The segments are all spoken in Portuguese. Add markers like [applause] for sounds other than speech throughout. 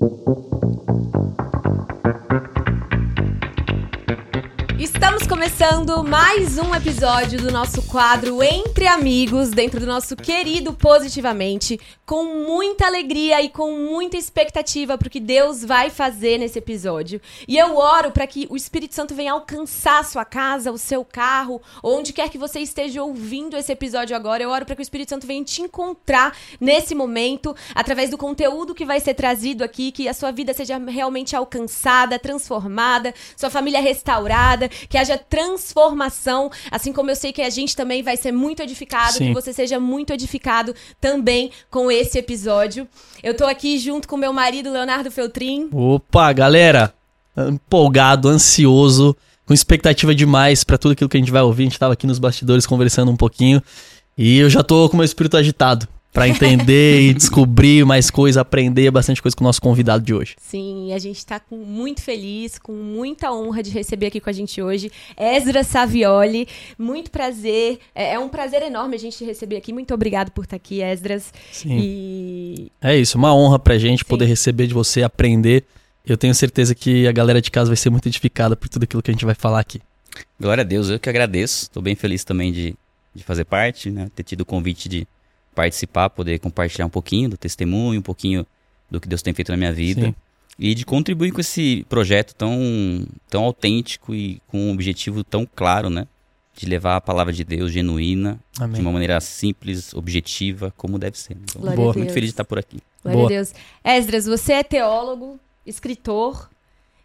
Thank you. Começando mais um episódio do nosso quadro Entre Amigos, dentro do nosso querido Positivamente, com muita alegria e com muita expectativa para o que Deus vai fazer nesse episódio. E eu oro para que o Espírito Santo venha alcançar a sua casa, o seu carro, onde quer que você esteja ouvindo esse episódio agora. Eu oro para que o Espírito Santo venha te encontrar nesse momento, através do conteúdo que vai ser trazido aqui, que a sua vida seja realmente alcançada, transformada, sua família restaurada, que haja transformação, assim como eu sei que a gente também vai ser muito edificado, Sim. que você seja muito edificado também com esse episódio. Eu tô aqui junto com meu marido Leonardo Feltrin. Opa, galera! Empolgado, ansioso, com expectativa demais pra tudo aquilo que a gente vai ouvir. A gente tava aqui nos bastidores conversando um pouquinho e eu já tô com meu espírito agitado pra entender e descobrir mais coisa, aprender bastante coisa com o nosso convidado de hoje. Sim, a gente tá com, muito feliz, com muita honra de receber aqui com a gente hoje Ezra Savioli. Muito prazer, é, é um prazer enorme a gente te receber aqui. Muito obrigado por estar aqui, Esdras. Sim. E É isso, uma honra pra gente Sim. poder receber de você, aprender. Eu tenho certeza que a galera de casa vai ser muito edificada por tudo aquilo que a gente vai falar aqui. Glória a Deus, eu que agradeço. Estou bem feliz também de, de fazer parte, né? Ter tido o convite de participar, poder compartilhar um pouquinho do testemunho, um pouquinho do que Deus tem feito na minha vida. Sim. E de contribuir com esse projeto tão, tão autêntico e com um objetivo tão claro, né? De levar a palavra de Deus genuína, de Amém. uma maneira simples, objetiva, como deve ser. Então, Boa. muito feliz de estar por aqui. Glória Boa. a Deus. Esdras, você é teólogo, escritor.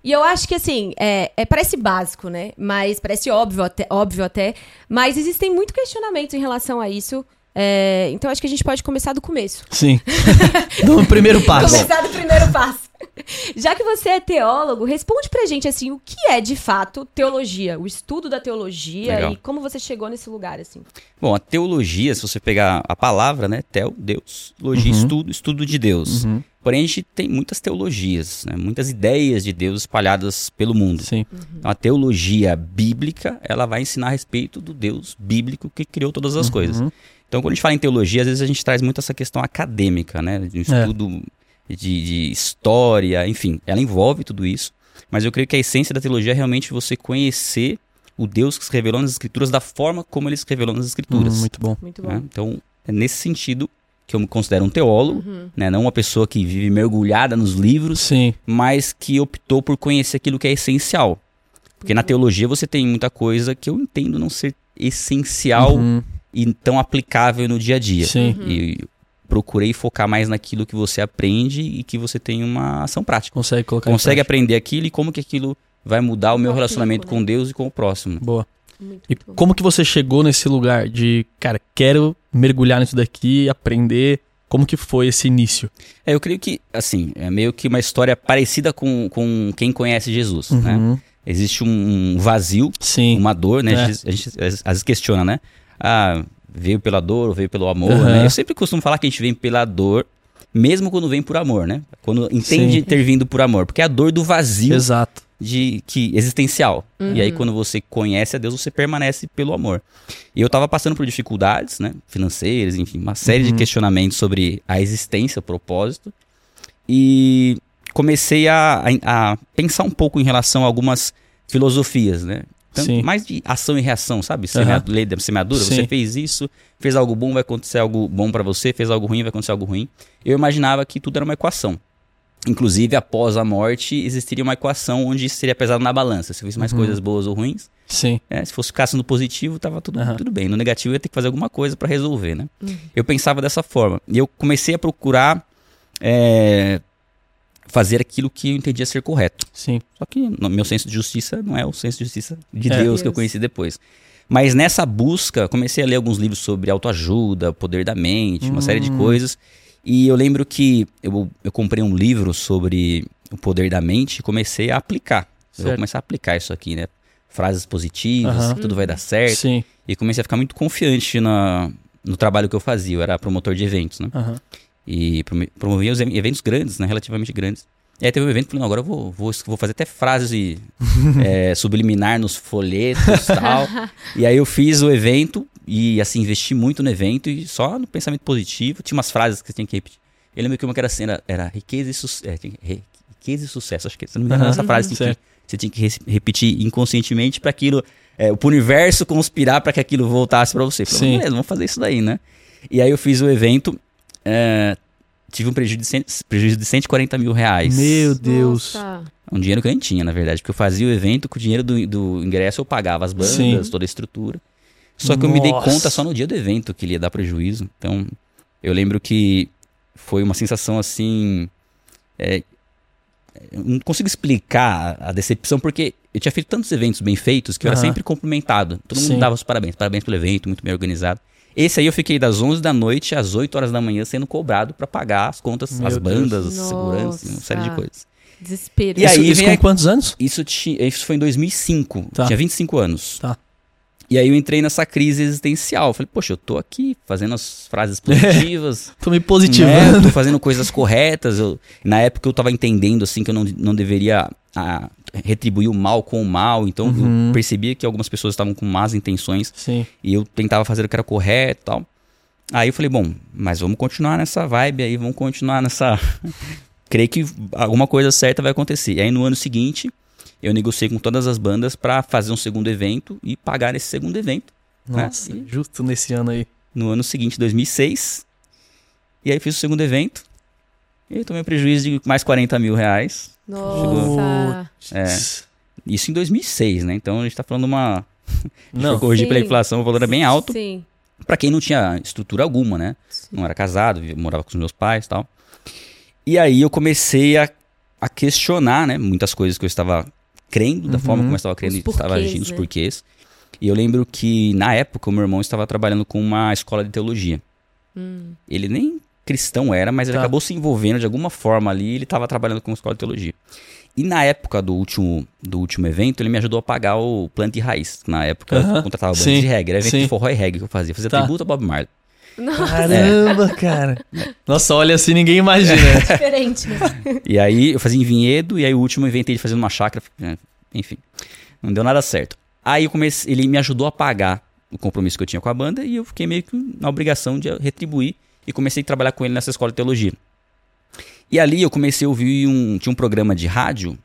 E eu acho que, assim, é, é- parece básico, né? Mas parece óbvio até, óbvio até. Mas existem muitos questionamentos em relação a isso. É, então acho que a gente pode começar do começo. Sim. [laughs] no primeiro [laughs] passo. Começar do primeiro passo. [laughs] Já que você é teólogo, responde pra gente, assim, o que é, de fato, teologia? O estudo da teologia Legal. e como você chegou nesse lugar, assim. Bom, a teologia, se você pegar a palavra, né? Tel, Deus. Logia, Uhum. estudo, estudo de Deus. Uhum. Porém, a gente tem muitas teologias, né? muitas ideias de Deus espalhadas pelo mundo. Sim. Então, a teologia bíblica, ela vai ensinar a respeito do Deus bíblico que criou todas as coisas. Uhum. Então, quando a gente fala em teologia, às vezes a gente traz muito essa questão acadêmica, né? De um É. estudo de, de história, enfim, ela envolve tudo isso. Mas eu creio que a essência da teologia é realmente você conhecer o Deus que se revelou nas escrituras da forma como ele se revelou nas escrituras. Hum, muito bom. Muito né? bom. Então, é nesse sentido que eu me considero um teólogo, Uhum. né? não uma pessoa que vive mergulhada nos livros, Sim. mas que optou por conhecer aquilo que é essencial. Porque na teologia você tem muita coisa que eu entendo não ser essencial Uhum. E tão aplicável no dia a dia. Sim. E procurei focar mais naquilo que você aprende e que você tem uma ação prática. Consegue colocar Consegue aprender aquilo e como que aquilo vai mudar o meu relacionamento né? com Deus e com o próximo. né? Boa. Muito, E bom. como que você chegou nesse lugar de, cara, quero mergulhar nisso daqui, aprender? Como que foi esse início? É, eu creio que, assim, é meio que uma história parecida com, com quem conhece Jesus, né? Uhum. Existe um vazio, Sim. uma dor, né? É. A, gente, a gente às vezes questiona, né? Ah, veio pela dor ou veio pelo amor, Aham. né? Eu sempre costumo falar que a gente vem pela dor, mesmo quando vem por amor, né? Quando entende Sim. ter vindo por amor. Porque é a dor do vazio Exato. de que existencial. E aí quando você conhece a Deus, você permanece pelo amor. E eu tava passando por dificuldades, né, financeiras, enfim, uma série de Uhum. questionamentos sobre a existência, o propósito. E comecei a, a- a pensar um pouco em relação a algumas filosofias, né? Tanto Sim. mais de ação e reação, sabe? Aham. Semea- Lei da semeadura. Sim. Você fez isso, fez algo bom, vai acontecer algo bom pra você. Fez algo ruim, vai acontecer algo ruim. Eu imaginava que tudo era uma equação. Inclusive, após a morte, existiria uma equação onde seria pesado na balança. Se eu fiz mais Uhum. coisas boas ou ruins, Sim. né? se fosse ficasse no positivo, tava tudo, Aham. tudo bem. No negativo, eu ia ter que fazer alguma coisa pra resolver, né? Uhum. Eu pensava dessa forma. E eu comecei a procurar é, fazer aquilo que eu entendia ser correto. Sim. Só que no meu senso de justiça não é o senso de justiça de É. Deus que eu conheci depois. Mas nessa busca, comecei a ler alguns livros sobre autoajuda, poder da mente, uma série de Hum. coisas. E eu lembro que eu, eu comprei um livro sobre o poder da mente e comecei a aplicar. Eu vou Certo. começar a aplicar isso aqui, né? Frases positivas, que tudo vai dar certo. Sim. E comecei a ficar muito confiante na, no trabalho que eu fazia. Eu era promotor de eventos, né? E promo- promovia os eventos grandes, né? Relativamente grandes. E aí teve um evento, falei, não, agora eu vou, vou, vou fazer até frases é, [laughs] subliminar nos folhetos e tal. [laughs] E aí eu fiz o evento e, assim, investi muito no evento e só no pensamento positivo. Tinha umas frases que você tinha que repetir, Eu lembro que uma que era assim, era, era riqueza, e su é, riqueza e sucesso. Acho que, se não me engano, essa frase tem que, você tinha que repetir inconscientemente para aquilo, é, pro universo conspirar para que aquilo voltasse para você. Falei, beleza, vamos fazer isso daí, né? E aí eu fiz o evento, é, tive um prejuízo de, cento, prejuízo de 140 mil reais. Meu Deus. Nossa. Um dinheiro que eu nem tinha, na verdade, porque eu fazia o evento com o dinheiro do, do ingresso, eu pagava as bandas, Sim. toda a estrutura. Só que eu me dei Nossa. conta só no dia do evento que ele ia dar prejuízo. Então, eu lembro que foi uma sensação assim. é, eu não consigo explicar a decepção, porque eu tinha feito tantos eventos bem feitos que eu era sempre cumprimentado. Todo mundo Sim. dava os parabéns. Parabéns pelo evento, muito bem organizado. Esse aí eu fiquei das 11 da noite às 8 horas da manhã sendo cobrado pra pagar as contas, Meu as Deus. bandas, a segurança, uma série de Nossa. coisas. Desespero. E aí, isso, isso vem com a- quantos anos? Isso, ti- isso foi em 2005. Tá. Tinha 25 anos. Tá. E aí eu entrei nessa crise existencial. Falei, poxa, eu tô aqui fazendo as frases [laughs] positivas. Tô me né? positivando. Tô fazendo coisas corretas. Eu, na época eu tava entendendo assim que eu não, não deveria ah, retribuir o mal com o mal. Então Uhum. eu percebia que algumas pessoas estavam com más intenções. Sim. E eu tentava fazer o que era correto e tal. Aí eu falei, bom, mas vamos continuar nessa vibe aí, vamos continuar nessa. [laughs] Creio que alguma coisa certa vai acontecer. E aí no ano seguinte, eu negociei com todas as bandas pra fazer um segundo evento e pagar esse segundo evento. né? Nossa, E justo nesse ano aí. no ano seguinte, 2006. E aí fiz o segundo evento. E tomei um prejuízo de mais 40 mil reais. Nossa. É. Isso em 2006, né? Então a gente tá falando uma. [laughs] Não. Corrigir pela Sim. inflação, o valor era bem alto. Sim. Pra quem não tinha estrutura alguma, né? Não era casado, morava com os meus pais e tal. E aí eu comecei a, a questionar, né? Muitas coisas que eu estava crendo, da Uhum. forma como eu estava crendo Os e estava agindo, os né? porquês. E eu lembro que, na época, o meu irmão estava trabalhando com uma escola de teologia. Hum. Ele nem cristão era, mas ele Tá. acabou se envolvendo de alguma forma ali, ele estava trabalhando com escola de teologia. E na época do último, do último evento, ele me ajudou a pagar o planta e raiz. Na época, Aham. eu contratava bandas de reggae, era evento Sim. de forró e reggae que eu fazia. Fazia Tá. tributo a Bob Marley. Nossa, Caramba, cara. [laughs] Nossa, olha assim, ninguém imagina. diferente, né? E aí eu fazia em Vinhedo, e aí o último eu inventei de fazer numa chácara. é, Enfim, não deu nada certo. Aí eu comecei, ele me ajudou a pagar o compromisso que eu tinha com a banda, e eu fiquei meio que na obrigação de retribuir, e comecei a trabalhar com ele nessa escola de teologia. E ali eu comecei a ouvir um. Tinha um programa de rádio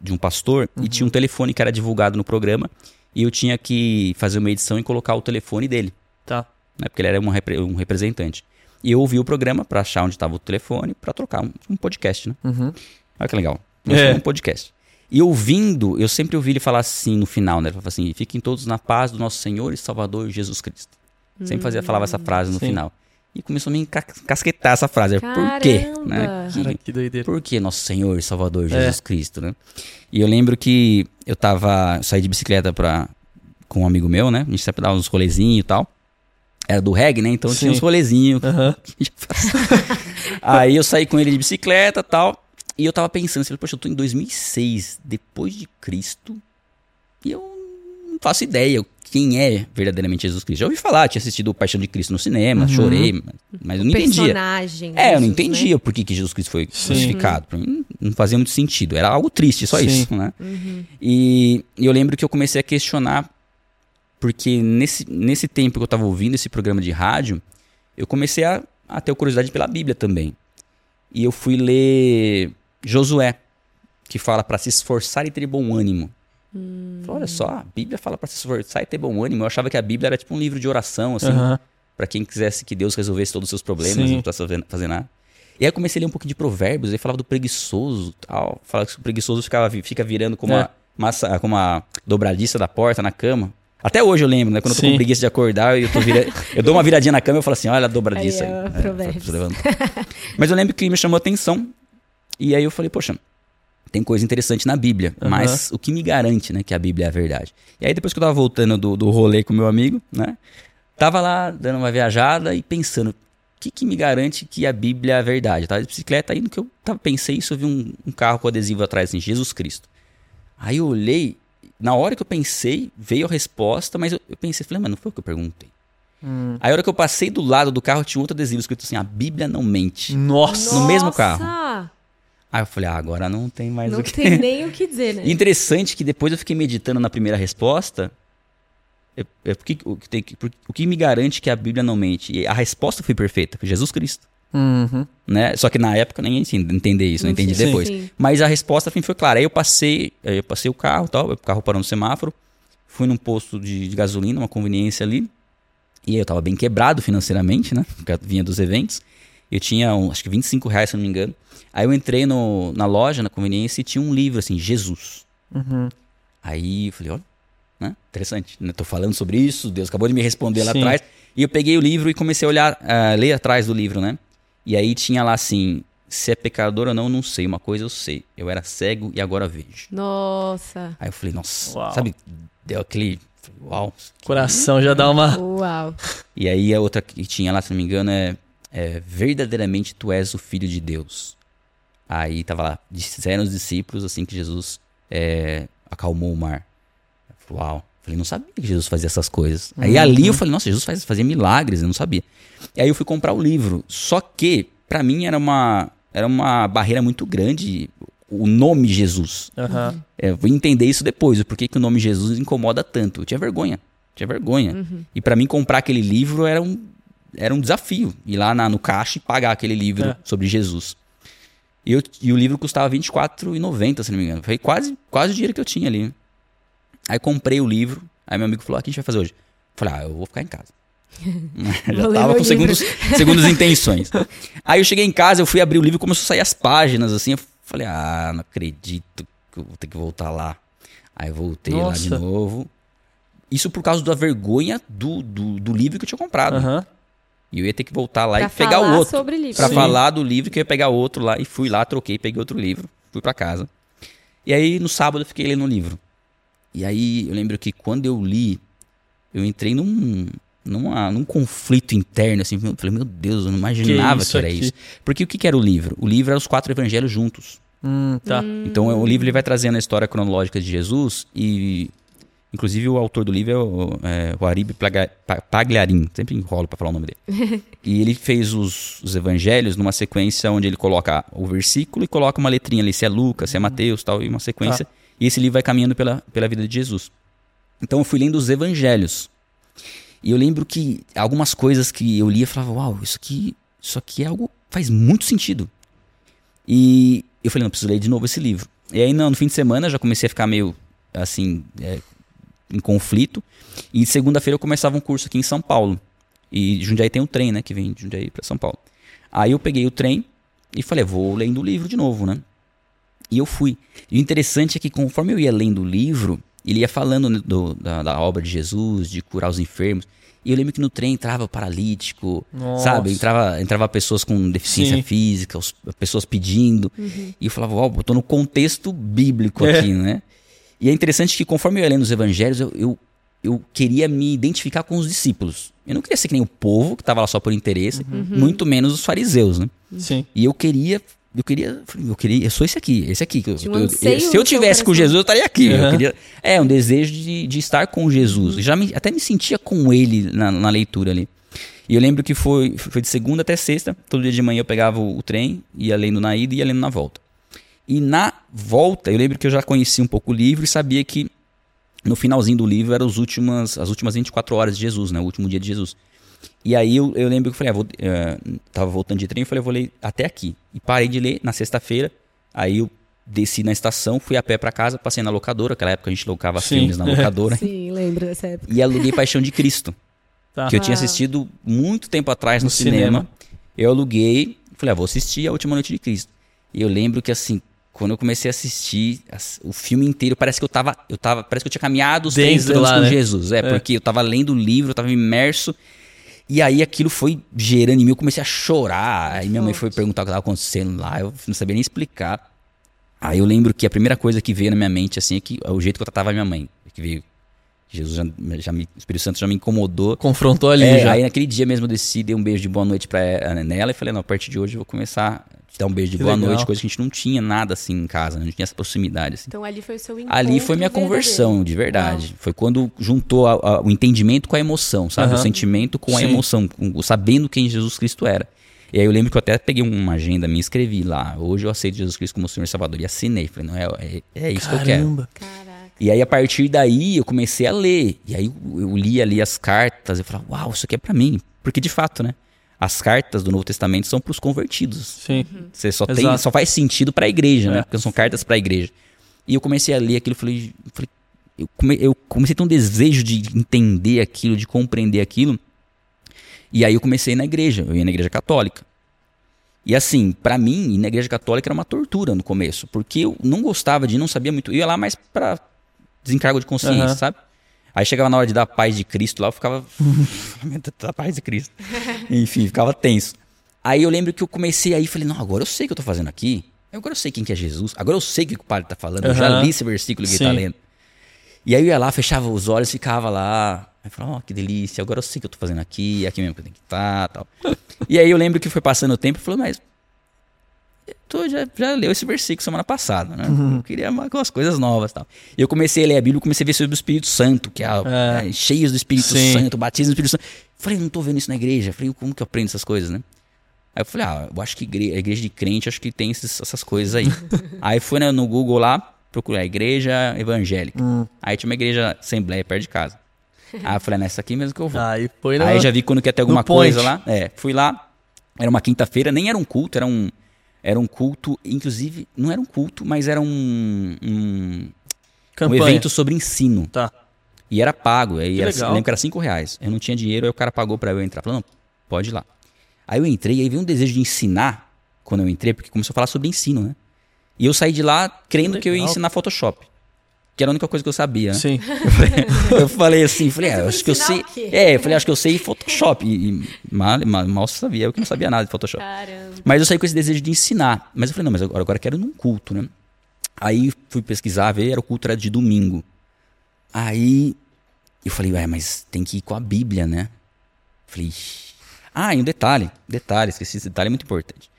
de um pastor, e tinha um telefone que era divulgado no programa, e eu tinha que fazer uma edição e colocar o telefone dele Tá. né? Porque ele era uma repre- um representante. E eu ouvi o programa pra achar onde estava o telefone pra trocar um, um podcast, né? Uhum. Olha que legal. É. Um podcast. E ouvindo, eu sempre ouvi ele falar assim no final, né? Ele falava assim: fiquem todos na paz do nosso Senhor e Salvador Jesus Cristo. Sempre fazia, falava essa frase no Sim. final. E começou a me casquetar essa frase. Por quê? Caramba. Né? Que- Cara, que doideira. por que nosso Senhor e Salvador É. Jesus Cristo, né? E eu lembro que eu tava. Eu saí de bicicleta pra, com um amigo meu, né? A gente sempre dava uns rolezinhos e tal. Era do reggae, né? Então tinha Sim. uns rolezinhos. Aham. [laughs] [laughs] Aí eu saí com ele de bicicleta e tal. E eu tava pensando, falei, poxa, eu tô em 2006, depois de Cristo. E eu não faço ideia quem é verdadeiramente Jesus Cristo. Já ouvi falar, tinha assistido o Paixão de Cristo no cinema, Uhum. chorei, mas eu não entendia. Personagem. É, eu não Jesus, entendia por que, que Jesus Cristo foi Sim. crucificado. Pra mim não fazia muito sentido. Era algo triste, só Sim. isso, né? Né? Uhum. E, e eu lembro que eu comecei a questionar, porque nesse, nesse tempo que eu estava ouvindo esse programa de rádio, eu comecei a, a ter curiosidade pela Bíblia também. E eu fui ler Josué, que fala para se esforçar e ter bom ânimo. Falei, Olha só, a Bíblia fala para se esforçar e ter bom ânimo. Eu achava que a Bíblia era tipo um livro de oração, assim. Pra quem quisesse que Deus resolvesse todos os seus problemas, Sim. não precisasse fazer, fazer nada. E aí eu comecei a ler um pouquinho de provérbios, aí falava do preguiçoso tal. Falava que o preguiçoso ficava, fica virando como, É. a, massa, como a dobradiça da porta na cama. Até hoje eu lembro, né? Quando eu tô Sim. com preguiça de acordar, eu, tô vira... eu dou uma viradinha na cama e eu falo assim, olha a dobradiça Aí, aí. É. Mas eu lembro que me chamou a atenção. E aí eu falei, poxa, tem coisa interessante na Bíblia, Aham. mas o que me garante, né, que a Bíblia é a verdade? E aí depois que eu tava voltando do, do rolê com meu amigo, né, tava lá dando uma viajada e pensando, o que que me garante que a Bíblia é a verdade? Eu tava de bicicleta, aí no que eu tava, pensei isso, eu vi um, um carro com adesivo atrás, assim, Jesus Cristo. Aí eu olhei, na hora que eu pensei, veio a resposta, mas eu, eu pensei, falei, mas não foi o que eu perguntei. Hum. Aí a hora que eu passei do lado do carro, tinha outro adesivo escrito assim, a Bíblia não mente. Nossa. No mesmo Nossa! carro. Aí eu falei, ah, agora não tem mais Não o que... tem [laughs] nem o que dizer, né? Interessante que depois eu fiquei meditando na primeira resposta. É, é porque, o, que tem, o que me garante que a Bíblia não mente? E a resposta foi perfeita, foi Jesus Cristo. Uhum. né? Só que na época nem assim, entender isso, não entendi Sim. depois. Sim. Mas a resposta enfim, foi clara. Aí eu passei, aí eu passei o carro, tal, o carro parou no semáforo, fui num posto de, de gasolina, uma conveniência ali. E aí eu tava bem quebrado financeiramente, né? Porque eu vinha dos eventos. Eu tinha, um, acho que 25 reais, se não me engano. Aí eu entrei no, na loja, na conveniência, e tinha um livro assim, Jesus. Uhum. Aí eu falei, olha, né? interessante. Né? Tô falando sobre isso, Deus acabou de me responder lá Sim. atrás. E eu peguei o livro e comecei a olhar, a ler atrás do livro, né? E aí tinha lá assim, se é pecador ou não, não sei. Uma coisa eu sei. Eu era cego e agora vejo. Nossa. Aí eu falei, nossa, Uau. sabe? Deu aquele. Uau. Coração já dá uma. Uau. E aí a outra que tinha lá, se não me engano, é, é verdadeiramente tu és o filho de Deus. Aí tava lá, disseram os discípulos assim que Jesus é, acalmou o mar. Eu falei, Uau. Falei, não sabia que Jesus fazia essas coisas. Aí ali eu falei, nossa, Jesus faz, fazia milagres, eu não sabia. E aí eu fui comprar o livro. Só que, pra mim, era uma, era uma barreira muito grande o nome Jesus. Aham. É, vou entender isso depois, o porquê que o nome Jesus incomoda tanto. Eu tinha vergonha, tinha vergonha. E pra mim comprar aquele livro era um, era um desafio. Ir lá na- no caixa e pagar aquele livro É. sobre Jesus. E, eu- e o livro custava R$ 24,90, se não me engano. Foi quase, quase o dinheiro que eu tinha ali. Aí comprei o livro, aí meu amigo falou, "Ah, o que a gente vai fazer hoje? Eu falei, ah, eu vou ficar em casa. [laughs] [laughs] Já tava com segundos, [laughs] segundas intenções. Aí eu cheguei em casa, eu fui abrir o livro e começou a sair as páginas, assim. Eu falei, ah, não acredito que eu vou ter que voltar lá. Aí voltei lá de Nossa. novo. Isso por causa da vergonha do, do, do livro que eu tinha comprado. Aham. E eu ia ter que voltar lá Pra e pegar falar o outro. sobre livro. Pra Sim. falar do livro que eu ia pegar outro lá. E fui lá, troquei, peguei outro livro. Fui pra casa. E aí no sábado eu fiquei lendo o livro. E aí eu lembro que quando eu li, eu entrei num, numa, num conflito interno, assim. Eu falei, meu Deus, eu não imaginava que, isso era aqui? isso. Porque o que, que era o livro? O livro era os quatro evangelhos juntos. Hum, tá. Então o livro ele vai trazendo a história cronológica de Jesus e inclusive o autor do livro é o, é, o Pa- Pagliarin, sempre enrolo para falar o nome dele. [laughs] e ele fez os, os evangelhos numa sequência onde ele coloca o versículo e coloca uma letrinha ali, se é Lucas, se é Mateus, tal, e uma sequência. E esse livro vai caminhando pela, pela vida de Jesus. Então eu fui lendo os evangelhos. E eu lembro que algumas coisas que eu lia, eu falava, uau, isso aqui, isso aqui é algo faz muito sentido. E eu falei, não, preciso ler de novo esse livro. E aí, no, no fim de semana, eu já comecei a ficar meio, assim, é, em conflito. E segunda-feira eu começava um curso aqui em São Paulo. E Jundiaí tem um trem, né, que vem de Jundiaí para São Paulo. Aí eu peguei o trem e falei, vou lendo o livro de novo, né? E eu fui. E o interessante é que conforme eu ia lendo o livro, ele ia falando né, do- da, da obra de Jesus, de curar os enfermos. E eu lembro que no trem entrava paralítico, Nossa. sabe? Entrava, entrava pessoas com deficiência Sim. física, os- pessoas pedindo. E eu falava, ó, eu tô no contexto bíblico É. aqui, né? E é interessante que conforme eu ia lendo os evangelhos, eu, eu, eu queria me identificar com os discípulos. Eu não queria ser que nem o povo, que estava lá só por interesse, muito menos os fariseus, né? Sim. E eu queria, eu queria, eu queria, eu sou esse aqui, esse aqui. eu- um eu- anseio se eu tivesse com. Jesus, eu estaria aqui. Eu Uhum. queria, é, um desejo de, de estar com Jesus. Eu Já me- até me sentia com ele na, na leitura ali. E eu lembro que foi, foi de segunda até sexta, todo dia de manhã eu pegava o, o trem, ia lendo na ida e ia lendo na volta. E na volta, eu lembro que eu já conhecia um pouco o livro e sabia que no finalzinho do livro eram as últimas, as últimas 24 horas de Jesus, né? O último dia de Jesus. E aí eu, eu lembro que eu falei, ah, vou, eh, tava voltando de trem, eu falei, eu vou ler até aqui. E parei de ler na sexta-feira. Aí eu desci na estação, fui a pé pra casa, passei na locadora, naquela época a gente locava Sim. filmes na locadora. [laughs] Sim, lembro dessa época. e aluguei Paixão de Cristo, Tá. que eu tinha Ah. assistido muito tempo atrás no, No cinema. cinema. Eu aluguei, falei, ah, vou assistir A Última Noite de Cristo. E eu lembro que assim, quando eu comecei a assistir as- o filme inteiro, parece que eu tava, eu tava, parece que eu tinha caminhado os três anos lá, com né? Jesus. É, É. porque eu tava lendo o livro, eu tava imerso. E aí aquilo foi gerando em mim, eu comecei a chorar. Aí minha mãe foi perguntar o que estava acontecendo lá, eu não sabia nem explicar. Aí eu lembro que a primeira coisa que veio na minha mente, assim, é que é o jeito que eu tratava a minha mãe. Que veio. Jesus já, já me, o Espírito Santo já me incomodou. Confrontou ali É, já. aí naquele dia mesmo eu desci, dei um beijo de boa noite pra ela, nela e falei, não, a partir de hoje eu vou começar a te dar um beijo de Que boa legal. noite, coisa que a gente não tinha nada assim em casa, não tinha essa proximidade. Assim. Então ali foi o seu encontro Ali foi minha conversão, de verdade. Foi quando juntou a- a- o entendimento com a emoção, sabe? Aham. O sentimento com a Sim. emoção, com, o sabendo quem Jesus Cristo era. E aí eu lembro que eu até peguei uma agenda minha e escrevi lá, hoje eu aceito Jesus Cristo como Senhor e Salvador. E assinei, falei, não, é, é, é isso que eu quero. Caramba. E aí, a partir daí, eu comecei a ler. E aí, eu, li ali as cartas. Eu falava, uau, isso aqui é pra mim. Porque, de fato, né? as cartas do Novo Testamento são para os convertidos. Sim. Você só tem, só faz sentido para a igreja, né? É. Porque são cartas para a igreja. E eu comecei a ler aquilo, falei, falei eu, come- eu comecei a ter um desejo de entender aquilo, de compreender aquilo. E aí eu comecei na igreja, eu ia na igreja católica. E assim, pra mim, ir na igreja católica era uma tortura no começo, porque eu não gostava de, não sabia muito, eu ia lá mais pra desencargo de consciência, Aham. sabe? Aí chegava na hora de dar a paz de Cristo lá, eu ficava. [laughs] da paz de Cristo. Enfim, ficava tenso. Aí eu lembro que eu comecei aí e falei, não, agora eu sei o que eu tô fazendo aqui. Agora eu sei quem que é Jesus. Agora eu sei o que o padre tá falando. Eu já li esse versículo que ele tá Sim. lendo. E aí eu ia lá, fechava os olhos, ficava lá. Aí eu falava, ó, que delícia, agora eu sei o que eu tô fazendo aqui, é aqui mesmo que eu tenho que estar tal. e aí eu lembro que foi passando o tempo e falou, mas. Tu já, já leu esse versículo semana passada, né? Eu queria algumas coisas novas tal. E eu comecei a ler a Bíblia, comecei a ver sobre o Espírito Santo, que é, É. é, cheios do Espírito Sim. Santo, batismo do Espírito Santo. Falei, não tô vendo isso na igreja. Falei, como que eu aprendo essas coisas, né? Aí eu falei, ah, eu acho que igre- a igreja de crente, acho que tem esses- essas coisas aí. [laughs] aí fui né, no Google lá, procurar a igreja evangélica. Hum. Aí tinha uma igreja assembleia perto de casa. Aí eu falei, é nessa aqui mesmo que eu vou. [laughs] Aí foi na... Aí já vi quando quer ter alguma point. coisa lá. É, fui lá. Era uma quinta-feira, nem era um culto, era um, era um culto, inclusive, não era um culto, mas era um, um, um evento sobre ensino. Tá. E era pago. Que era, legal. lembro que era 5 reais. Eu não tinha dinheiro, aí o cara pagou pra eu entrar. Falou, não, pode ir lá. Aí eu entrei, aí veio um desejo de ensinar quando eu entrei, porque começou a falar sobre ensino, né? E eu saí de lá crendo que eu ia Legal. ensinar Photoshop. Que era a única coisa que eu sabia, né? Sim. eu falei [laughs] assim, falei, ah, eu acho que eu sei. É, eu falei, acho que eu sei Photoshop. E, e mal, mal, mal sabia, eu que não sabia nada de Photoshop. Caramba. Mas eu saí com esse desejo de ensinar. Mas eu falei, não, mas agora, agora eu quero ir num culto, né? Aí fui pesquisar, ver, era o culto era de domingo. Aí eu falei, ué, mas tem que ir com a Bíblia, né? Falei, ah, e um detalhe, detalhe, esqueci esse detalhe, é muito importante.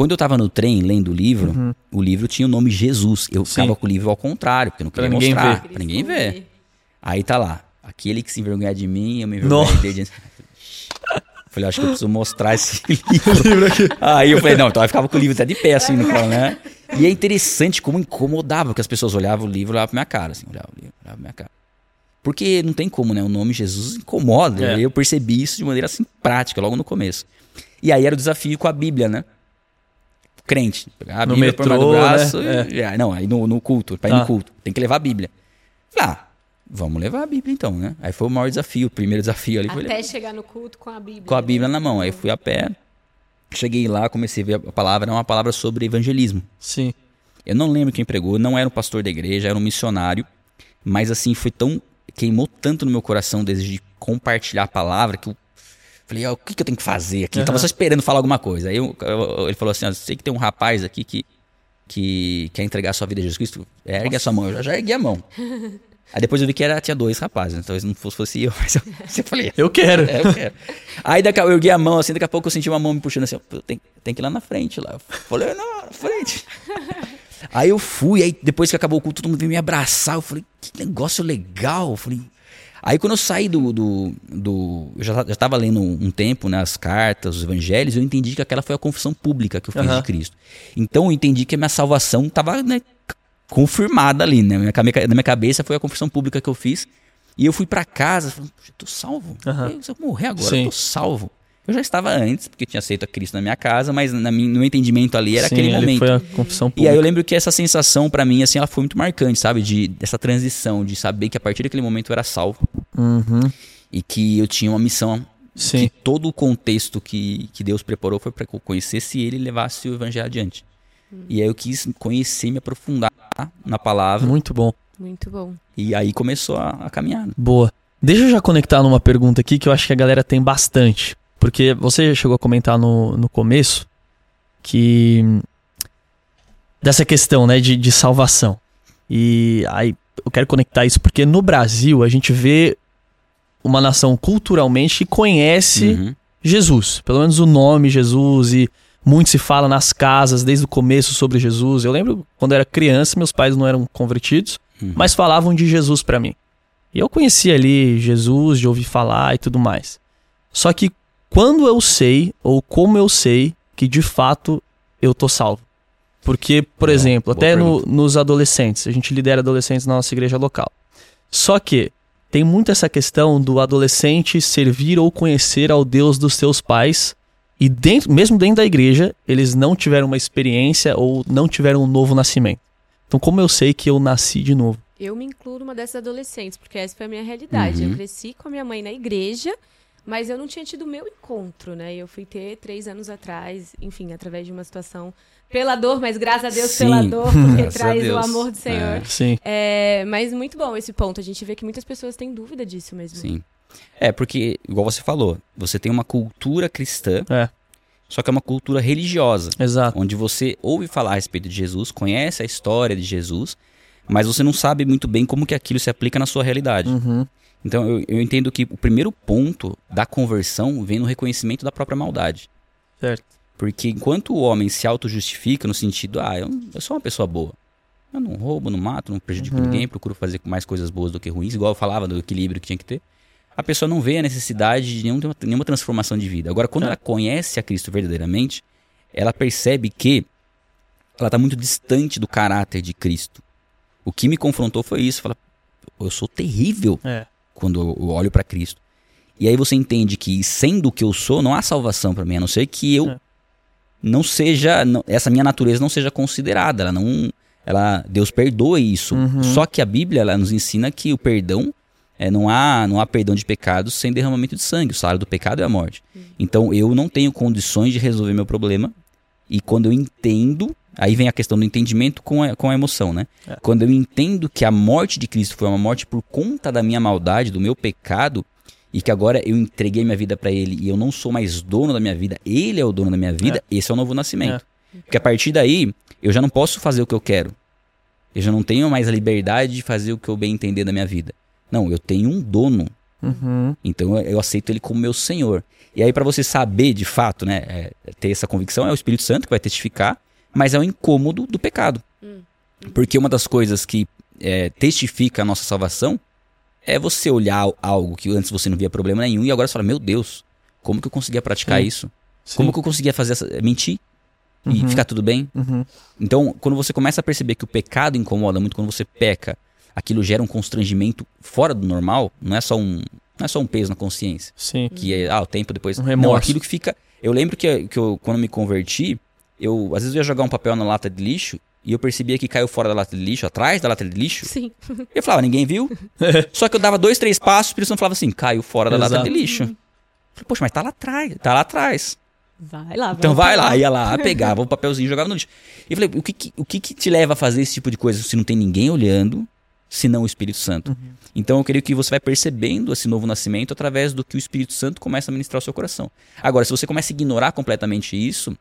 Quando eu tava no trem lendo o livro, o livro tinha o nome Jesus. Eu ficava com o livro ao contrário, porque eu não Pra queria ninguém mostrar, ver. pra ninguém ver. Aí tá lá, aquele que se envergonhar de mim, eu me envergonhei dele. Falei, acho que eu preciso mostrar esse [laughs] livro. [laughs] Aí eu falei, não, então eu ficava com o livro até de pé, assim, no colo, né? E é interessante como incomodava, porque as pessoas olhavam o livro e olhavam pra minha cara, assim, olhavam o livro, olhavam pra minha cara. Porque não tem como, né? O nome Jesus incomoda. É. Eu percebi isso de maneira assim prática, logo no começo. E aí era o desafio com a Bíblia, né? Crente. Pegar a No Bíblia por baixo do metrô, braço. né? e- ah, não, aí no, no culto, pra ir Tá. no culto. Tem que levar a Bíblia. Falei, ah, vamos levar a Bíblia então, né? Aí foi o maior desafio, o primeiro desafio ali foi Até chegar no culto com a Bíblia. com a Bíblia na mão. Aí fui a pé, cheguei lá, comecei a ver a palavra, era uma palavra sobre evangelismo. Sim. Eu não lembro quem pregou, não era um pastor da igreja, era um missionário, mas assim, foi tão. queimou tanto no meu coração o desejo de compartilhar a palavra que eu falei, ó, o que, que eu tenho que fazer aqui? Eu tava só esperando falar alguma coisa. Aí eu- eu- ele falou assim: ó, sei que tem um rapaz aqui que, que quer entregar sua vida a Jesus Cristo, ergue a sua mão. Eu já, já ergui a mão. [laughs] Aí depois eu vi que era, tinha dois rapazes, né? talvez não fosse, fosse eu, [laughs] mas eu, eu falei, Eu quero. é, eu quero. Aí daqui, a- eu ergui a mão assim, daqui a pouco eu senti uma mão me puxando assim, tem, tem que ir lá na frente lá. Eu falei, não, na frente. [laughs] aí eu fui, aí depois que acabou o culto, todo mundo veio me abraçar. Eu falei, que negócio legal. Eu falei. Aí quando eu saí do. do, do- eu já, já tava lendo um tempo, né, as cartas, os evangelhos, eu entendi que aquela foi a confissão pública que eu fiz Aham. de Cristo. Então eu entendi que a minha salvação tava, né, confirmada ali, né? Minha, cabe- na minha cabeça foi a confissão pública que eu fiz. E eu fui pra casa, falando, "Poxa, eu tô salvo. Aham. Eu- Se eu morrer agora, Sim. eu tô salvo. Eu já estava antes, porque eu tinha aceito a Cristo na minha casa, mas na minha, no meu entendimento ali era Sim, aquele ali momento. foi a confissão E pública. aí eu lembro que essa sensação pra mim, assim, ela foi muito marcante, sabe? De, dessa transição, de saber que a partir daquele momento eu era salvo. Uhum. E que eu tinha uma missão. Sim. Que todo o contexto que, que Deus preparou foi para que eu conhecesse ele e levasse o evangelho adiante. E aí eu quis conhecer, me aprofundar na palavra. Muito bom. Muito bom. E aí começou a, a caminhar. né? Boa. Deixa eu já conectar numa pergunta aqui que eu acho que a galera tem bastante. Porque você chegou a comentar no, no começo que. dessa questão, né, de, de salvação. E aí eu quero conectar isso porque no Brasil a gente vê uma nação culturalmente que conhece Uhum. Jesus, pelo menos o nome Jesus e muito se fala nas casas desde o começo sobre Jesus. Eu lembro quando eu era criança, meus pais não eram convertidos, Uhum. mas falavam de Jesus pra mim. E eu conhecia ali Jesus, de ouvir falar e tudo mais. Só que quando eu sei ou como eu sei que de fato eu tô salvo? Porque, por exemplo, até no- nos adolescentes, a gente lidera adolescentes na nossa igreja local. Só que tem muito essa questão do adolescente servir ou conhecer ao Deus dos seus pais e dentro, mesmo dentro da igreja, eles não tiveram uma experiência ou não tiveram um novo nascimento. Então, como eu sei que eu nasci de novo? Eu me incluo numa dessas adolescentes, porque essa foi a minha realidade. Uhum. Eu cresci com a minha mãe na igreja, mas eu não tinha tido o meu encontro, né? Eu fui ter três anos atrás, enfim, através de uma situação pela dor, mas graças a Deus Sim. pela dor, [laughs] porque traz o amor do Senhor. É. Sim. É, mas muito bom esse ponto. A gente vê que muitas pessoas têm dúvida disso mesmo. Sim. É, porque, igual você falou, você tem uma cultura cristã, É, só que é uma cultura religiosa. exato. onde você ouve falar a respeito de Jesus, conhece a história de Jesus, mas você não sabe muito bem como que aquilo se aplica na sua realidade. Uhum. Então eu, eu entendo que o primeiro ponto da conversão vem no reconhecimento da própria maldade. Certo. Porque enquanto o homem se auto-justifica no sentido, ah, eu, eu sou uma pessoa boa. Eu não roubo, não mato, não prejudico Uhum. ninguém, procuro fazer mais coisas boas do que ruins, igual eu falava do equilíbrio que tinha que ter. A pessoa não vê a necessidade de nenhuma, nenhuma transformação de vida. Agora, quando É. ela conhece a Cristo verdadeiramente, ela percebe que ela está muito distante do caráter de Cristo. O que me confrontou foi isso. Fala, eu sou terrível É. quando eu olho para Cristo. E aí você entende que sendo o que eu sou, não há salvação para mim, a não ser que eu É. não seja, não- essa minha natureza não seja considerada, ela não, ela, Deus perdoa isso. Uhum. Só que a Bíblia ela nos ensina que o perdão é, não há, não há perdão de pecados sem derramamento de sangue. O salário do pecado é a morte. Então eu não tenho condições de resolver meu problema. E quando eu entendo, aí vem a questão do entendimento com a, com a emoção, né? É. Quando eu entendo que a morte de Cristo foi uma morte por conta da minha maldade, do meu pecado, e que agora eu entreguei minha vida para Ele e eu não sou mais dono da minha vida, Ele é o dono da minha vida, esse é o novo nascimento. Porque a partir daí, eu já não posso fazer o que eu quero. Eu já não tenho mais a liberdade de fazer o que eu bem entender da minha vida. Não, eu tenho um dono. Uhum. Então eu, eu aceito ele como meu senhor. E aí, para você saber de fato, né, é, ter essa convicção, é o Espírito Santo que vai testificar, mas é o incômodo do pecado. Porque uma das coisas que é, testifica a nossa salvação é você olhar algo que antes você não via problema nenhum e agora você fala: Meu Deus, como que eu conseguia praticar Sim. isso? Sim. Como que eu conseguia fazer essa. mentir? E Uhum. ficar tudo bem? Uhum. Então, quando você começa a perceber que o pecado incomoda muito, quando você peca, aquilo gera um constrangimento fora do normal, não é só um, não é só um peso na consciência, Sim. que é, ah, o tempo depois. Um não, remorso. aquilo que fica. Eu lembro que, que eu, quando me converti, eu às vezes eu ia jogar um papel na lata de lixo e eu percebia que caiu fora da lata de lixo, atrás da lata de lixo. Sim. Eu falava, ninguém viu. [laughs] Só que eu dava dois, três passos, o Espírito Santo falava assim, caiu fora da lata Exato. de lixo. Eu falei, Poxa, mas tá lá atrás, tá lá atrás. Vai lá, Então vamos vai pegar. lá, ia lá, pegava o papelzinho e jogava no lixo. E eu falei, o que, que- o que, que te leva a fazer esse tipo de coisa se não tem ninguém olhando, se não o Espírito Santo? Então eu creio que você vai percebendo esse novo nascimento através do que o Espírito Santo começa a ministrar ao seu coração. Agora, se você começa a ignorar completamente isso,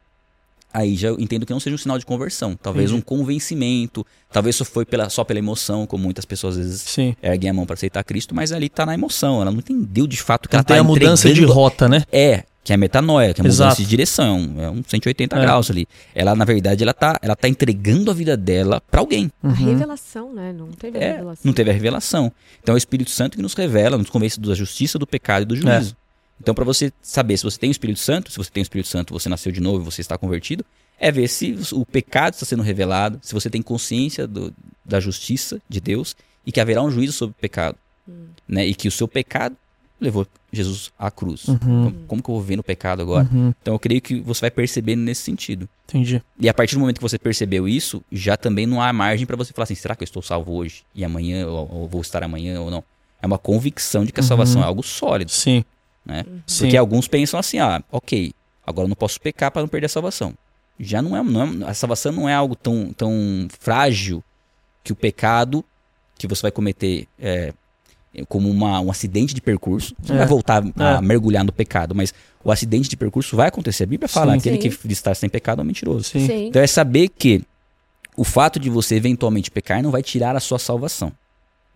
aí já eu entendo que não seja um sinal de conversão. Talvez Entendi. um convencimento, talvez só foi pela, só pela emoção, como muitas pessoas às vezes Sim. erguem a mão para aceitar Cristo, mas ali tá na emoção, ela não entendeu de fato que Não ela tem tá a mudança de entregando- rota, né? é, que é a metanoia, que é a mudança Exato. de direção, é um, é um 180 É. graus ali. Ela, na verdade, ela tá, ela tá entregando a vida dela pra alguém. A revelação, né? Não teve a É, revelação. não teve a revelação. Então é o Espírito Santo que nos revela, nos convence da justiça, do pecado e do juízo. Então, pra você saber se você tem o Espírito Santo, se você tem o Espírito Santo, você nasceu de novo, você está convertido, é ver se o pecado está sendo revelado, se você tem consciência do- da justiça de Deus e que haverá um juízo sobre o pecado. Né? E que o seu pecado levou Jesus à cruz. Uhum. Como, como que eu vou ver no pecado agora? Uhum. Então eu creio que você vai percebendo nesse sentido. Entendi. E a partir do momento que você percebeu isso, já também não há margem para você falar assim: será que eu estou salvo hoje e amanhã, ou, ou vou estar amanhã ou não? É uma convicção de que a salvação é algo sólido, Sim. Né? Sim. Porque alguns pensam assim: ah, ok, agora eu não posso pecar para não perder a salvação. Já não é, não é- a salvação não é algo tão, tão frágil que o pecado que você vai cometer é, como uma, um acidente de percurso. Você não É. vai voltar a É. mergulhar no pecado, mas o acidente de percurso vai acontecer. A Bíblia fala: Sim. aquele Sim. que está sem pecado é um mentiroso. Sim. Sim. Então é saber que o fato de você eventualmente pecar não vai tirar a sua salvação.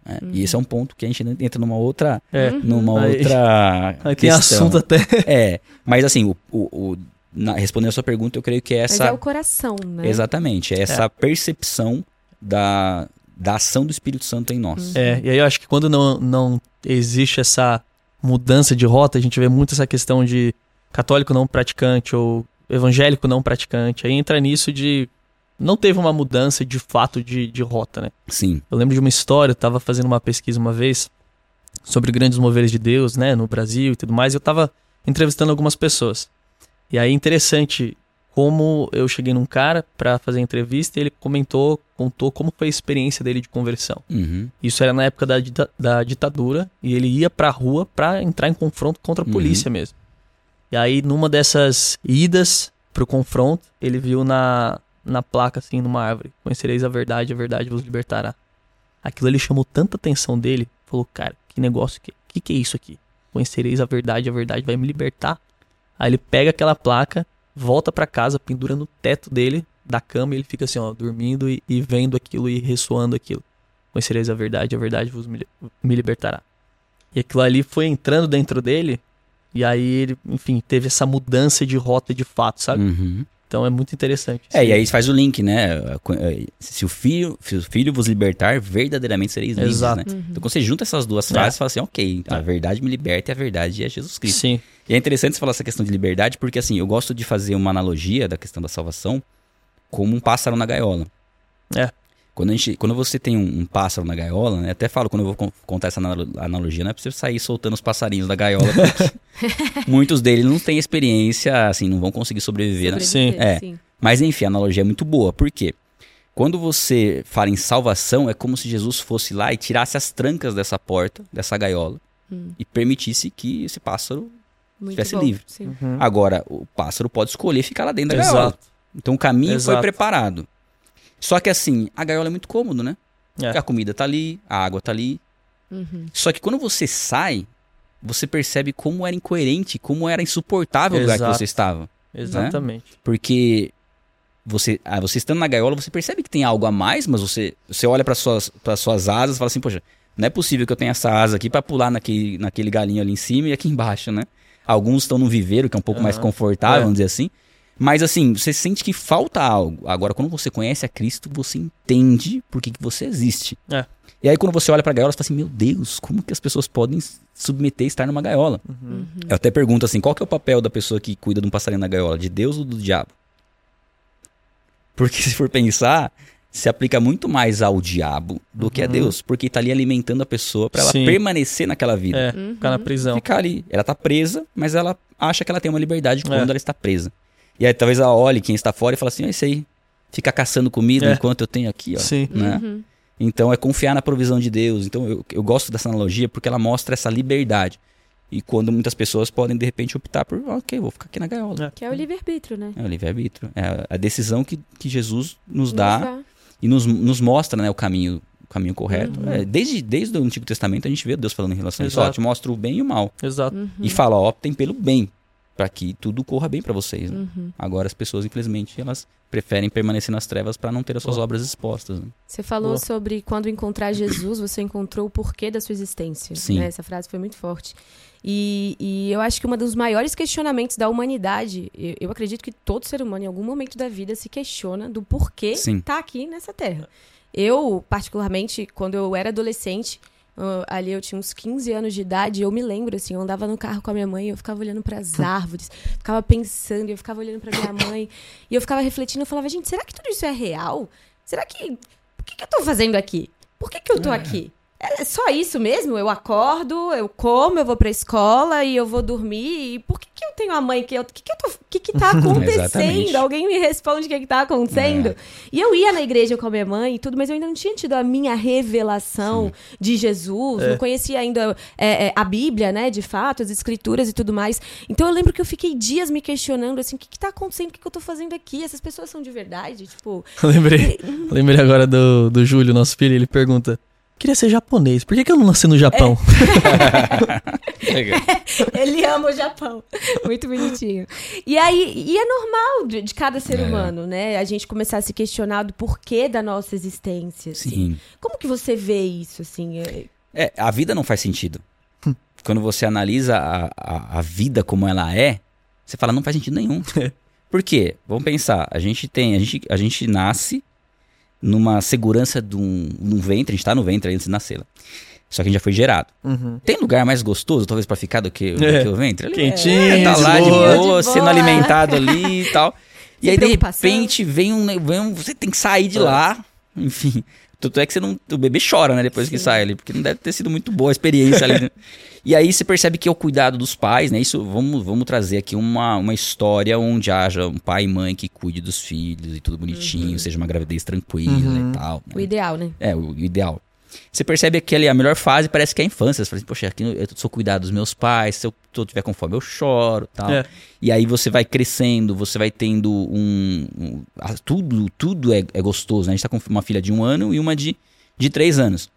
Né? E esse é um ponto que a gente entra numa outra. É. Numa Aí- outra. [laughs] Aí tem questão. assunto até. É. Mas assim, o, o- o- na- respondendo a sua pergunta, eu creio que é Mas essa. é o coração, né? Exatamente, é essa percepção da, da ação do Espírito Santo em nós. É, e aí eu acho que quando não, não existe essa mudança de rota, a gente vê muito essa questão de católico não praticante ou evangélico não praticante. Aí entra nisso de. Não teve uma mudança de fato de, de rota, né? Sim. Eu lembro de uma história, eu tava fazendo uma pesquisa uma vez sobre grandes moveres de Deus, né, no Brasil e tudo mais, e eu tava entrevistando algumas pessoas. E aí interessante como eu cheguei num cara pra fazer a entrevista e ele comentou, contou como foi a experiência dele de conversão. Uhum. Isso era na época da, da ditadura e ele ia pra rua pra entrar em confronto contra a Uhum. polícia mesmo. E aí numa dessas idas pro confronto, ele viu na, na placa assim, numa árvore, conhecereis a verdade, a verdade vos libertará. Aquilo ali chamou tanta atenção dele, falou, cara, que negócio que, que que é isso aqui? Conhecereis a verdade, a verdade vai me libertar. Aí ele pega aquela placa, volta pra casa, pendura no teto dele, da cama, e ele fica assim, ó, dormindo e, e vendo aquilo e ressoando aquilo. Conhecereis a verdade, a verdade vos me, me libertará. E aquilo ali foi entrando dentro dele, e aí ele, enfim, teve essa mudança de rota de fato, sabe? Uhum. Então é muito interessante. É, e aí faz o link, né? Se o filho, se o filho vos libertar, verdadeiramente sereis livres, Exato. né? Então quando você junta essas duas frases, você fala assim, ok, a É. verdade me liberta e a verdade é Jesus Cristo. Sim, E é interessante você falar essa questão de liberdade, porque assim, eu gosto de fazer uma analogia da questão da salvação como um pássaro na gaiola. É. Quando, a gente, quando você tem um, um pássaro na gaiola, né? Até falo quando eu vou con- contar essa analo- analogia, não é pra você sair soltando os passarinhos da gaiola, porque [laughs] muitos deles não têm experiência, assim, não vão conseguir sobreviver, né? Sobreviver, É. sim. Mas enfim, a analogia é muito boa. Por quê? Quando você fala em salvação, é como se Jesus fosse lá e tirasse as trancas dessa porta, dessa gaiola, Hum. e permitisse que esse pássaro. Muito Tivesse bom, livre. Sim. Uhum. Agora, o pássaro pode escolher ficar lá dentro da gaiola. exato. Então o caminho foi Exato. preparado. Só que assim, a gaiola é muito cômodo, né? É. A comida tá ali, a água tá ali. Uhum. Só que quando você sai, você percebe como era incoerente, como era insuportável o lugar que Exato. você estava. Exatamente. Porque você, ah, você estando na gaiola, você percebe que tem algo a mais, mas você, você olha para suas, para suas asas e fala assim, poxa, não é possível que eu tenha essa asa aqui para pular naquele, naquele galinho ali em cima e aqui [laughs] embaixo, né? Alguns estão no viveiro, que é um pouco mais Aham. confortável, É. vamos dizer assim. Mas assim, você sente que falta algo. Agora, quando você conhece a Cristo, você entende por que, que você existe. É. E aí, quando você olha pra gaiola, você fala assim, meu Deus, como que as pessoas podem se submeter a estar numa gaiola? Uhum. Eu até pergunto assim, qual que é o papel da pessoa que cuida de um passarinho na gaiola? De Deus ou do diabo? Porque se for pensar, se aplica muito mais ao diabo do que a Uhum. Deus, porque tá ali alimentando a pessoa pra ela Sim. permanecer naquela vida. É, Uhum. ficar na prisão. Ficar ali. Ela tá presa, mas ela acha que ela tem uma liberdade quando É. ela está presa. E aí talvez ela olhe quem está fora e fala assim, é isso aí. Fica caçando comida É. enquanto eu tenho aqui, ó. Sim. Né? Uhum. Então é confiar na provisão de Deus. Então eu, eu gosto dessa analogia porque ela mostra essa liberdade. E quando muitas pessoas podem de repente optar por, ok, vou ficar aqui na gaiola. É. Que é o livre-arbítrio, né? É o livre-arbítrio. É a- decisão que, que Jesus nos Nos dá e nos, nos mostra né, o caminho o caminho correto. Uhum. É, desde, desde o Antigo Testamento a gente vê Deus falando em relação a isso. Ó, Exato. te mostra o bem e o mal. Exato. Uhum. E fala, ó, optem pelo bem. Pra que tudo corra bem pra vocês. né? Uhum. Agora as pessoas, infelizmente, elas preferem permanecer nas trevas pra não ter as suas Boa. obras expostas. né? Você falou Boa. sobre quando encontrar Jesus, você encontrou o porquê da sua existência. Sim. né? Essa frase foi muito forte. E, e eu acho que um dos maiores questionamentos da humanidade, eu, eu acredito que todo ser humano, em algum momento da vida, se questiona do porquê Sim. tá aqui nessa terra. Eu, particularmente, quando eu era adolescente, ah, ali eu tinha uns 15 anos de idade, eu me lembro, assim, eu andava no carro com a minha mãe, eu ficava olhando para as árvores, ficava pensando, eu ficava olhando para minha mãe, e eu ficava refletindo, eu falava, gente, será que tudo isso é real? Será que. O que, que eu tô fazendo aqui? Por que, que eu tô aqui? É só isso mesmo? Eu acordo, eu como, eu vou pra escola e eu vou dormir. E por que, que eu tenho a mãe que eu. O que, que, eu tô, que, que tá [laughs] acontecendo? Alguém me responde o que, que tá acontecendo. É. E eu ia na igreja com a minha mãe e tudo, mas eu ainda não tinha tido a minha revelação de Jesus, É. não conhecia ainda é, é, a Bíblia, né, de fato, as escrituras e tudo mais. Então eu lembro que eu fiquei dias me questionando, assim, o que, que tá acontecendo, o que, que eu tô fazendo aqui? Essas pessoas são de verdade? Tipo, Eu [laughs] lembrei, lembrei agora do, do Júlio, nosso filho, ele pergunta: queria ser japonês, por que, que eu não nasci no Japão? [laughs] [laughs] Ele ama o Japão. Muito bonitinho. E aí, e é normal de, de cada ser É. humano, né? A gente começar a se questionar do porquê da nossa existência. assim. Sim. Como que você vê isso, assim? É- É, a vida não faz sentido. Quando você analisa a, a, a vida como ela é, você fala, não faz sentido nenhum. [laughs] Por quê? Vamos pensar, a gente tem, a gente, a gente nasce numa segurança de um, num ventre, a gente tá no ventre antes de nascer. lá. Só que a gente já foi gerado. Uhum. Tem lugar mais gostoso, talvez, pra ficar do que, do É. que o ventre? Ali, Quentinho, é, tá de lá de boa. boa, De sendo boa. alimentado ali e tal. [laughs] E aí, de repente, vem um, vem um. Você tem que sair de É. lá. Enfim. Tanto é que você não, o bebê chora, né? Depois que Sim. sai ali, porque não deve ter sido muito boa a experiência ali. [laughs] E aí você percebe que é o cuidado dos pais, né? Isso, vamos, vamos trazer aqui uma, uma história onde haja um pai e mãe que cuide dos filhos e tudo bonitinho, seja uma gravidez tranquila Uhum. e tal. né? O ideal, né? É, o ideal. Você percebe que ali a melhor fase parece que é a infância. Você fala assim, poxa, aqui eu sou cuidar dos meus pais, se eu, tiver com fome eu choro tal. É. E aí você vai crescendo, você vai tendo um. um- tudo tudo é, é gostoso, né? A gente tá com uma filha de um ano e uma de, de três anos.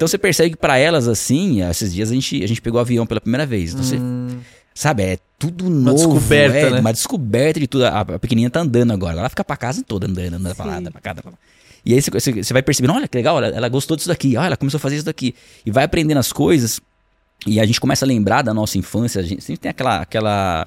Então você percebe que pra elas, assim, esses dias a gente, a gente pegou o avião pela primeira vez. Então você, sabe, é tudo novo. descoberta, é, né? Uma descoberta de tudo. A, a pequenininha tá andando agora. Ela fica pra casa toda andando, andando pra lá, pra cá, pra lá. E aí você, você- você vai percebendo, olha que legal, ela, ela gostou disso daqui, olha, ela começou a fazer isso daqui. E vai aprendendo as coisas, e a gente começa a lembrar da nossa infância, a gente sempre tem aquela, aquela,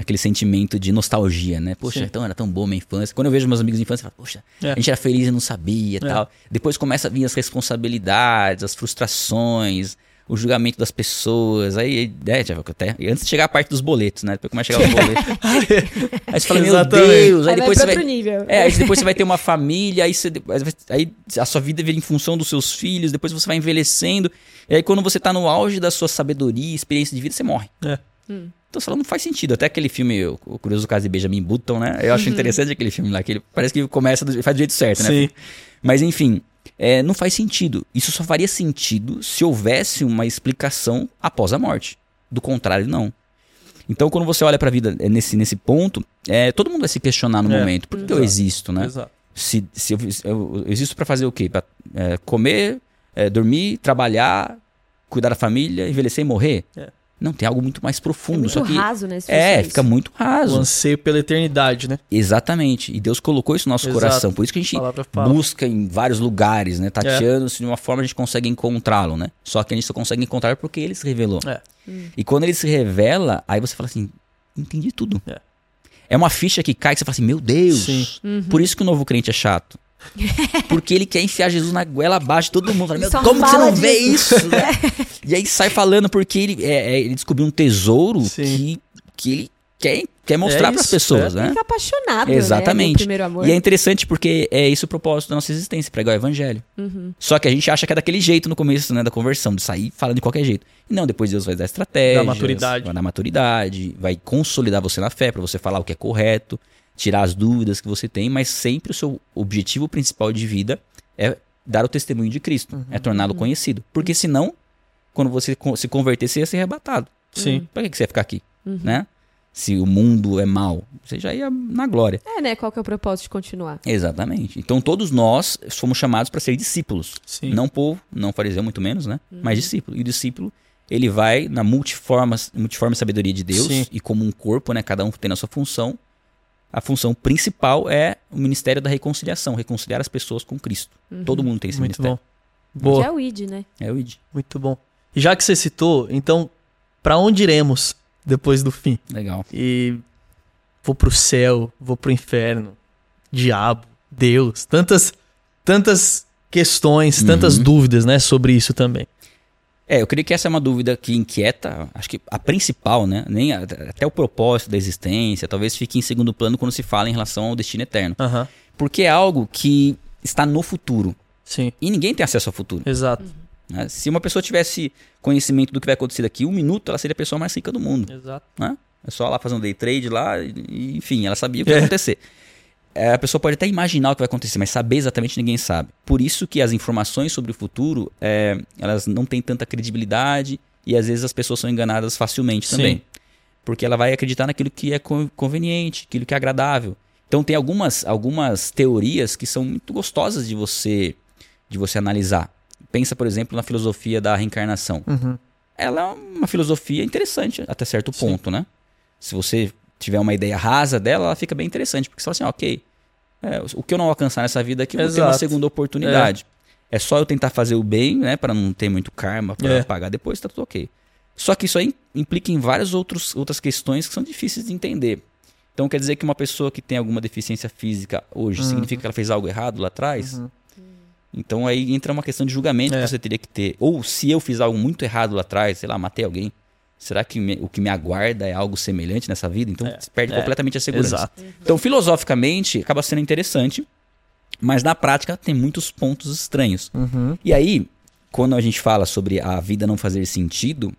aquele sentimento de nostalgia, né? Poxa, Sim. então era tão boa minha infância. Quando eu vejo meus amigos de infância, eu falo, poxa, É. a gente era feliz e não sabia e É. tal. Depois começa a vir as responsabilidades, as frustrações, o julgamento das pessoas. Aí, é, já, até, antes de chegar a parte dos boletos, né? Depois começa a chegar os [laughs] boletos. aí você fala, meu. Deus, aí Aí, depois vai você vai. nível. É, aí depois você vai ter uma família, aí, você, aí a sua vida vira em função dos seus filhos, depois você vai envelhecendo, e aí quando você tá no auge da sua sabedoria, experiência de vida, você morre. É. Então você fala, não faz sentido. Até aquele filme, o Curioso Caso de Benjamin Button, né? Eu acho interessante aquele filme lá, que ele parece que começa, do, faz do jeito certo, né? Sim. Mas enfim, é, não faz sentido. Isso só faria sentido se houvesse uma explicação após a morte. Do contrário, não. Então, quando você olha pra vida é, nesse, nesse ponto, é, todo mundo vai se questionar no É, momento. Por que eu exato. existo, né? Exato. Se, se eu, eu- eu existo pra fazer o quê? Pra é, comer, é, dormir, trabalhar, cuidar da família, envelhecer e morrer? É. Não, tem algo muito mais É profundo. muito só que raso, né? é, isso. fica muito O raso. anseio pela eternidade, né? Exatamente. E Deus colocou isso no nosso Exato. coração. Por isso que a gente palavra busca em vários lugares, É. né? Tateando, se de uma forma a gente consegue encontrá-lo, né? Só que a gente só consegue encontrar porque ele se revelou. É. E quando ele se revela, aí você fala assim, entendi tudo. É. É uma ficha que cai que você fala assim, meu Deus. Sim. Por isso que o novo crente é chato. [laughs] Porque ele quer enfiar Jesus na goela abaixo de todo mundo. Fala, meu, como que você não vê disso." isso? né? [laughs] e aí sai falando porque ele, é, é, ele descobriu um tesouro Sim. que, que ele quer, quer mostrar É para as isso, pessoas, é. né? Ele tá apaixonado, né? Exatamente. Amor. E é interessante porque é esse o propósito da nossa existência, pregar o evangelho. Uhum. Só que a gente acha que é daquele jeito no começo, né, da conversão, de sair falando de qualquer jeito. E não, depois Deus vai dar estratégia, vai dar maturidade, vai consolidar você na fé pra você falar o que é correto, tirar as dúvidas que você tem, mas sempre o seu objetivo principal de vida é dar o testemunho de Cristo, Uhum. é torná-lo conhecido. Porque senão, quando você se converter, você ia ser arrebatado. Sim. Pra que você ia ficar aqui, Uhum. né? Se o mundo é mau, você já ia na glória. É, né? Qual que é o propósito de continuar? Exatamente. Então todos nós fomos chamados para ser discípulos. Sim. Não povo, não fariseu, muito menos, né? Mas discípulo. E o discípulo, ele vai na multiforma, multiforme sabedoria de Deus Sim. e como um corpo, né? Cada um tem a sua função. A função principal é o ministério da reconciliação, reconciliar as pessoas com Cristo. Todo mundo tem esse Muito ministério. bom. Que Boa, é o ID, né? É o ID. muito bom. E já que você citou, então, pra onde iremos depois do fim? Legal. E vou pro céu, vou pro inferno, diabo, Deus, tantas tantas questões, tantas Uhum. dúvidas, né, sobre isso também. É, eu creio que essa é uma dúvida que inquieta, acho que a principal, né? Nem a- até o propósito da existência, talvez fique em segundo plano quando se fala em relação ao destino eterno. Aham. Porque é algo que está no futuro. Sim, E ninguém tem acesso ao futuro. exato. né? Se uma pessoa tivesse conhecimento do que vai acontecer daqui um minuto, ela seria a pessoa mais rica do mundo. Exato. Né? É só lá fazer um day trade lá, e, e, enfim, ela sabia o que ia É. acontecer. É, a pessoa pode até imaginar o que vai acontecer, mas saber exatamente ninguém sabe. Por isso que as informações sobre o futuro, é, elas não têm tanta credibilidade e às vezes as pessoas são enganadas facilmente Sim. também. Porque ela vai acreditar naquilo que é con- conveniente, aquilo que é agradável. Então tem algumas, algumas teorias que são muito gostosas de você, de você analisar. Pensa, por exemplo, na filosofia da reencarnação Uhum. ela é uma filosofia interessante até certo Sim. ponto, né? Se você tiver uma ideia rasa dela, ela fica bem interessante, porque você fala assim, ok, é, o que eu não alcançar nessa vida aqui, eu vou ter uma segunda oportunidade. É. só eu tentar fazer o bem, né, Pra não ter muito karma pra É. pagar depois, tá tudo ok. Só que isso aí implica em várias outros, outras questões que são difíceis de entender. Então quer dizer que uma pessoa que tem alguma deficiência física hoje Uhum. significa que ela fez algo errado lá atrás? Uhum. Então aí entra uma questão de julgamento É. que você teria que ter. Ou se eu fiz algo muito errado lá atrás, sei lá, matei alguém, será que me- o que me aguarda é algo semelhante nessa vida? Então É. você perde É. completamente a segurança. Exato. Então filosoficamente acaba sendo interessante, mas na prática tem muitos pontos estranhos. Uhum. E aí, quando a gente fala sobre a vida não fazer sentido,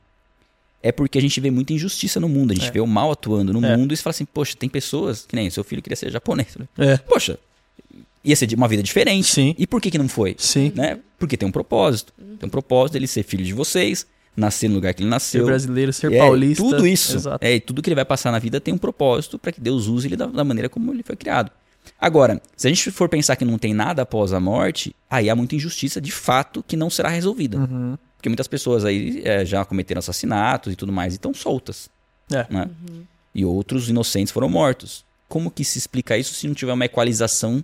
é porque a gente vê muita injustiça no mundo, a gente É. vê o mal atuando no É. mundo e você fala assim, poxa, tem pessoas que nem seu filho queria ser japonês. É. Poxa, ia ser de uma vida diferente. Sim. E por que que não foi? Sim. Né? Porque tem um propósito. Tem um propósito dele ser filho de vocês, nascer no lugar que ele Ser nasceu. brasileiro, ser É, paulista. Tudo isso. Exato. É, e tudo que ele vai passar na vida tem um propósito para que Deus use ele da, da maneira como ele foi criado. Agora, se a gente for pensar que não tem nada após a morte, aí há muita injustiça de fato que não será resolvida. Uhum. Porque muitas pessoas aí é, já cometeram assassinatos e tudo mais e estão soltas. É. Né? E outros inocentes foram mortos. Como que se explica isso se não tiver uma equalização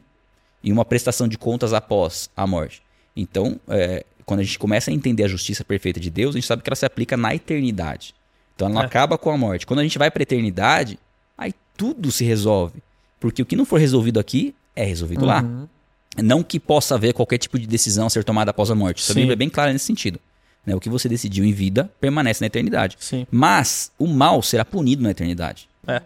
e uma prestação de contas após a morte? Então, é, quando a gente começa a entender a justiça perfeita de Deus, a gente sabe que ela se aplica na eternidade. Então ela não É. acaba com a morte. Quando a gente vai para a eternidade, aí tudo se resolve. Porque o que não for resolvido aqui é resolvido lá. Uhum. Não que possa haver qualquer tipo de decisão a ser tomada após a morte. Isso a. Bíblia é bem clara nesse sentido. Né? O que você decidiu em vida permanece na eternidade. Sim. Mas o mal será punido na eternidade. É.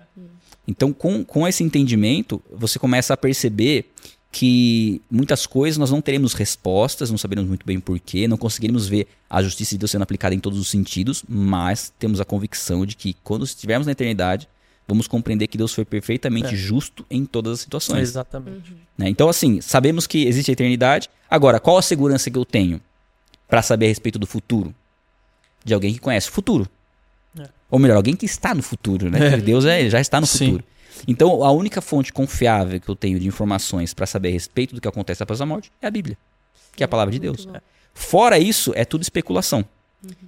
Então, com, com esse entendimento, você começa a perceber que muitas coisas nós não teremos respostas, não saberemos muito bem porquê, não conseguiremos ver a justiça de Deus sendo aplicada em todos os sentidos, mas temos a convicção de que quando estivermos na eternidade, vamos compreender que Deus foi perfeitamente É. justo em todas as situações. Exatamente. né? Então, assim, sabemos que existe a eternidade. Agora, qual a segurança que eu tenho para saber a respeito do futuro? De alguém que conhece o futuro. É. Ou melhor, alguém que está no futuro, né? É. Deus é, já está no Sim. futuro. Então, a única fonte confiável que eu tenho de informações para saber a respeito do que acontece após a morte é a Bíblia, que é a palavra de Deus. Fora isso, é tudo especulação.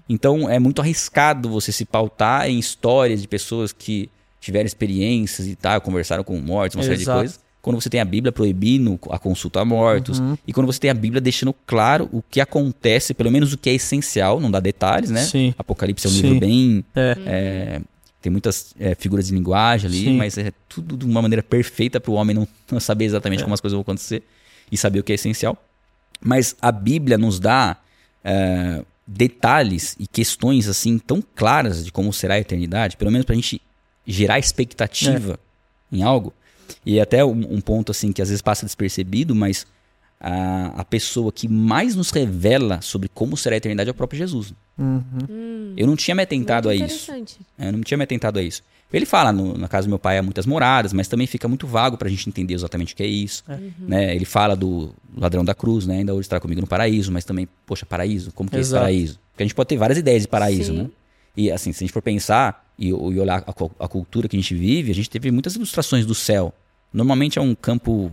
Então, é muito arriscado você se pautar em histórias de pessoas que tiveram experiências e tal, conversaram com mortos, uma série de Exato. coisas. Quando você tem a Bíblia proibindo a consulta a mortos, Uhum. e quando você tem a Bíblia deixando claro o que acontece, pelo menos o que é essencial, não dá detalhes, né? Sim. Apocalipse é um Sim. livro bem. É. é, tem muitas é, figuras de linguagem ali, Sim. mas é tudo de uma maneira perfeita para o homem não, não saber exatamente como as coisas vão acontecer e saber o que é essencial. Mas a Bíblia nos dá é, detalhes e questões assim tão claras de como será a eternidade, pelo menos para a gente gerar expectativa em algo. E até um, um ponto assim que às vezes passa despercebido, mas a, a pessoa que mais nos revela sobre como será a eternidade é o próprio Jesus. Uhum. Eu não tinha me atentado Muito a isso. interessante. Eu não tinha me atentado a isso. Ele fala, no, na casa do meu pai há muitas moradas, mas também fica muito vago pra gente entender exatamente o que é isso. Né? Ele fala do ladrão da cruz, né? Ainda hoje está comigo no paraíso, mas também, poxa, paraíso? Como que é esse Exato. paraíso? Porque a gente pode ter várias ideias de paraíso, Sim. né? E assim, se a gente for pensar e, e olhar a, a cultura que a gente vive, a gente teve muitas ilustrações do céu. Normalmente é um campo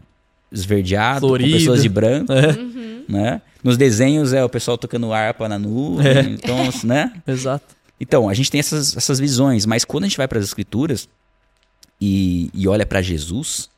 esverdeado, Florido. com pessoas de branco, É, né? Nos desenhos é o pessoal tocando harpa na nuvem, É. então, né? [laughs] exato. Então, a gente tem essas, essas visões, mas quando a gente vai para as escrituras e, e olha para Jesus,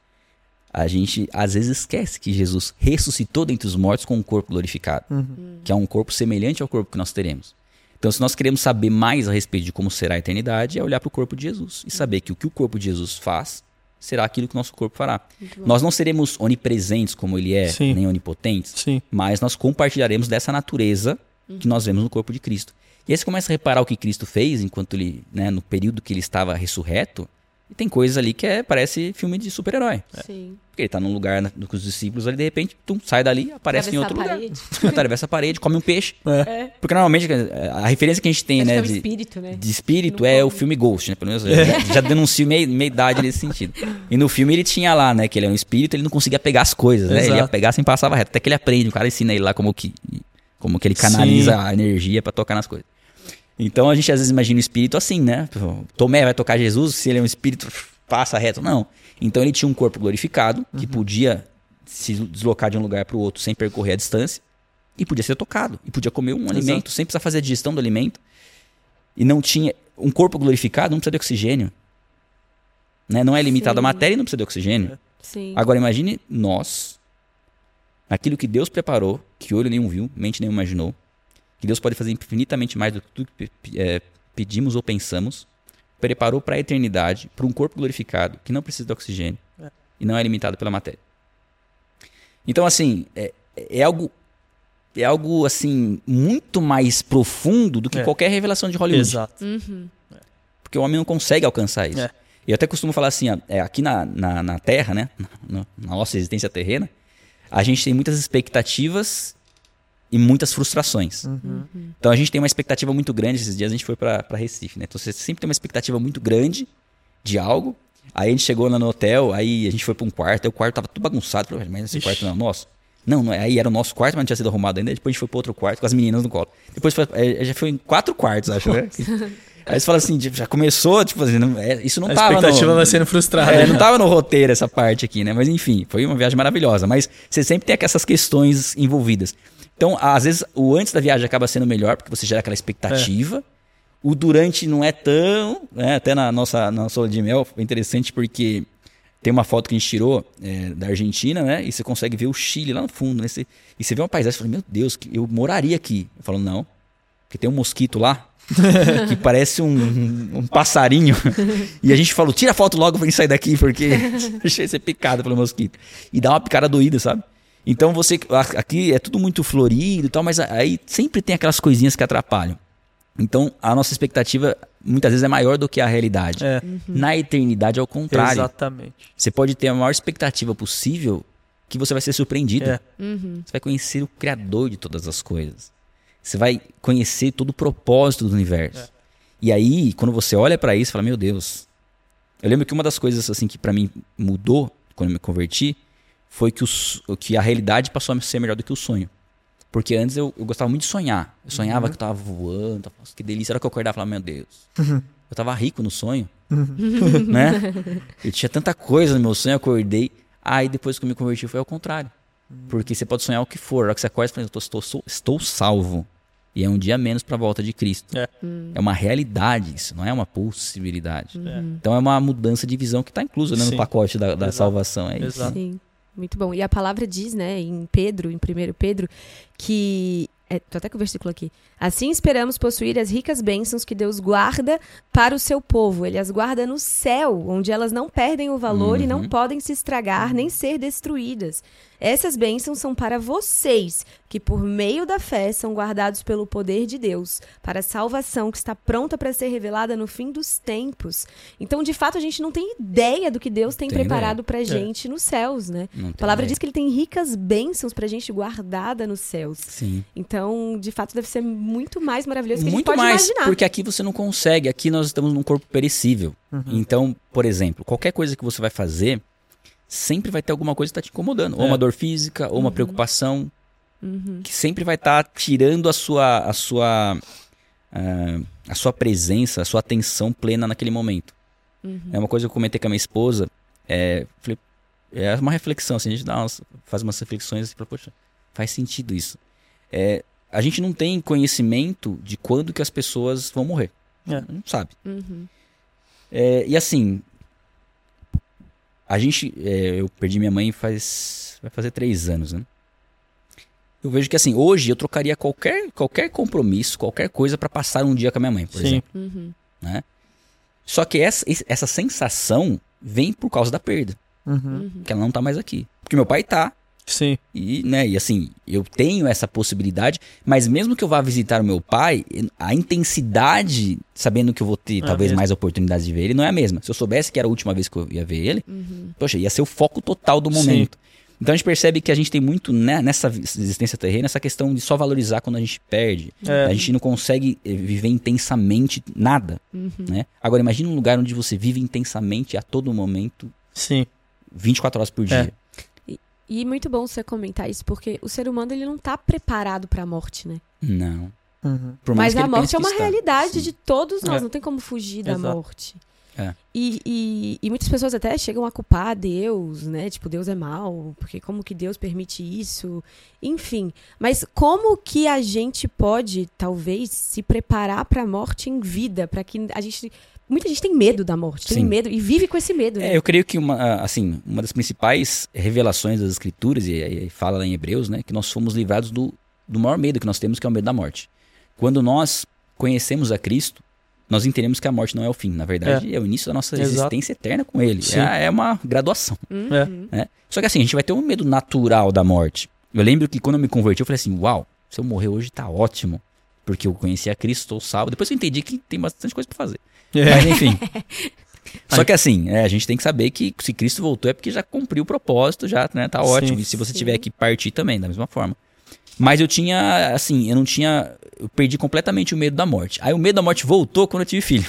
a gente às vezes esquece que Jesus ressuscitou dentre os mortos com um corpo glorificado, Uhum. que é um corpo semelhante ao corpo que nós teremos. Então, se nós queremos saber mais a respeito de como será a eternidade, é olhar para o corpo de Jesus e saber que o que o corpo de Jesus faz será aquilo que o nosso corpo fará. Nós não seremos onipresentes como ele é, Sim. nem onipotentes, Sim. mas nós compartilharemos dessa natureza que nós vemos no corpo de Cristo. E aí você começa a reparar o que Cristo fez enquanto ele, né, no período que ele estava ressurreto, e tem coisas ali que é, parece filme de super-herói. Sim. Porque ele tá num lugar na- com os discípulos ali, de repente, tum, sai dali, aparece em outro lugar. parede. [laughs] Atravessa a parede, come um peixe. É. Porque normalmente a referência que a gente tem, Acho né, é de, espírito, né? de espírito Não é o filme Ghost, né? Pelo menos eu já, já denuncio meia, meia idade nesse sentido. E no filme ele tinha lá, né, que ele é um espírito, ele não conseguia pegar as coisas, né? Ele ia Exato. pegar sem passava reto. Até que ele aprende, o cara ensina ele lá como que, como que ele canaliza Sim. a energia pra tocar nas coisas. Então a gente às vezes imagina o espírito assim, né? Tomé vai tocar Jesus, se ele é um espírito, passa reto. Não. Então ele tinha um corpo glorificado, que podia se deslocar de um lugar para o outro sem percorrer a distância, e podia ser tocado, e podia comer um alimento, sem precisar fazer a digestão do alimento. E não tinha. Um corpo glorificado não precisa de oxigênio. Né? Não é limitado à Sim. matéria e não precisa de oxigênio. Sim. Agora imagine nós, aquilo que Deus preparou, que olho nenhum viu, mente nenhum imaginou, que Deus pode fazer infinitamente mais do que tudo que eh, pedimos ou pensamos, preparou para a eternidade, para um corpo glorificado, que não precisa de oxigênio É. e não é limitado pela matéria. Então, assim, é, é algo é algo assim muito mais profundo do que É. qualquer revelação de Hollywood. Exato. Uhum. Porque o homem não consegue alcançar isso. É. E eu até costumo falar assim, ó, é, aqui na, na, na Terra, né? [laughs] Na, na nossa existência terrena, a gente tem muitas expectativas e muitas frustrações. Uhum. Então a gente tem uma expectativa muito grande. Esses dias a gente foi pra, pra Recife, né? Então você sempre tem uma expectativa muito grande de algo. Aí a gente chegou lá no hotel, aí a gente foi pra um quarto, aí o quarto tava tudo bagunçado. Falei, mas esse Ixi. quarto não é o nosso? Não, não é. Aí era o nosso quarto, mas não tinha sido arrumado ainda. Depois a gente foi pro outro quarto com as meninas no colo. Depois foi, é, já foi em quatro quartos, acho, né? [laughs] Aí você fala assim, já começou, tipo assim, não- é, isso não A tava expectativa no, vai sendo frustrada. é, né? não tava no roteiro essa parte aqui, né? Mas enfim, foi uma viagem maravilhosa. Mas você sempre tem essas questões envolvidas. Então, às vezes, o antes da viagem acaba sendo melhor, porque você gera aquela expectativa. O durante não é tão. Né? Até na nossa, na nossa de mel foi interessante porque tem uma foto que a gente tirou é, da Argentina, né? E você consegue ver o Chile lá no fundo, né? Você- e você vê uma paisagem e fala, meu Deus, que- eu moraria aqui. Eu falo, não, porque tem um mosquito lá. [laughs] que parece um, um passarinho. E a gente falou, tira a foto logo pra gente sair daqui, porque [laughs] deixei ser picado pelo mosquito. E dá uma picada doída, sabe? Então você. Aqui é tudo muito florido e tal, mas aí sempre tem aquelas coisinhas que atrapalham. Então a nossa expectativa muitas vezes é maior do que a realidade. É, Na eternidade é o contrário. exatamente. Você pode ter a maior expectativa possível que você vai ser surpreendido. É. Você vai conhecer o Criador de todas as coisas. Você vai conhecer todo o propósito do universo. É. E aí, quando você olha pra isso, você fala, meu Deus. Eu lembro que uma das coisas assim que pra mim mudou quando eu me converti foi que, o que a realidade passou a ser melhor do que o sonho. Porque antes eu, eu gostava muito de sonhar. Eu sonhava que eu tava voando, tava, nossa, que delícia. Era que eu acordava e falava, meu Deus. Eu tava rico no sonho. né? [laughs] Eu tinha tanta coisa no meu sonho, eu acordei. Aí depois que eu me converti foi ao contrário. Porque você pode sonhar o que for. A hora que você acorda, você fala, "Eu tô- estou, estou, estou salvo. E é um dia menos para a volta de Cristo. É. É uma realidade isso, não é uma possibilidade. É. Então é uma mudança de visão que está inclusa né, no pacote da, da salvação. É isso. Exato. Sim, muito bom. E a palavra diz, né, em Pedro, em 1 Pedro, que. É, tô até com o versículo aqui. Assim esperamos possuir as ricas bênçãos que Deus guarda para o seu povo. Ele as guarda no céu, onde elas não perdem o valor e não Uhum. podem se estragar nem ser destruídas. Essas bênçãos são para vocês, que por meio da fé são guardados pelo poder de Deus, para a salvação que está pronta para ser revelada no fim dos tempos. Então, de fato, a gente não tem ideia do que Deus tem Tem preparado pra gente nos céus, né? A palavra ideia. diz que ele tem ricas bênçãos pra gente guardada nos céus. Sim. Então, de fato, deve ser muito mais maravilhoso que a gente Muito pode mais, imaginar. porque aqui você não consegue. Aqui nós estamos num corpo perecível. Então, por exemplo, qualquer coisa que você vai fazer, sempre vai ter alguma coisa que está te incomodando. Ou É. uma dor física, ou uma preocupação, Uhum. que sempre vai estar tirando a sua, a sua, ah, a sua presença, a sua atenção plena naquele momento. Uhum. É uma coisa que eu comentei com a minha esposa. É, falei, é uma reflexão, assim, a gente dá umas- faz umas reflexões e fala, poxa, faz sentido isso. É, a gente não tem conhecimento de quando que as pessoas vão morrer. É. Não sabe. Uhum. É, e assim, a gente, é, eu perdi minha mãe faz, vai fazer três anos, né? Eu vejo que assim, hoje eu trocaria qualquer, qualquer compromisso, qualquer coisa pra passar um dia com a minha mãe, por Sim. exemplo. Uhum. Só que essa, essa sensação vem por causa da perda, Uhum. que ela não tá mais aqui. Porque meu pai tá, Sim. e, né, e assim, eu tenho essa possibilidade, mas mesmo que eu vá visitar o meu pai, a intensidade, sabendo que eu vou ter é talvez mais oportunidades de ver ele, não é a mesma. Se eu soubesse que era a última vez que eu ia ver ele, Uhum. poxa, ia ser o foco total do Sim. momento. Então a gente percebe que a gente tem muito né, nessa existência terrena essa questão de só valorizar quando a gente perde. É. A gente não consegue eh, viver intensamente nada. Uhum. Né? Agora imagine um lugar onde você vive intensamente a todo momento, Sim. 24 horas por É. E muito bom você comentar isso, porque o ser humano ele não tá preparado pra morte, né? Não. Uhum. Mas a morte é uma está. realidade Sim. de todos nós, É. não tem como fugir da Exato. morte. É. E, e, e muitas pessoas até chegam a culpar Deus, né? Tipo, Deus é mal, porque como que Deus permite isso? Enfim. Mas como que a gente pode, talvez, se preparar pra morte em vida? para que a gente. Muita gente tem medo da morte, tem Sim. medo e vive com esse medo, né? É, eu creio que uma, assim, uma das principais revelações das escrituras, e, e fala lá em Hebreus, né, que nós fomos livrados do, do maior medo que nós temos, que é o medo da morte. Quando nós conhecemos a Cristo, nós entendemos que a morte não é o fim. Na verdade, é, o início da nossa Exato. existência eterna com Ele. É, é uma graduação. Uhum. né? Só que assim, a gente vai ter um medo natural da morte. Eu lembro que quando eu me converti, eu falei assim, uau, se eu morrer hoje tá ótimo. Porque eu conheci a Cristo, estou salvo. Depois eu entendi que tem bastante coisa pra fazer. É. Mas enfim. [laughs] Só que assim, é, a gente tem que saber que se Cristo voltou é porque já cumpriu o propósito, já, né? Tá ótimo. Sim. E se você Sim. tiver que partir também, da mesma forma. Mas eu tinha, assim, eu não tinha. Eu perdi completamente o medo da morte. Aí o medo da morte voltou quando eu tive filho.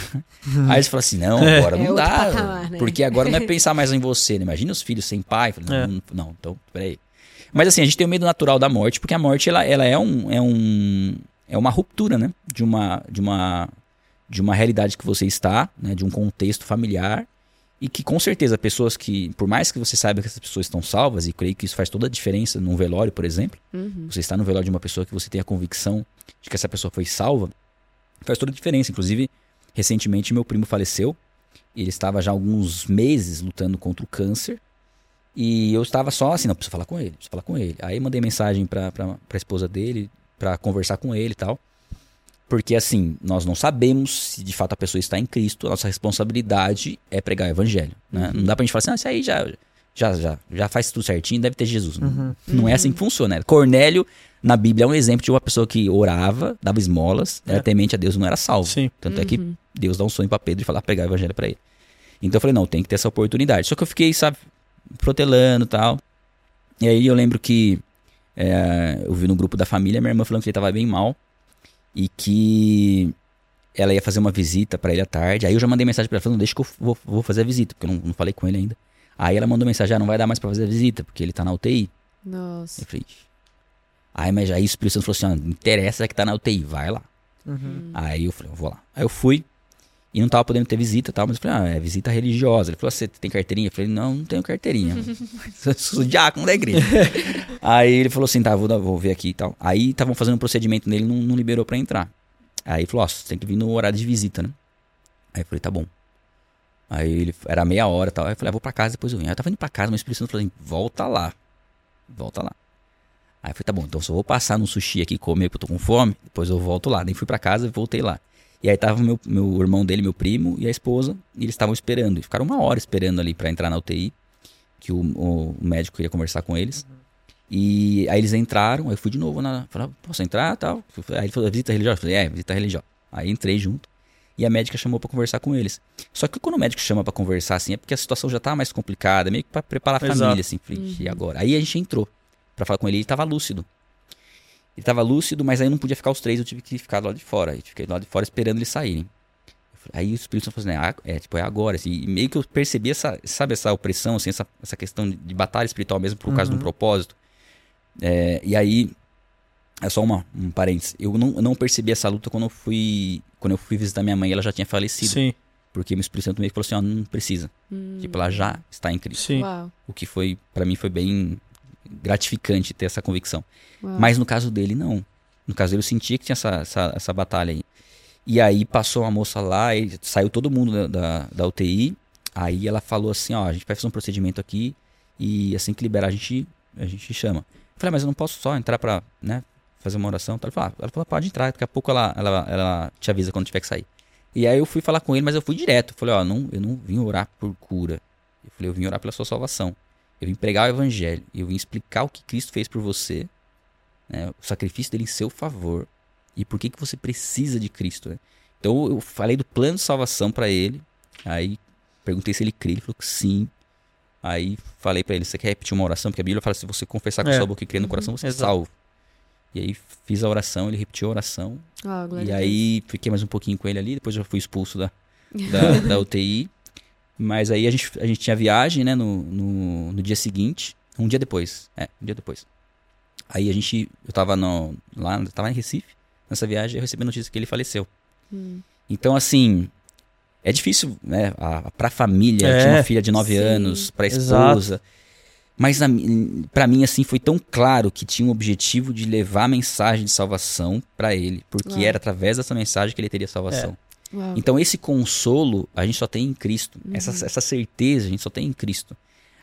Aí você fala assim: não, agora É não outro dá. patamar, né? Porque agora não é pensar mais em você, né? Imagina os filhos sem pai. Falei, É. não, não, não, então, peraí. Mas assim, a gente tem o medo natural da morte, porque a morte ela, ela é um. É um. É uma ruptura, né? De uma. De uma. De uma realidade que você está, né? De um contexto familiar. E que com certeza pessoas que, por mais que você saiba que essas pessoas estão salvas, e creio que isso faz toda a diferença num velório, por exemplo, Uhum. você está no velório de uma pessoa que você tem a convicção de que essa pessoa foi salva, faz toda a diferença. Inclusive, recentemente meu primo faleceu, ele estava já há alguns meses lutando contra o câncer, e eu estava só assim, não, preciso falar com ele, preciso falar com ele. Aí mandei mensagem pra, pra esposa dele, pra conversar com ele e tal. Porque assim, nós não sabemos se de fato a pessoa está em Cristo, a nossa responsabilidade é pregar o evangelho. Né? Não dá pra gente falar assim, ah, isso aí já, já, já, já faz tudo certinho, deve ter Jesus. Não, não é assim que funciona. né? Cornélio, na Bíblia, é um exemplo de uma pessoa que orava, dava esmolas, era É. temente a Deus, não era salvo. Sim. Tanto é que Deus dá um sonho pra Pedro de falar, pregar o evangelho pra ele. Então eu falei, não, tem que ter essa oportunidade. Só que eu fiquei, sabe, protelando e tal. E aí eu lembro que é, eu vi no grupo da família minha irmã falando que ele tava bem mal e que ela ia fazer uma visita pra ele à tarde. Aí eu já mandei mensagem pra ela falando, deixa que eu vou, vou fazer a visita, porque eu não, não falei com ele ainda. Aí ela mandou mensagem, ah, não vai dar mais pra fazer a visita, porque ele tá na UTI. Nossa. Eu falei, aí mas aí o Espírito Santo falou assim, ah, não interessa que tá na UTI, vai lá. Uhum. Aí eu falei, eu vou lá. Aí eu fui e não tava podendo ter visita e tal, mas eu falei, ah, é visita religiosa. Ele falou, você tem carteirinha? Eu falei, não, não tenho carteirinha. [laughs] [laughs] Sou- diácono da igreja. [laughs] Aí ele falou assim, tá, vou, vou ver aqui e tal. Aí estavam fazendo um procedimento nele, não, não liberou pra entrar. Aí ele falou, ó, você tem que vir no horário de visita, né? Aí eu falei, tá bom. Aí ele, era meia hora e tal. Aí eu falei, ah, vou pra casa, depois eu venho. Aí eu tava indo pra casa, mas o Espírito Santo falou assim, volta lá. Volta lá. Aí eu falei, tá bom, então só vou passar no sushi aqui comer, porque eu tô com fome, depois eu volto lá. Nem fui pra casa e voltei lá. E aí tava meu, meu irmão dele, meu primo e a esposa, e eles estavam esperando. E ficaram uma hora esperando ali pra entrar na UTI, que o, o médico ia conversar com eles. E aí eles entraram, aí eu fui de novo na. Falei, posso entrar tal? Aí ele falou, visita religiosa? Eu falei, é, visita religiosa. Aí entrei junto. E a médica chamou pra conversar com eles. Só que quando o médico chama pra conversar assim, é porque a situação já tá mais complicada, meio que pra preparar a Exato. família, assim. Falei, e agora? Aí a gente entrou pra falar com ele, ele tava lúcido. Ele tava lúcido, mas aí não podia ficar os três, eu tive que ficar do lado de fora. Aí fiquei do lado de fora esperando eles saírem. Eu Aí o Espírito Santo falou assim, né, ah, é, tipo, é agora, assim, e meio que eu percebi essa, sabe, essa opressão, assim, essa, essa questão de, de batalha espiritual mesmo por causa de um propósito. É, e aí, é só uma, um parênteses, eu não, eu não percebi essa luta quando eu fui, quando eu fui visitar minha mãe, ela já tinha falecido. Sim, Porque o Espírito Santo meio que falou assim, ó, não precisa. Tipo, ela já está em Cristo. sim. Uau. O que foi, pra mim, foi bem gratificante ter essa convicção. Uau. Mas no caso dele, não. No caso dele, eu sentia que tinha essa, essa, essa batalha aí. E aí passou uma moça lá, e saiu todo mundo da, da, da UTI. Aí ela falou assim, ó, a gente vai fazer um procedimento aqui e assim que liberar a gente, a gente chama. Eu falei, mas eu não posso só entrar pra, né, fazer uma oração. Ela falou, ah, ela falou, pode entrar, daqui a pouco ela, ela, ela te avisa quando tiver que sair. E aí eu fui falar com ele, mas eu fui direto. Eu falei, ó, não, eu não vim orar por cura. Eu falei, eu vim orar pela sua salvação. Eu vim pregar o evangelho. Eu vim explicar o que Cristo fez por você. né, o sacrifício dele em seu favor. E por que, que você precisa de Cristo. né? Então eu falei do plano de salvação pra ele. Aí perguntei se ele crê. Ele falou que sim. Aí falei pra ele, você quer repetir uma oração? Porque a Bíblia fala se você confessar com É. sua boca e crer no coração, você é salvo. E aí fiz a oração, ele repetiu a oração. Glória E aí fiquei mais um pouquinho com ele ali, depois eu fui expulso da, [laughs] da, da UTI. Mas aí a gente, a gente tinha viagem, né, no, no, no dia seguinte. Um dia depois. É, um dia depois. Aí a gente. Eu tava no, lá, eu tava em Recife, nessa viagem, eu recebi a notícia que ele faleceu. Hum. Então, assim. É difícil, né? A, pra família, É, tinha uma filha de 9 sim. anos, pra Exato. esposa. Mas na, mi- pra mim, assim, foi tão claro que tinha o objetivo de levar a mensagem de salvação pra ele. Porque Uau. era através dessa mensagem que ele teria salvação. Uau. Então, esse consolo a gente só tem em Cristo. Essa, Uhum. essa certeza a gente só tem em Cristo.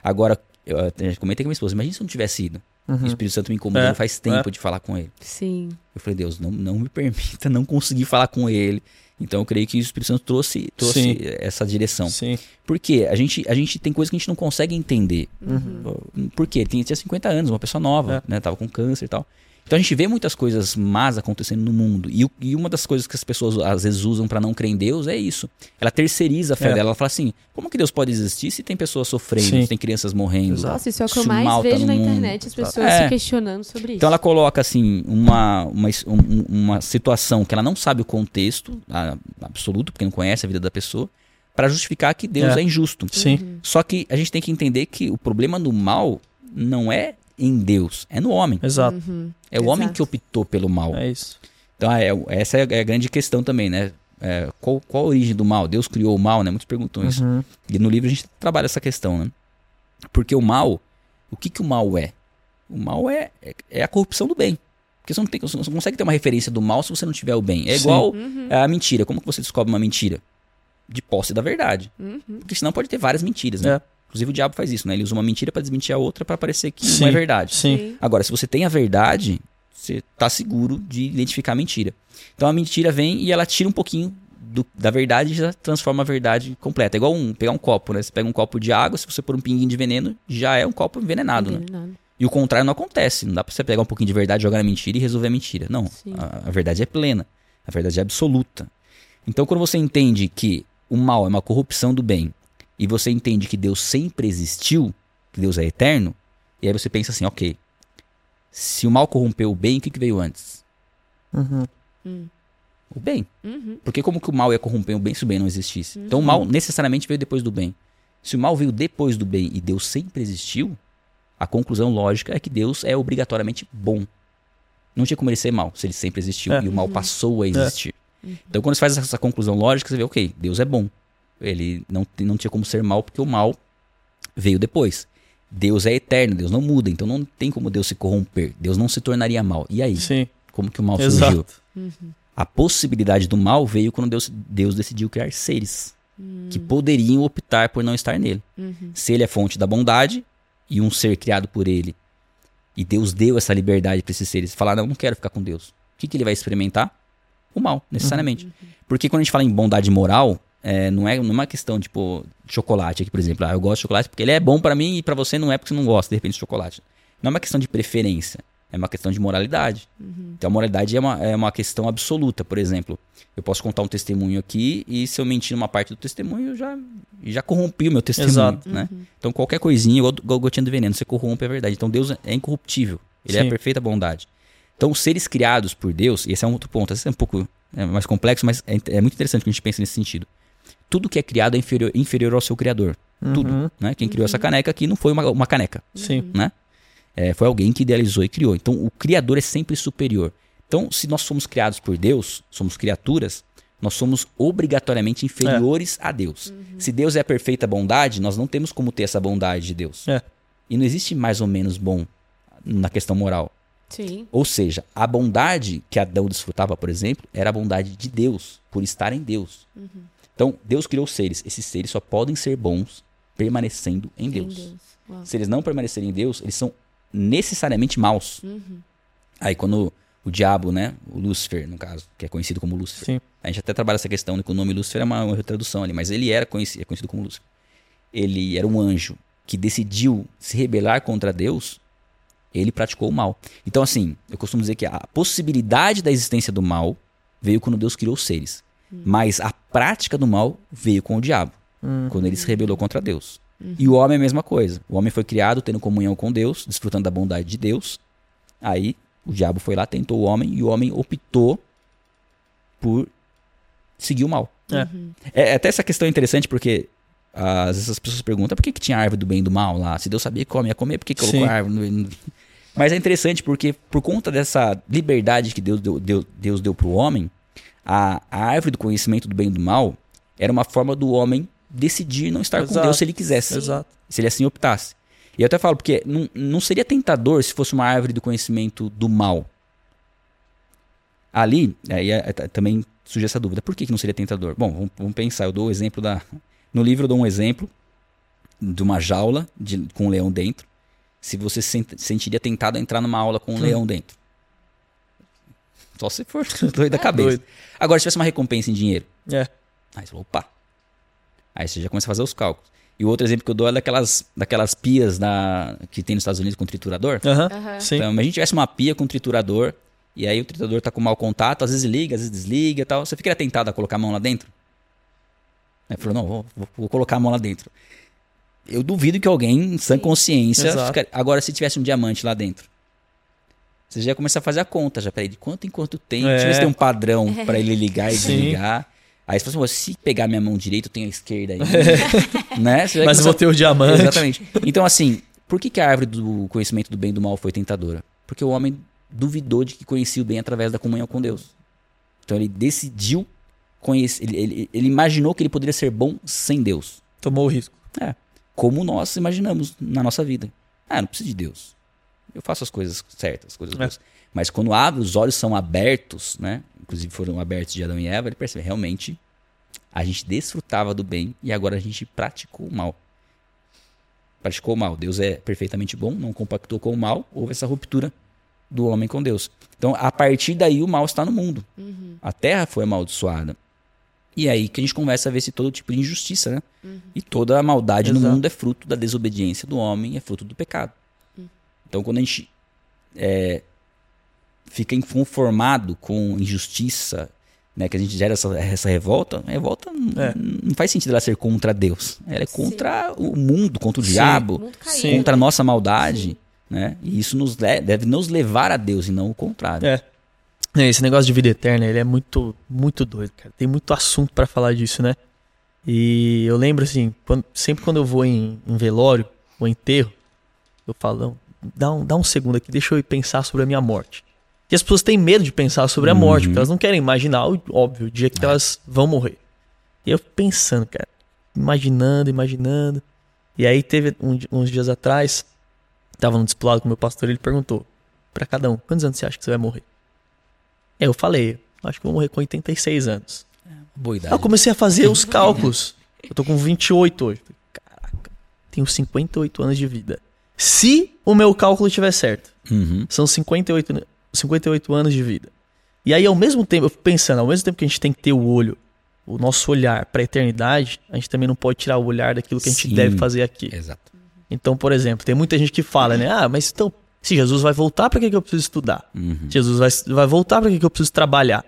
Agora, eu até comentei com a minha esposa, imagina se eu não tivesse ido. O Uhum. Espírito Santo me incomodando É, faz tempo de falar com ele. Sim. Eu falei, Deus, não, não me [laughs] permita não conseguir falar com ele. Então eu creio que o Espírito Santo trouxe, trouxe Sim. essa direção. Sim. Por quê? A gente, a gente tem coisas que a gente não consegue entender. Uhum. Por quê? Tinha, tinha 50 anos, uma pessoa nova, É. né? Tava com câncer e tal. Então a gente vê muitas coisas más acontecendo no mundo. E, e uma das coisas que as pessoas às vezes usam pra não crer em Deus é isso. Ela terceiriza a fé É. dela. Ela fala assim: como que Deus pode existir se tem pessoas sofrendo, Sim. se tem crianças morrendo? Exato. Nossa, isso é o que eu mais mal tá vejo no na mundo. internet, as pessoas É. se questionando sobre isso. Então ela coloca assim uma, uma, um- uma situação que ela não sabe o contexto a- absoluto, porque não conhece a vida da pessoa, pra justificar que Deus é, É. injusto. Sim. Só que a gente tem que entender que o problema do mal não é em Deus, é no homem. Exato. Uhum. É o homem Exato. que optou pelo mal. É isso. Então é, essa é a grande questão também, né? É, qual, qual a origem do mal? Deus criou o mal, né? Muitos perguntam isso. Uhum. E no livro a gente trabalha essa questão, né? Porque o mal, o que, que o mal é? O mal é, é, é a corrupção do bem. Porque você não, tem, você não consegue ter uma referência do mal se você não tiver o bem. É Sim. igual Uhum. a mentira. Como que você descobre uma mentira? De posse da verdade. Uhum. Porque senão pode ter várias mentiras, né? É. Inclusive o diabo faz isso, né? Ele usa uma mentira pra desmentir a outra pra parecer que Sim. não é verdade. Sim. Agora, se você tem a verdade, você tá seguro de identificar a mentira. Então a mentira vem e ela tira um pouquinho do- da verdade e já transforma a verdade completa. É igual um, pegar um copo, né? Você pega um copo de água, se você pôr um pinguinho de veneno, já é um copo envenenado, né? Envenenado. E o contrário não acontece. Não dá pra você pegar um pouquinho de verdade, jogar na mentira e resolver a mentira. Não. Sim. A, a verdade é plena. A verdade é absoluta. Então, quando você entende que o mal é uma corrupção do bem e você entende que Deus sempre existiu, que Deus é eterno, e aí você pensa assim, ok, se o mal corrompeu o bem, o que, que veio antes? Uhum. Hum. O bem. Uhum. Porque como que o mal ia corromper o bem se o bem não existisse? Então o mal necessariamente veio depois do bem. Se o mal veio depois do bem e Deus sempre existiu, a conclusão lógica é que Deus é obrigatoriamente bom. Não tinha como ele ser mal, se ele sempre existiu É. e o mal passou a existir. Então quando você faz essa conclusão lógica, você vê, ok, Deus é bom. Ele não, não tinha como ser mal porque o mal veio depois. Deus é eterno, Deus não muda, então não tem como Deus se corromper. Deus não se tornaria mal. E aí? Sim. Como que o mal surgiu? Exato. A possibilidade do mal veio quando Deus, Deus decidiu criar seres que poderiam optar por não estar nele. Uhum. Se ele é fonte da bondade e um ser criado por ele, e Deus deu essa liberdade para esses seres, falar: Não, não quero ficar com Deus. O que, que ele vai experimentar? O mal, necessariamente. Porque quando a gente fala em bondade moral, é, não, é, não é uma questão tipo chocolate aqui, por exemplo. Ah, eu gosto de chocolate porque ele é bom para mim e para você não é porque você não gosta, de repente, de chocolate. Não é uma questão de preferência, é uma questão de moralidade. Então a moralidade é uma, é uma questão absoluta. Por exemplo, eu posso contar um testemunho aqui e se eu mentir numa parte do testemunho, eu já, já corrompi o meu testemunho. Exato. Né? Então qualquer coisinha, igual, gotinha de veneno, você corrompe a verdade. Então Deus é incorruptível. Ele é a Sim. perfeita bondade. Então os seres criados por Deus, e esse é um outro ponto, esse é um pouco é, mais complexo, mas é, é muito interessante que a gente pense nesse sentido. Tudo que é criado é inferior, inferior ao seu criador. Tudo. Uhum. Né? Quem criou essa caneca aqui não foi uma, uma caneca Sim. né? É, foi alguém que idealizou e criou. Então, o Criador é sempre superior. Então, se nós somos criados por Deus, somos criaturas, nós somos obrigatoriamente inferiores a Deus. Se Deus é a perfeita bondade, nós não temos como ter essa bondade de Deus. É. E não existe mais ou menos bom na questão moral. Sim. Ou seja, a bondade que Adão desfrutava, por exemplo, era a bondade de Deus, por estar em Deus. Então, Deus criou seres. Esses seres só podem ser bons permanecendo em Deus. Em Deus. Se eles não permanecerem em Deus, eles são necessariamente maus. Aí quando o diabo, né, o Lúcifer, no caso, que é conhecido como Lúcifer. Sim. A gente até trabalha essa questão, né, que o nome Lúcifer é uma, uma retradução ali, mas ele era conhecido, é conhecido como Lúcifer. Ele era um anjo que decidiu se rebelar contra Deus, ele praticou o mal. Então assim, eu costumo dizer que a possibilidade da existência do mal veio quando Deus criou os seres. Mas a prática do mal veio com o diabo, quando ele se rebelou contra Deus. E o homem é a mesma coisa. O homem foi criado tendo comunhão com Deus, desfrutando da bondade de Deus. Aí o diabo foi lá, tentou o homem e o homem optou por seguir o mal. É. É, até essa questão é interessante porque às vezes as pessoas perguntam por que, que tinha a árvore do bem e do mal lá? Se Deus sabia que o homem ia comer, por que, colocou Sim. a árvore? no- Mas é interessante porque por conta dessa liberdade que Deus deu, deu, Deus deu para o homem, a, a árvore do conhecimento do bem e do mal era uma forma do homem decidir não estar com Exato. Deus se ele quisesse. Exato. Se ele assim optasse. E eu até falo, porque não, não seria tentador se fosse uma árvore do conhecimento do mal. Ali, aí é- é- também surge essa dúvida. Por que, que não seria tentador? Bom, vamos, vamos pensar. Eu dou o exemplo da. No livro eu dou um exemplo de uma jaula de- com um leão dentro. Se você se sent- sentiria tentado a entrar numa aula com um leão dentro. Só se for [laughs] doido da cabeça. doido. Agora, se tivesse uma recompensa em dinheiro. É. Aí você falou, opa. Aí você já começa a fazer os cálculos. E o outro exemplo que eu dou é daquelas, daquelas pias na, que tem nos Estados Unidos com triturador. Aham. Aham. Sim. Então, a gente tivesse uma pia com triturador, e aí o triturador tá com mau contato, às vezes liga, às vezes desliga e tal. Você ficaria tentado a colocar a mão lá dentro? Aí falou, não, vou, vou- vou colocar a mão lá dentro. Eu duvido que alguém, em sã consciência, agora se tivesse um diamante lá dentro. Você já ia começar a fazer a conta já, peraí, de quanto em quanto tempo? É. Deixa eu ver se tem um padrão pra ele ligar e Sim. desligar. Aí você fala assim, "Pô, se pegar minha mão direita, eu tenho a esquerda aí. [laughs] né? Você já Mas eu começa- vou ter o diamante. Exatamente. Então, assim, por que, que a árvore do conhecimento do bem e do mal foi tentadora? Porque o homem duvidou de que conhecia o bem através da comunhão com Deus. Então ele decidiu conhecer, ele, ele, ele imaginou que ele poderia ser bom sem Deus. Tomou o risco. É. Como nós imaginamos na nossa vida. Ah, não preciso de Deus. Eu faço as coisas certas, as coisas É. boas. Mas quando abre, os olhos são abertos, né? Inclusive foram abertos de Adão e Eva, ele percebe realmente a gente desfrutava do bem e agora a gente praticou o mal. Praticou o mal. Deus é perfeitamente bom, não compactou com o mal, houve essa ruptura do homem com Deus. Então, a partir daí, o mal está no mundo. A terra foi amaldiçoada. E é aí que a gente começa a ver esse todo tipo de injustiça, né? E toda a maldade no Exato. mundo é fruto da desobediência do homem, é fruto do pecado. Então, quando a gente é, fica inconformado com injustiça, né, que a gente gera essa, essa revolta, a revolta não, É. não faz sentido ela ser contra Deus. Ela é Sim. contra o mundo, contra o Sim. O diabo. Sim. contra a nossa maldade. Né? E isso nos le- deve nos levar a Deus e não o contrário. É. É, Esse negócio de vida eterna, ele é muito, muito doido, cara. Tem muito assunto pra falar disso, né? E eu lembro, assim, quando- sempre quando eu vou em, em velório ou enterro, eu falo, "Não, dá um, dá um segundo aqui, deixa eu pensar sobre a minha morte. E as pessoas têm medo de pensar sobre a morte, porque elas não querem imaginar, o- óbvio, o dia que elas vão morrer. E eu pensando, cara, imaginando, imaginando. E aí teve um uns dias atrás, tava no discipulado com o meu pastor, ele perguntou pra cada um, quantos anos você acha que você vai morrer? Aí eu falei, acho que vou morrer com 86 anos. Boa Aí idade. eu comecei a fazer os [laughs] cálculos. Eu tô com 28 hoje. Caraca, tenho 58 anos de vida. Se o meu cálculo estiver certo, Uhum. são 58, an- 58 anos de vida. E aí, ao mesmo tempo, eu fico pensando, ao mesmo tempo que a gente tem que ter o olho, o nosso olhar para a eternidade, a gente também não pode tirar o olhar daquilo que a gente Sim. deve fazer aqui. Exato. Então, por exemplo, tem muita gente que fala, né? Ah, mas então, se Jesus vai voltar, para que, que eu preciso estudar? Uhum. Jesus vai, vai voltar, para que, que eu preciso trabalhar?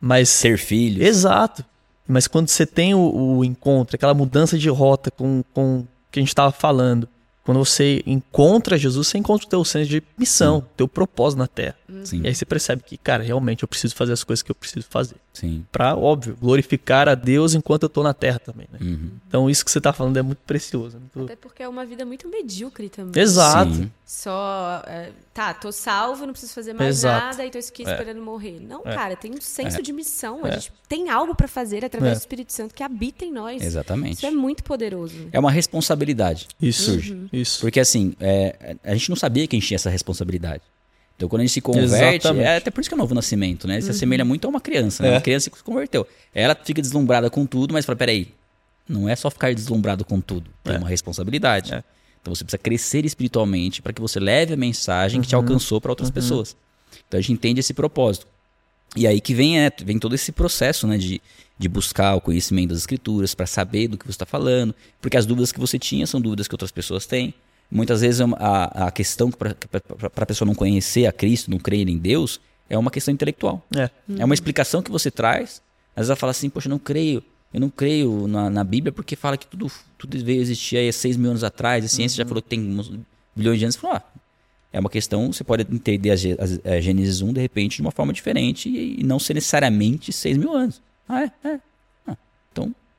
Mas Ser filho. Exato. Mas quando você tem o, o encontro, aquela mudança de rota com, com o que a gente estava falando, quando você encontra Jesus, você encontra o teu senso de missão, teu propósito na Terra. Sim, E aí você percebe que, cara, realmente eu preciso fazer as coisas que eu preciso fazer. sim. Pra, óbvio, glorificar a Deus enquanto eu tô na Terra também, né? Uhum. Então isso que você tá falando é muito precioso. é muito- Até porque é uma vida muito medíocre também. Exato. Sim. Só, é, tá, tô salvo, não preciso fazer mais Exato. nada e tô aqui esperando morrer. Não, É. cara, tem um senso É. de missão. A É. gente tem algo pra fazer através É. do Espírito Santo que habita em nós. Exatamente. Isso é muito poderoso. É uma responsabilidade. Isso, Surge. isso. Porque assim, é, a gente não sabia que a gente tinha essa responsabilidade. Então quando a gente se converte, Exatamente. é até por isso que é o novo nascimento, né? Ele se assemelha muito a uma criança, né? É. Uma criança que se converteu. Ela fica deslumbrada com tudo, mas fala, peraí, não é só ficar deslumbrado com tudo. Tem É. uma responsabilidade. É. Então você precisa crescer espiritualmente para que você leve a mensagem Uhum. que te alcançou para outras pessoas. Então a gente entende esse propósito. E aí que vem, é, vem todo esse processo, né, de, de buscar o conhecimento das escrituras para saber do que você está falando, porque as dúvidas que você tinha são dúvidas que outras pessoas têm. Muitas vezes é a, a questão para a pessoa não conhecer a Cristo, não crer em Deus, é uma questão intelectual. É. É uma explicação que você traz. Às vezes ela fala assim, poxa, eu não creio. Eu não creio na, na Bíblia porque fala que tudo, tudo veio existir aí há seis mil anos atrás. A ciência já falou que tem uns bilhões de anos. Fala, ah, é uma questão, você pode entender a, a, a Gênesis 1 de repente de uma forma diferente e, e não ser necessariamente seis mil anos. Ah, é? é.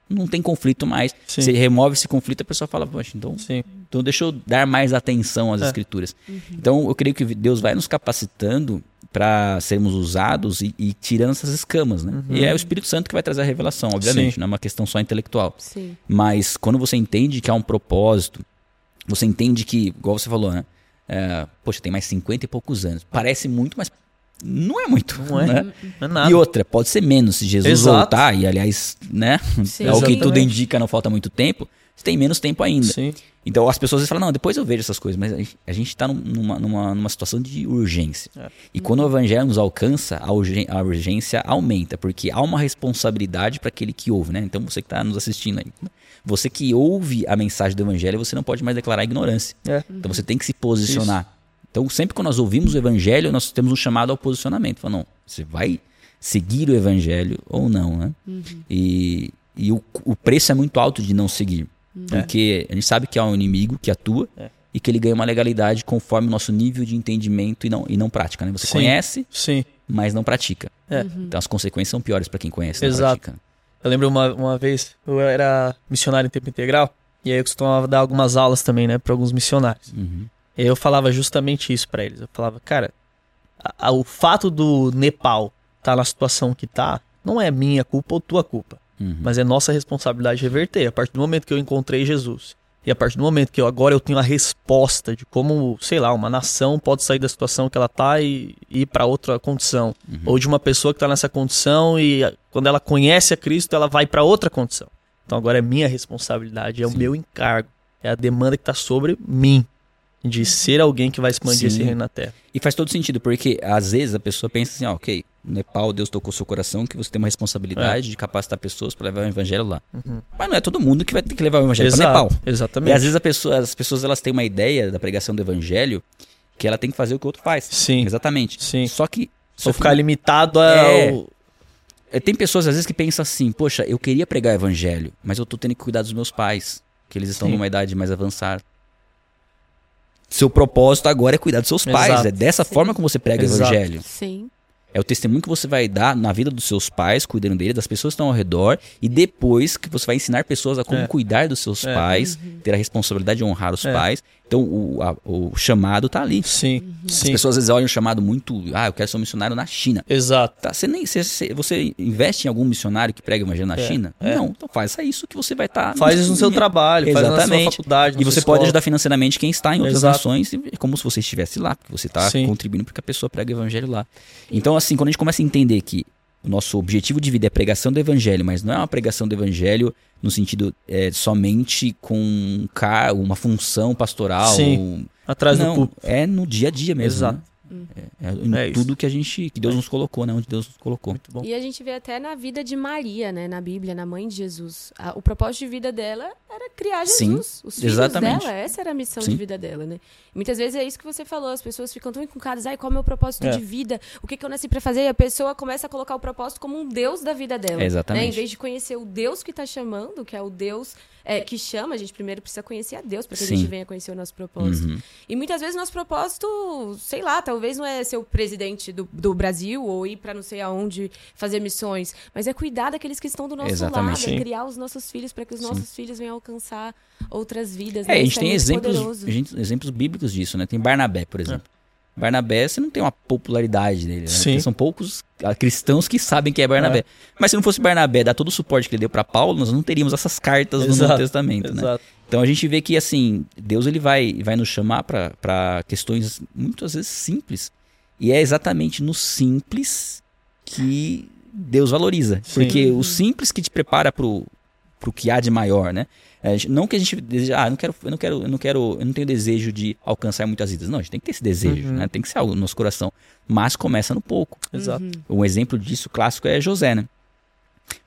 Não tem conflito mais. Sim. Você remove esse conflito, a pessoa fala, poxa, então Sim. então deixa eu dar mais atenção às É. escrituras. Então eu creio que Deus vai nos capacitando para sermos usados e, e tirando essas escamas, né? E é o Espírito Santo que vai trazer a revelação, obviamente, Sim. não é uma questão só intelectual. Sim. Mas quando você entende que há um propósito, você entende que, igual você falou, né? É, poxa, tem mais 50 e poucos anos. Parece muito, mas não é muito. Não é. né? Não é nada. E outra, pode ser menos se Jesus Exato. voltar, e aliás, né? Sim. é o que tudo indica, não falta muito tempo. você tem menos tempo ainda. Sim. Então as pessoas falam, não, depois eu vejo essas coisas, mas a gente- está numa, numa, numa situação de urgência. É. E quando o evangelho nos alcança, a, a urgência aumenta, porque há uma responsabilidade para aquele que ouve, né? Então você que está nos assistindo aí. Você que ouve a mensagem do evangelho, você não pode mais declarar ignorância. É. Então você tem que se posicionar. Então sempre que nós ouvimos o evangelho, nós temos um chamado ao posicionamento. Fala, não, você vai seguir o evangelho ou não, né? E, e o, o preço é muito alto de não seguir. Porque a gente sabe que há um inimigo que atua É. e que ele ganha uma legalidade conforme o nosso nível de entendimento e não, e não prática, né? Você Sim. conhece, Sim. mas não pratica. É. Então as consequências são piores para quem conhece e não Exato. pratica. Eu lembro uma, uma vez, eu era missionário em tempo integral, e aí eu costumava dar algumas aulas também, né, para alguns missionários. Uhum. Eu falava justamente isso pra eles. Eu falava, cara, a- a- o fato do Nepal estar na situação que tá, não é minha culpa ou tua culpa. Uhum. Mas é nossa responsabilidade reverter. A partir do momento que eu encontrei Jesus, e a partir do momento que eu agora eu tenho a resposta de como, sei lá, uma nação pode sair da situação que ela tá e, e ir para outra condição, Uhum. ou de uma pessoa que tá nessa condição e quando ela conhece a Cristo, ela vai para outra condição. Então agora é minha responsabilidade, é o Sim. meu encargo, é a demanda que tá sobre mim de ser alguém que vai expandir Sim. esse reino na terra. E faz todo sentido, porque às vezes a pessoa pensa assim, ó, ok, no Nepal Deus tocou seu coração, que você tem uma responsabilidade de capacitar pessoas para levar o evangelho lá. Mas não é todo mundo que vai ter que levar o evangelho para Nepal. E exatamente. às vezes pessoa- as pessoas elas têm uma ideia da pregação do evangelho que ela tem que fazer o que o outro faz. Sim. Exatamente. Sim. Só que Só ficar limitado ao... É. É, Tem pessoas às vezes que pensam assim, poxa, eu queria pregar o evangelho, mas eu tô tendo que cuidar dos meus pais, que eles estão Sim. numa idade mais avançada. Seu propósito agora é cuidar dos seus pais. Exato. É dessa Sim. forma como você prega o Exato. evangelho. Sim. É o testemunho que você vai dar na vida dos seus pais, cuidando deles, das pessoas que estão ao redor, e depois que você vai ensinar pessoas a como É. cuidar dos seus É. pais, ter a responsabilidade de honrar os É. pais. Então o, a- o chamado tá ali. Sim, As sim. pessoas às vezes olham o chamado muito, ah, eu quero ser um missionário na China. Exato. Tá, você, nem, você, você- investe em algum missionário que prega o evangelho na É, China? é. Não, então faça isso que você vai estar. Faz isso no seu trabalho, faz na sua Exatamente. faculdade, na E sua você escola. pode ajudar financeiramente quem está em outras Exato. nações, é como se você estivesse lá, porque você está contribuindo para que a pessoa pregue o evangelho lá. Então, assim, quando a gente começa a entender que o nosso objetivo de vida é a pregação do evangelho, mas não é uma pregação do evangelho no sentido é, somente com um cargo, uma função pastoral. Sim. Atrás não, do púlpito. é no dia a dia mesmo. Exato. né? É, é em É isso. tudo que a gente, que Deus nos colocou, né? Onde Deus nos colocou. Muito bom. E a gente vê até na vida de Maria, né, na Bíblia, na mãe de Jesus. A- o propósito de vida dela era criar Sim, Jesus. Os filhos exatamente. dela, essa era a missão Sim. de vida dela, né? E muitas vezes é isso que você falou, as pessoas ficam tão encucadas, ai, qual é o meu propósito É. de vida? O que, que eu nasci pra fazer? E a pessoa começa a colocar o propósito como um Deus da vida dela. É, exatamente. Né? Em vez de conhecer o Deus que tá chamando, que é o Deus é, que chama, a gente primeiro precisa conhecer a Deus para que a Sim. gente venha conhecer o nosso propósito. Uhum. E muitas vezes nosso propósito, sei lá, talvez não é ser o presidente do, do Brasil ou ir para não sei aonde fazer missões, mas é cuidar daqueles que estão do nosso Exatamente. lado, é criar os nossos filhos para que os Sim. nossos filhos venham alcançar outras vidas. É, né? a gente Isso tem muito exemplos, a gente- exemplos bíblicos disso, né? Tem Barnabé, por exemplo. Barnabé, você não tem uma popularidade dele, né? São poucos ah, cristãos que sabem que é Barnabé. Mas se não fosse Barnabé dar todo o suporte que ele deu para Paulo, nós não teríamos essas cartas no Exato, Novo Testamento, né? Exato. Então a gente vê que assim, Deus ele vai, vai nos chamar para questões muitas vezes simples. E é exatamente no simples que Deus valoriza. Sim. Porque o simples que te prepara pro, pro que há de maior, né? Gente- Não que a gente deseja, ah, eu não quero, eu não quero, eu não quero, eu não tenho desejo de alcançar muitas vidas. Não, a gente tem que ter esse desejo, Uhum. né? Tem que ser algo no nosso coração. Mas começa no pouco. Exato. Uhum. Um exemplo disso clássico é José, né?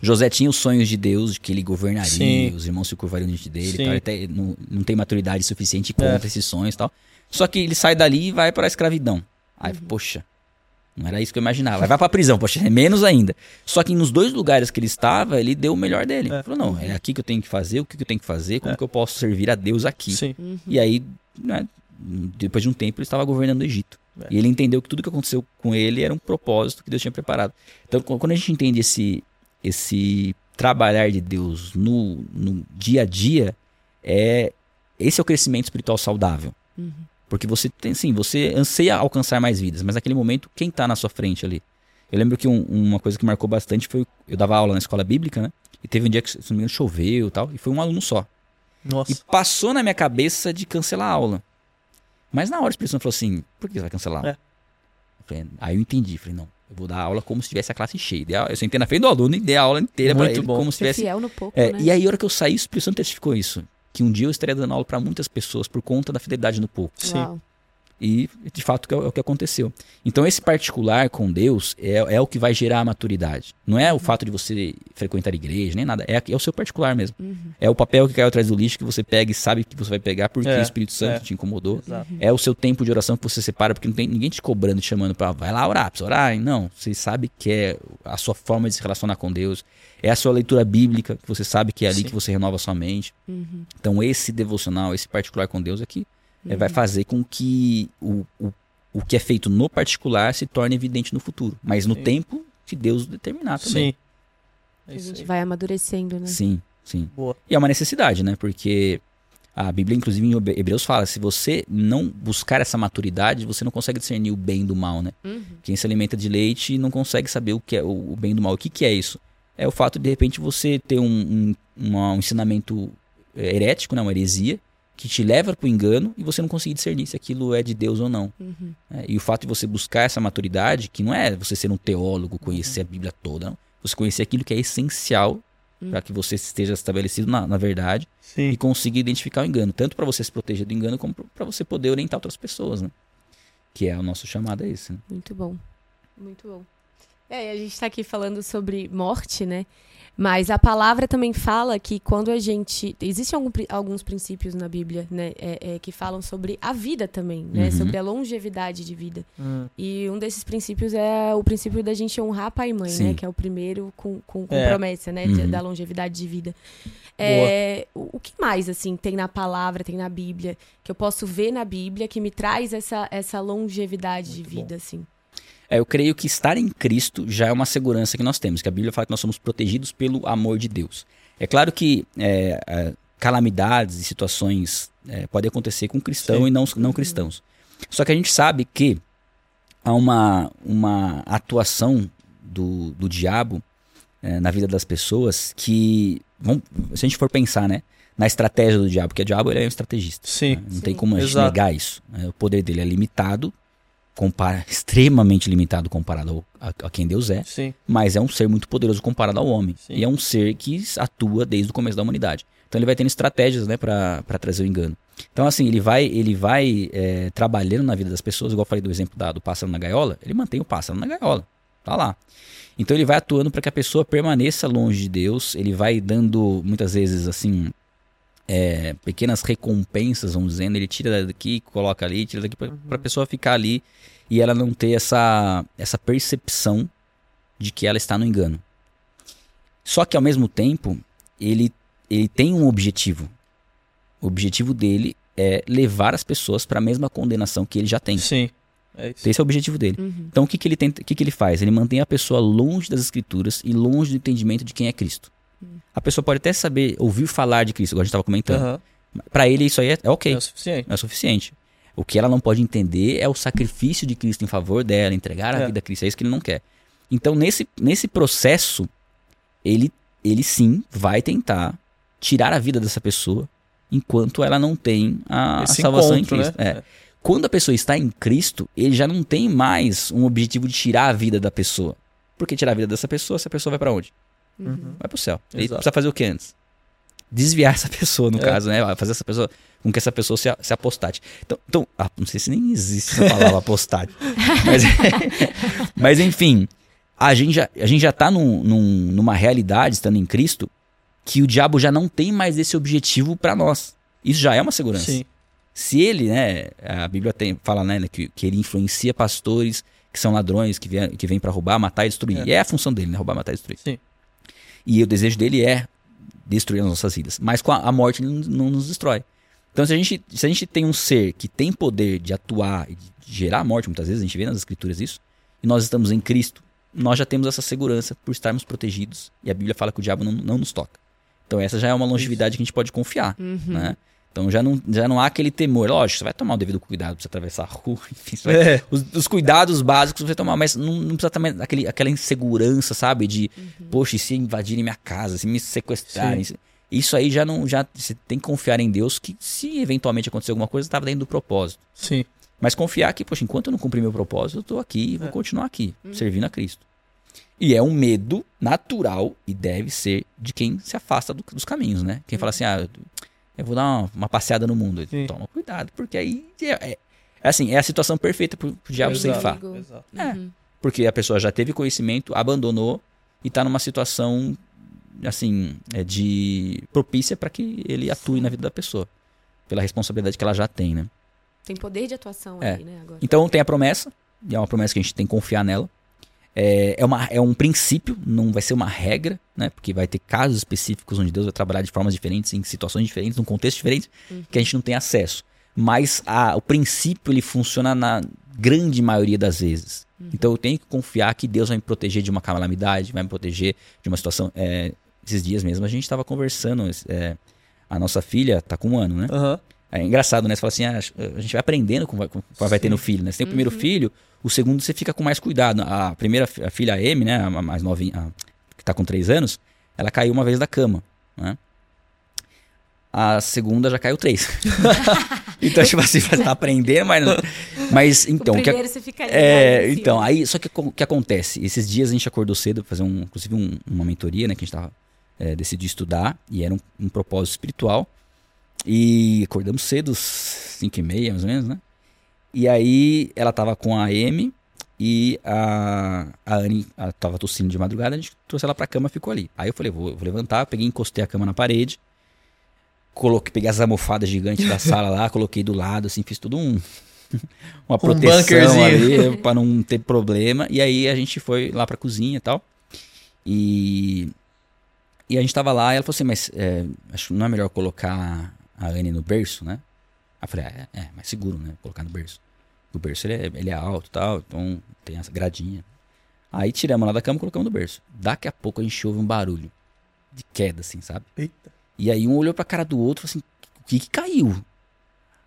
José tinha os sonhos de Deus, de que ele governaria, Sim. os irmãos se curvariam diante dele, tal, ele até não, não tem maturidade suficiente contra É. esses sonhos e tal. Só que ele sai dali e vai para a escravidão. Aí, poxa, não era isso que eu imaginava. Vai para a prisão, poxa, é menos ainda. Só que nos dois lugares que ele estava, ele deu o melhor dele. É. Ele falou, não, é aqui que eu tenho que fazer, o que que eu tenho que fazer, como que eu posso servir a Deus aqui. Sim. E aí, né, depois de um tempo, ele estava governando o Egito. É. E ele entendeu que tudo que aconteceu com ele era um propósito que Deus tinha preparado. Então, qu- quando a gente entende esse, esse trabalhar de Deus no, no dia a dia, é esse é o crescimento espiritual saudável. Uhum. Porque você tem, sim, você anseia alcançar mais vidas, mas naquele momento, quem está na sua frente ali? Eu lembro que um- uma coisa que marcou bastante foi. Eu dava aula na escola bíblica, né? E teve um dia que, se não me engano, choveu e tal, e foi um aluno só. Nossa. E passou na minha cabeça de cancelar a aula. Mas na hora a expressão falou assim: por que você vai cancelar? É. Eu falei, aí eu entendi. Falei, não, eu vou dar aula como se tivesse a classe cheia. A- Eu sentei na frente do aluno e dei a aula inteira pra Muito ele, bom. como se tivesse. fiel no pouco, É, né? E aí, a hora que eu saí, o Espírito Santo testificou isso. Que um dia eu estaria dando aula para muitas pessoas por conta da fidelidade no pouco. Sim. Uau. E, de fato, é o que aconteceu. Então, esse particular com Deus é, é o que vai gerar a maturidade. Não é o fato de você frequentar a igreja, nem nada. É, é o seu particular mesmo. É o papel que caiu atrás do lixo que você pega e sabe que você vai pegar porque É, o Espírito Santo é. te incomodou. Exato. É o seu tempo de oração que você separa, porque não tem ninguém te cobrando, te chamando pra vai lá orar, precisa orar. Não, você sabe que é a sua forma de se relacionar com Deus. É a sua leitura bíblica, que você sabe que é ali Sim. que você renova a sua mente. Uhum. Então, esse devocional, esse particular com Deus aqui, é, vai fazer com que o, o, o que é feito no particular se torne evidente no futuro. Mas no Sim. tempo que Deus determinar também. Sim. É A isso gente aí. vai amadurecendo, né? Sim, sim. Boa. E é uma necessidade, né? Porque a Bíblia, inclusive, em Hebre- Hebreus fala: se você não buscar essa maturidade, você não consegue discernir o bem do mal, né? Uhum. Quem se alimenta de leite não consegue saber o que é o bem do mal. O que, que é isso? É o fato de, de repente, você ter um, um, uma- um ensinamento é, herético, né? uma heresia, que te leva para o engano e você não conseguir discernir se aquilo é de Deus ou não. Uhum. né? E o fato de você buscar essa maturidade, que não é você ser um teólogo, conhecer a Bíblia toda, não. Você conhecer aquilo que é essencial para que você esteja estabelecido na, na verdade Sim. e consiga identificar o engano, tanto para você se proteger do engano como para você poder orientar outras pessoas, né? Que é o nosso chamado é esse, né? Muito bom. Muito bom. É, a gente tá aqui falando sobre morte, né? Mas a palavra também fala que quando a gente. Existem alguns princípios na Bíblia, né? é- é, que falam sobre a vida também, né? Uhum. Sobre a longevidade de vida. Hum. E um desses princípios é o princípio da gente honrar pai e mãe, Sim. né? Que é o primeiro com, com, com É. promessa, né? de- Uhum. Da longevidade de vida. É, o, o que mais, assim, tem na palavra, tem na Bíblia, que eu posso ver na Bíblia que me traz essa, essa longevidade de Muito bom. vida, assim? É, eu creio que estar em Cristo já é uma segurança que nós temos, que a Bíblia fala que nós somos protegidos pelo amor de Deus. É claro que é, é, calamidades e situações é, podem acontecer com cristão Sim. e não, não cristãos. Só que a gente sabe que há uma, uma atuação do, do diabo é, na vida das pessoas que, vamos, se a gente for pensar, né, na estratégia do diabo, porque o diabo ele é um estrategista. Sim. né? Não Sim. tem como a gente Exato. negar isso. né? O poder dele é limitado, compara, extremamente limitado comparado ao, a, a quem Deus é, Sim. mas é um ser muito poderoso comparado ao homem. Sim. E é um ser que atua desde o começo da humanidade. Então ele vai tendo estratégias né, para trazer o engano. Então, assim, ele vai, ele vai é, trabalhando na vida das pessoas, igual eu falei do exemplo da- do pássaro na gaiola, ele mantém o pássaro na gaiola. Tá lá. Então ele vai atuando para que a pessoa permaneça longe de Deus, ele vai dando, muitas vezes, assim, é, pequenas recompensas, vamos dizendo, ele tira daqui, coloca ali, tira daqui, para a pessoa ficar ali e ela não ter essa, essa percepção de que ela está no engano. Só que ao mesmo tempo, ele, ele tem um objetivo. O objetivo dele é levar as pessoas para a mesma condenação que ele já tem. Sim. É isso. Esse é o objetivo dele. Uhum. Então o que, que ele tenta, o que, que ele faz? Ele mantém a pessoa longe das escrituras e longe do entendimento de quem é Cristo. A pessoa pode até saber, ouvir falar de Cristo, igual a gente estava comentando. Aham. Para ele isso aí é, é ok, É o suficiente. é o suficiente. O que ela não pode entender é o sacrifício de Cristo em favor dela, entregar a É. vida a Cristo. É isso que ele não quer. Então, nesse, nesse processo, ele, ele sim vai tentar tirar a vida dessa pessoa enquanto ela não tem a, a salvação encontro, em Cristo. né? É. Quando a pessoa está em Cristo, ele já não tem mais um objetivo de tirar a vida da pessoa. Porque tirar a vida dessa pessoa, essa pessoa vai para onde? Uhum. Vai pro céu. Ele Exato. precisa fazer o que antes? Desviar essa [laughs] pessoa, no É. caso, né? Fazer essa pessoa com que essa pessoa se, se apostate. Então, então ah, não sei se nem existe essa palavra [laughs] apostate. Mas, [laughs] mas enfim, a gente já, a gente já tá num, num- numa realidade, estando em Cristo, que o diabo já não tem mais esse objetivo para nós. Isso já é uma segurança. Sim. Se ele, né, a Bíblia tem, fala, né, que, que ele influencia pastores que são ladrões, que vêm que vêm para roubar, matar e destruir. É. E é a função dele, né, roubar, matar e destruir. Sim. E o desejo dele é destruir as nossas vidas. Mas com a, a morte ele não, não nos destrói. Então se a, gente, se a gente tem um ser que tem poder de atuar e de gerar morte, muitas vezes a gente vê nas escrituras isso, e nós estamos em Cristo, nós já temos essa segurança por estarmos protegidos. E a Bíblia fala que o diabo não, não nos toca. Então essa já é uma longevidade que a gente pode confiar Uhum. né? Então já não, já não há aquele temor. Lógico, você vai tomar o devido cuidado pra você atravessar a rua, [laughs] enfim, vai- É. os, os cuidados básicos você vai tomar, mas não, não precisa também aquele, aquela insegurança, sabe? De, poxa, e se invadirem minha casa, se me sequestrarem. Sim. Isso aí já não. Já, você tem que confiar em Deus que, se eventualmente acontecer alguma coisa, estava dentro do propósito. Sim. Mas confiar que, poxa, enquanto eu não cumprir meu propósito, eu tô aqui e vou É. continuar aqui, servindo a Cristo. E é um medo natural e deve ser de quem se afasta do- dos caminhos, né? Quem fala assim, ah, eu vou dar uma, uma passeada no mundo. Sim. Toma cuidado, porque aí é, é- é assim, é a situação perfeita pro, pro diabo Exato. ceifar. Exato. É. Uhum. Porque a pessoa já teve conhecimento, abandonou e tá numa situação assim, é de propícia para que ele atue na vida da pessoa, pela responsabilidade que ela já tem, né? Tem poder de atuação É. ali, né? Agora. Então tem a promessa, e é uma promessa que a gente tem que confiar nela. É, é, uma, é um princípio, não vai ser uma regra, né? Porque vai ter casos específicos onde Deus vai trabalhar de formas diferentes, em situações diferentes, num contexto diferente, que a gente não tem acesso. Mas a- o princípio ele funciona na grande maioria das vezes. Então eu tenho que confiar que Deus vai me proteger de uma calamidade, vai me proteger de uma situação. é, esses dias mesmo a gente estava conversando. é, a nossa filha tá com um ano, né? Aham. É engraçado, né? Você fala assim, ah, a gente vai aprendendo com vai, com- vai tendo filho, né? Você tem o primeiro filho, o segundo você fica com mais cuidado. A primeira, a filha a Amy, né? A mais novinha, a- que tá com três anos, ela caiu uma vez da cama, né? A segunda já caiu três. [laughs] [laughs] então, tipo assim, você tá aprendendo, mas... não- Mas, então... o o que primeiro você fica é, em então, aí, só que o que acontece? Esses dias a gente acordou cedo pra fazer um, inclusive um- uma mentoria, né, que a gente tava, é, decidiu estudar, e era um, um propósito espiritual, e acordamos cedo, 5 e meia, mais ou menos, né, e aí ela tava com a Amy, e a, a Anne tava tossindo de madrugada, a gente trouxe ela pra cama e ficou ali. Aí eu falei, vou, vou levantar, peguei, encostei a cama na parede, coloquei, peguei as almofadas gigantes da [laughs] sala lá, coloquei do lado, assim, fiz tudo um... [laughs] Uma proteção bunkerzinho. ali [laughs] pra não ter problema. E aí a gente foi lá pra cozinha e tal. E, e a gente tava lá e ela falou assim, mas é, acho que não é melhor colocar a Anne no berço, né? Aí eu falei, ah, é, é mais seguro, né? Colocar no berço. O berço ele é, ele é alto e tal, então tem essa gradinha. Aí tiramos ela da cama e colocamos no berço. Daqui a pouco a gente ouve um barulho de queda, assim, sabe? Eita. E aí um olhou pra cara do outro e falou assim, o que que caiu?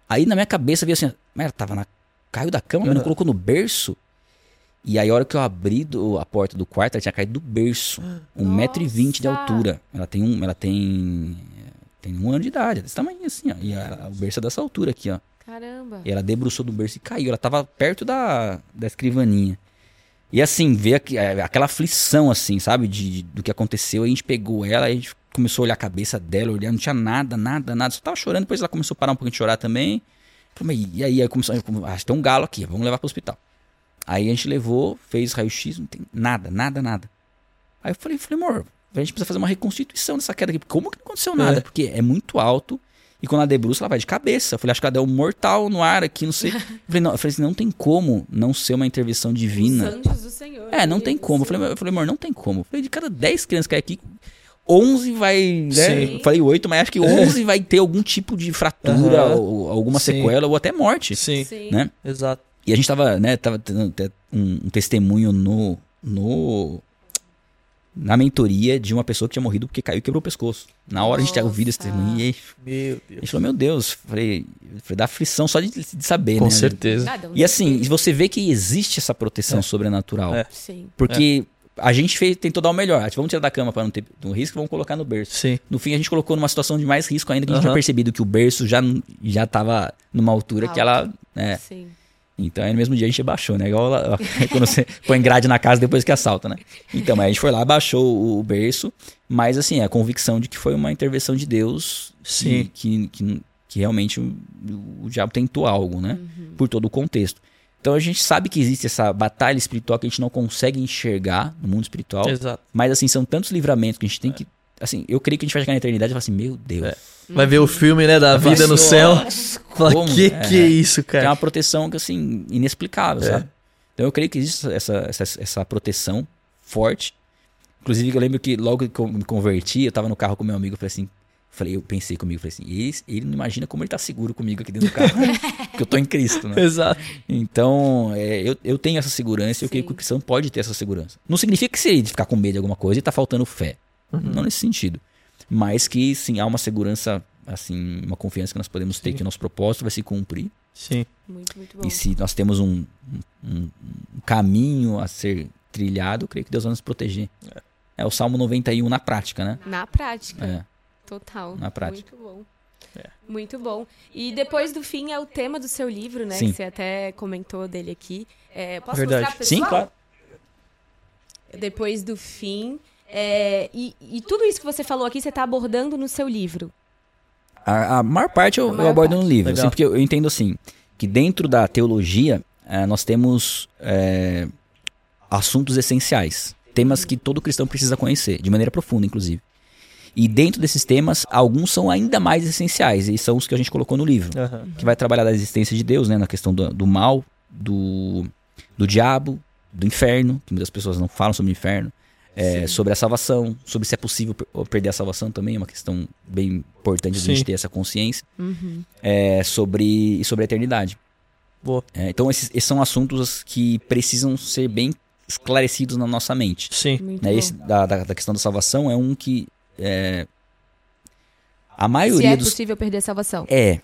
Aí na minha cabeça veio assim, mas ela tava na... Caiu da cama, mas não colocou no berço? E aí a hora que eu abri do- a porta do quarto, ela tinha caído do berço. 1,20m de altura. Ela tem um... Ela tem... Tem um ano de idade, desse tamanho assim, ó. E a- o berço é dessa altura aqui, ó. Caramba. E ela debruçou do berço e caiu. Ela tava perto da, da escrivaninha. E assim, ver é, aquela aflição, assim, sabe? De, de- do que aconteceu. Aí a gente pegou ela, aí a gente começou a olhar a cabeça dela, olhar, não tinha nada, nada, nada. Só tava chorando, depois ela começou a parar um pouquinho de chorar também. Falei, e aí? Aí começou, ah, tem um galo aqui, vamos levar pro hospital. Aí a gente levou, fez raio-x, não tem nada, nada, nada. Aí eu falei, falei, amor, a gente precisa fazer uma reconstituição dessa queda aqui. Como que não aconteceu nada? É. Porque é muito alto. E quando ela debruça, ela vai de cabeça. Eu falei, acho que ela deu um mortal no ar aqui, não sei. [laughs] Eu falei, não, eu falei assim, não tem como não ser uma intervenção Os divina. anjos do Senhor. É, não tem como. Eu falei, eu falei, amor, não tem como. Eu falei, de cada 10 crianças que caem aqui, 11 vai. Né? Sim. Falei 8, mas acho que 11 [laughs] vai ter algum tipo de fratura, Aham. ou, alguma Sim. sequela, ou até morte. Sim, Sim. Né? exato. E a gente tava, né, tava tendo até um, um testemunho no, no. Na mentoria de uma pessoa que tinha morrido porque caiu e quebrou o pescoço. Na hora a gente tinha ouvido esse Nossa. testemunho e aí Meu a Deus. gente falou, meu Deus, falei, falei dá aflição só de, de saber, Com né? certeza. Dá um E assim, você vê que existe essa proteção É. sobrenatural. É. Sim. Porque a gente fez, tentou dar o melhor. Ah, Vamos tirar da cama para não ter um risco, vamos colocar no berço. Sim. No fim, a gente colocou numa situação de mais risco ainda, que a gente tinha percebido que o berço já, já tava numa altura que ela. É. Sim. Então aí no mesmo dia a gente baixou, né? Igual lá- [laughs] quando você põe grade na casa depois que assalta, né? Então, mas a gente foi lá, baixou o, o berço, mas assim, a convicção de que foi uma intervenção de Deus Sim. que, que, que, que realmente o, o diabo tentou algo, né? Por todo o contexto. Então a gente sabe que existe essa batalha espiritual que a gente não consegue enxergar no mundo espiritual, Exato. mas assim, são tantos livramentos que a gente tem que. Assim, eu creio que a gente vai chegar na eternidade e falar assim, meu Deus. É. Vai ver o filme, né, da vida no Nossa, céu. [laughs] Fala, como? que É. que é isso, Que é cara? uma proteção que, assim, inexplicável, É. sabe? Então eu creio que existe essa, essa, essa proteção forte. Inclusive, eu lembro que logo que eu me converti, eu tava no carro com meu amigo, eu falei assim. Falei, eu pensei comigo, falei assim, ele, ele não imagina como ele tá seguro comigo aqui dentro do carro. [laughs] porque eu tô em Cristo, né? Exato. Então, é, eu, eu tenho essa segurança e eu creio que o cristão pode ter essa segurança. Não significa que se ficar com medo de alguma coisa e tá faltando fé. Não nesse sentido. Mas que sim, há uma segurança, assim, uma confiança que nós podemos ter que o nosso propósito vai se cumprir. Sim. Muito, muito bom. E se nós temos um, um- um caminho a ser trilhado, eu creio que Deus vai nos proteger. É, o Salmo 91 na prática, né? Na prática. É. Total. Na prática. Muito bom. É. Muito bom. E depois do fim é o tema do seu livro, né? Sim. Que você até comentou dele aqui. É, posso Verdade. mostrar pessoal? Sim, claro. Depois do fim. É, e, e tudo isso que você falou aqui, você está abordando no seu livro. A, a maior parte eu, A eu maior abordo parte. no livro, assim, porque eu, eu entendo assim, que dentro da teologia eh, nós temos eh, assuntos essenciais, temas que todo cristão precisa conhecer, de maneira profunda, inclusive. E dentro desses temas, alguns são ainda mais essenciais, e são os que a gente colocou no livro, Aham. que vai trabalhar da existência de Deus, né, na questão do, do mal, do, do diabo, do inferno, que muitas pessoas não falam sobre o inferno, é, sobre a salvação, sobre se é possível per- perder a salvação também, é uma questão bem importante a gente ter essa consciência, Uhum. é, sobre, e sobre a eternidade. Boa. É, então esses, esses são assuntos que precisam ser bem esclarecidos na nossa mente. Sim. Né? Esse da, da, da questão da salvação é um que é, a Se maioria é dos possível perder a salvação. é.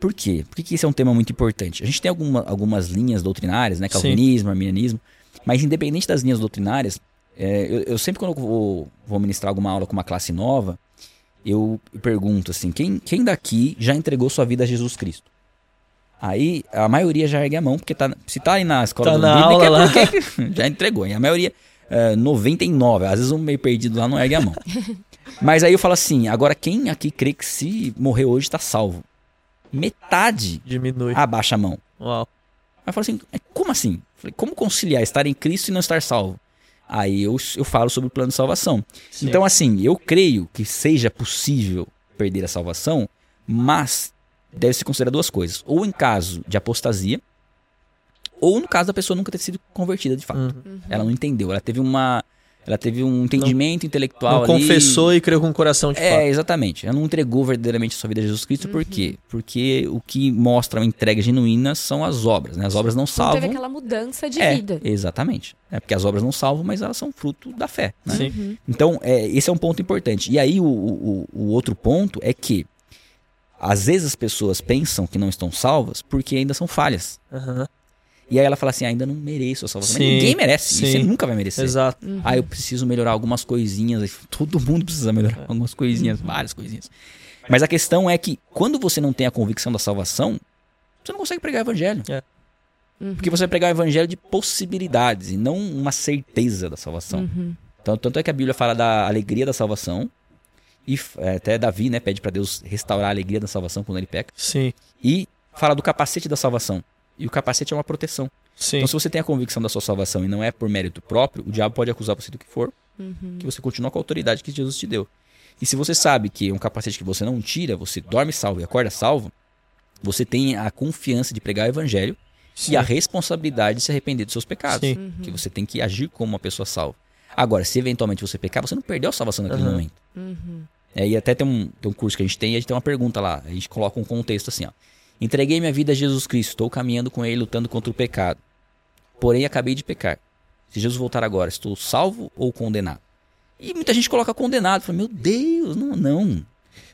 Por quê? Por que, esse é um tema muito importante? A gente tem alguma, algumas linhas doutrinárias, né? Sim. Calvinismo, arminianismo. Mas independente das linhas doutrinárias, é, eu, eu sempre quando eu vou, vou ministrar alguma aula com uma classe nova, eu pergunto assim, quem, quem daqui já entregou sua vida a Jesus Cristo? Aí a maioria já ergue a mão, porque tá, se tá aí na escola Tá do na Bíblica, aula é porque [laughs] já entregou. E a maioria, é, 99, às vezes um meio perdido lá não ergue a mão. [laughs] Mas aí eu falo assim, agora quem aqui crê que se morrer hoje tá salvo? Metade Diminui. abaixa a mão. Uau. Aí eu falo assim, "É, como assim? Falei, como conciliar estar em Cristo e não estar salvo? Aí eu, eu falo sobre o plano de salvação. Sim. Então, assim, eu creio que seja possível perder a salvação, mas deve se considerar duas coisas. Ou em caso de apostasia, ou no caso da pessoa nunca ter sido convertida de fato. Uhum. Ela não entendeu, ela teve uma. Ela teve um entendimento intelectual Não ali. confessou e creu com o coração de É, fato. exatamente. Ela não entregou verdadeiramente a sua vida a Jesus Cristo, por quê? Porque o que mostra uma entrega genuína são as obras, né? As obras não Não salvam. teve aquela mudança de é, vida. exatamente. É porque as obras não salvam, mas elas são fruto da fé. Né? Sim. Uhum. Então, é, esse é um ponto importante. E aí, o, o, o outro ponto é que, às vezes, as pessoas pensam que não estão salvas porque ainda são falhas. Aham. E aí ela fala assim: ah, ainda não mereço a salvação. Sim, ninguém merece. sim. Você nunca vai merecer. Exato. Uhum. Ah, eu preciso melhorar algumas coisinhas. Todo mundo precisa melhorar algumas coisinhas, várias coisinhas. Mas a questão é que, quando você não tem a convicção da salvação, você não consegue pregar o evangelho. Uhum. Porque você vai pregar o evangelho de possibilidades e não uma certeza da salvação. Uhum. Então, tanto é que a Bíblia fala da alegria da salvação. E é, até Davi, né, pede para Deus restaurar a alegria da salvação quando ele peca. Sim. E fala do capacete da salvação. E o capacete é uma proteção. Sim. Então, se você tem a convicção da sua salvação e não é por mérito próprio, o diabo pode acusar você do que for, Uhum. que você continua com a autoridade que Jesus te deu. E se você sabe que é um capacete que você não tira, você dorme salvo e acorda salvo, você tem a confiança de pregar o evangelho Sim. e a responsabilidade de se arrepender dos seus pecados. Sim. Uhum. Que você tem que agir como uma pessoa salva. Agora, se eventualmente você pecar, você não perdeu a salvação naquele Aham. momento. Uhum. É, e até tem um, tem um curso que a gente tem e a gente tem uma pergunta lá. A gente coloca um contexto assim, ó. Entreguei minha vida a Jesus Cristo, estou caminhando com ele, lutando contra o pecado. Porém, acabei de pecar. Se Jesus voltar agora, estou salvo ou condenado? E muita gente coloca condenado. Fala, meu Deus, não, não.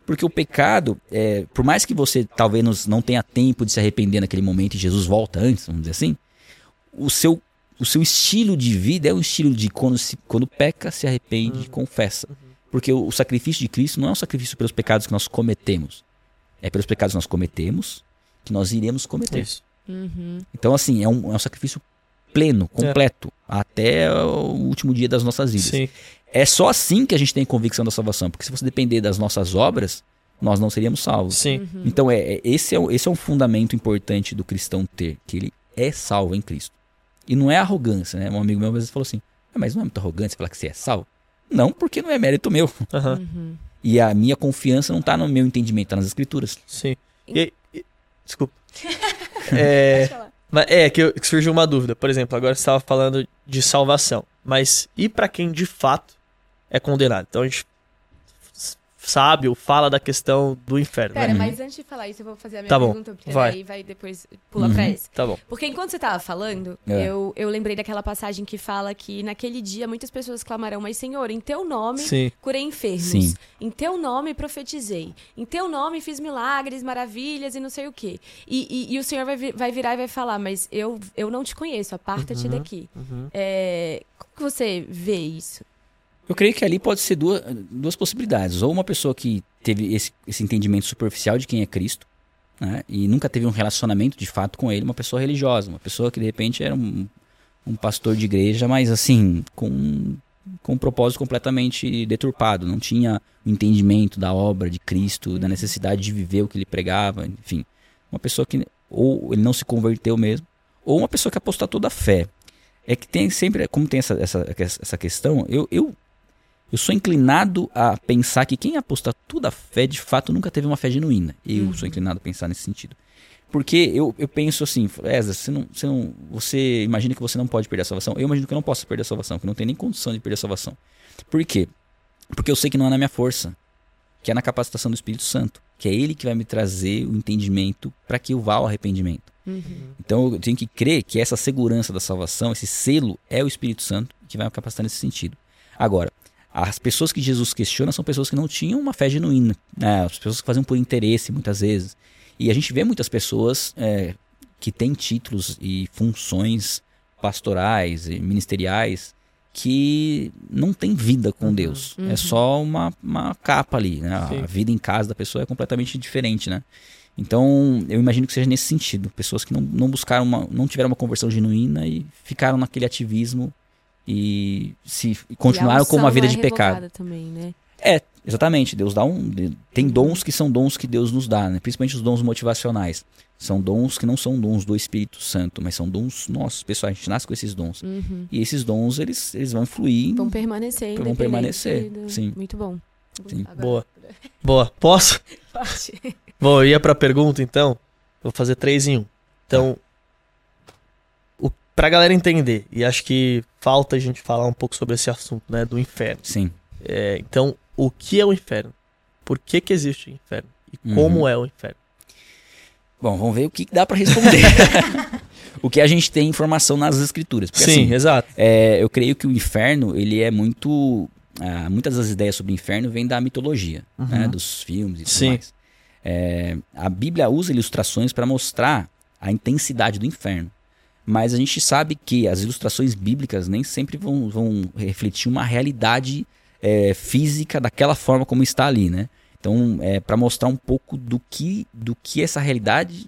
Porque o pecado, é, por mais que você talvez não tenha tempo de se arrepender naquele momento e Jesus volta antes, vamos dizer assim, o seu, o seu estilo de vida é um estilo de quando, se, quando peca, se arrepende e confessa. Porque o, o sacrifício de Cristo não é um sacrifício pelos pecados que nós cometemos. É pelos pecados que nós cometemos que nós iremos cometer. Isso. Uhum. Então, assim, é um, é um sacrifício pleno, completo, até o último dia das nossas vidas. Sim. É só assim que a gente tem convicção da salvação, porque se você depender das nossas obras, nós não seríamos salvos. Sim. Então, é, é- esse, é, o- esse é um fundamento importante do cristão ter, que ele é salvo em Cristo. E não é arrogância, né? Um amigo meu às vezes falou assim, "Ah, mas não é muita arrogância falar que você é salvo? Não, porque não é mérito meu. Uhum. E a minha confiança não está no meu entendimento, está nas escrituras. Sim. E, e- desculpa. [laughs] é, mas é que, eu- que surgiu uma dúvida. Por exemplo, agora você estava falando de salvação. Mas e pra quem de fato é condenado? Então a gente s- sabe ou fala da questão do inferno. Pera, né? mas antes de falar isso, eu vou fazer a minha Tá bom, pergunta, porque vai. daí vai depois pula Uhum. pra esse. Tá bom. Porque enquanto você tava falando, É. eu, eu lembrei daquela passagem que fala que naquele dia muitas pessoas clamarão, mas Senhor, em teu nome Sim. curei enfermos. Sim. Em teu nome profetizei. Em teu nome fiz milagres, maravilhas e não sei o quê. E, e- e o Senhor vai, vai virar e vai falar, mas eu, eu não te conheço, aparta-te Uhum, daqui. uhum. É, como que você vê isso? Eu creio que ali pode ser duas, duas possibilidades. Ou uma pessoa que teve esse, esse entendimento superficial de quem é Cristo, né? E nunca teve um relacionamento de fato com ele, uma pessoa religiosa, uma pessoa que de repente era um, um pastor de igreja, mas assim, com com um propósito completamente deturpado. Não tinha o entendimento da obra de Cristo, da necessidade de viver o que ele pregava, enfim. Uma pessoa que ou ele não se converteu mesmo, ou uma pessoa que apostatou da fé. É que tem sempre, como tem essa, essa, essa questão, eu, eu, eu sou inclinado a pensar que quem apostatou da fé, de fato, nunca teve uma fé genuína. Eu Uhum. sou inclinado a pensar nesse sentido. Porque eu, eu penso assim, Ezra, você, não, você, não, você imagina que você não pode perder a salvação? Eu imagino que eu não posso perder a salvação, que eu não tenho nem condição de perder a salvação. Por quê? Porque eu sei que não é na minha força, que é na capacitação do Espírito Santo, que é ele que vai me trazer o entendimento para que eu vá ao arrependimento. Uhum. Então eu tenho que crer que essa segurança da salvação, esse selo, é o Espírito Santo que vai me capacitar nesse sentido. Agora, as pessoas que Jesus questiona são pessoas que não tinham uma fé genuína, né? as pessoas que faziam por interesse muitas vezes. E a gente vê muitas pessoas é, que têm títulos e funções pastorais e ministeriais que não têm vida com Deus. É só uma, uma capa ali. Né? A vida em casa da pessoa é completamente diferente. Né? Então, eu imagino que seja nesse sentido. Pessoas que não, não buscaram uma, não tiveram uma conversão genuína e ficaram naquele ativismo e se e continuaram E com uma vida é de pecado. também, né? É, exatamente. Deus dá um. Tem dons que são dons que Deus nos dá, né? Principalmente os dons motivacionais. São dons que não são dons do Espírito Santo, mas são dons nossos, pessoal. A gente nasce com esses dons. Uhum. E esses dons, eles, eles vão fluir. Vão permanecer, Vão permanecer, do- sim. Muito bom. Sim. Agora- Boa. [laughs] Boa. Posso? Pode. Bom, eu ia pra pergunta, então. Vou fazer três em um. Então, pra galera entender, e acho que falta a gente falar um pouco sobre esse assunto, né, do inferno. Sim. É, então, o que é o inferno? Por que que existe o inferno? E Uhum. como é o inferno? Bom, vamos ver o que dá pra responder. [laughs] o que a gente tem informação nas escrituras. Porque, Sim, assim, exato. É, eu creio que o inferno, ele é muito. ah, muitas das ideias sobre o inferno vêm da mitologia, né, dos filmes e tudo Sim. mais. É, a Bíblia usa ilustrações para mostrar a intensidade do inferno. Mas a gente sabe que as ilustrações bíblicas nem sempre vão, vão refletir uma realidade é, física daquela forma como está ali, né? Então, é para mostrar um pouco do que, do que essa realidade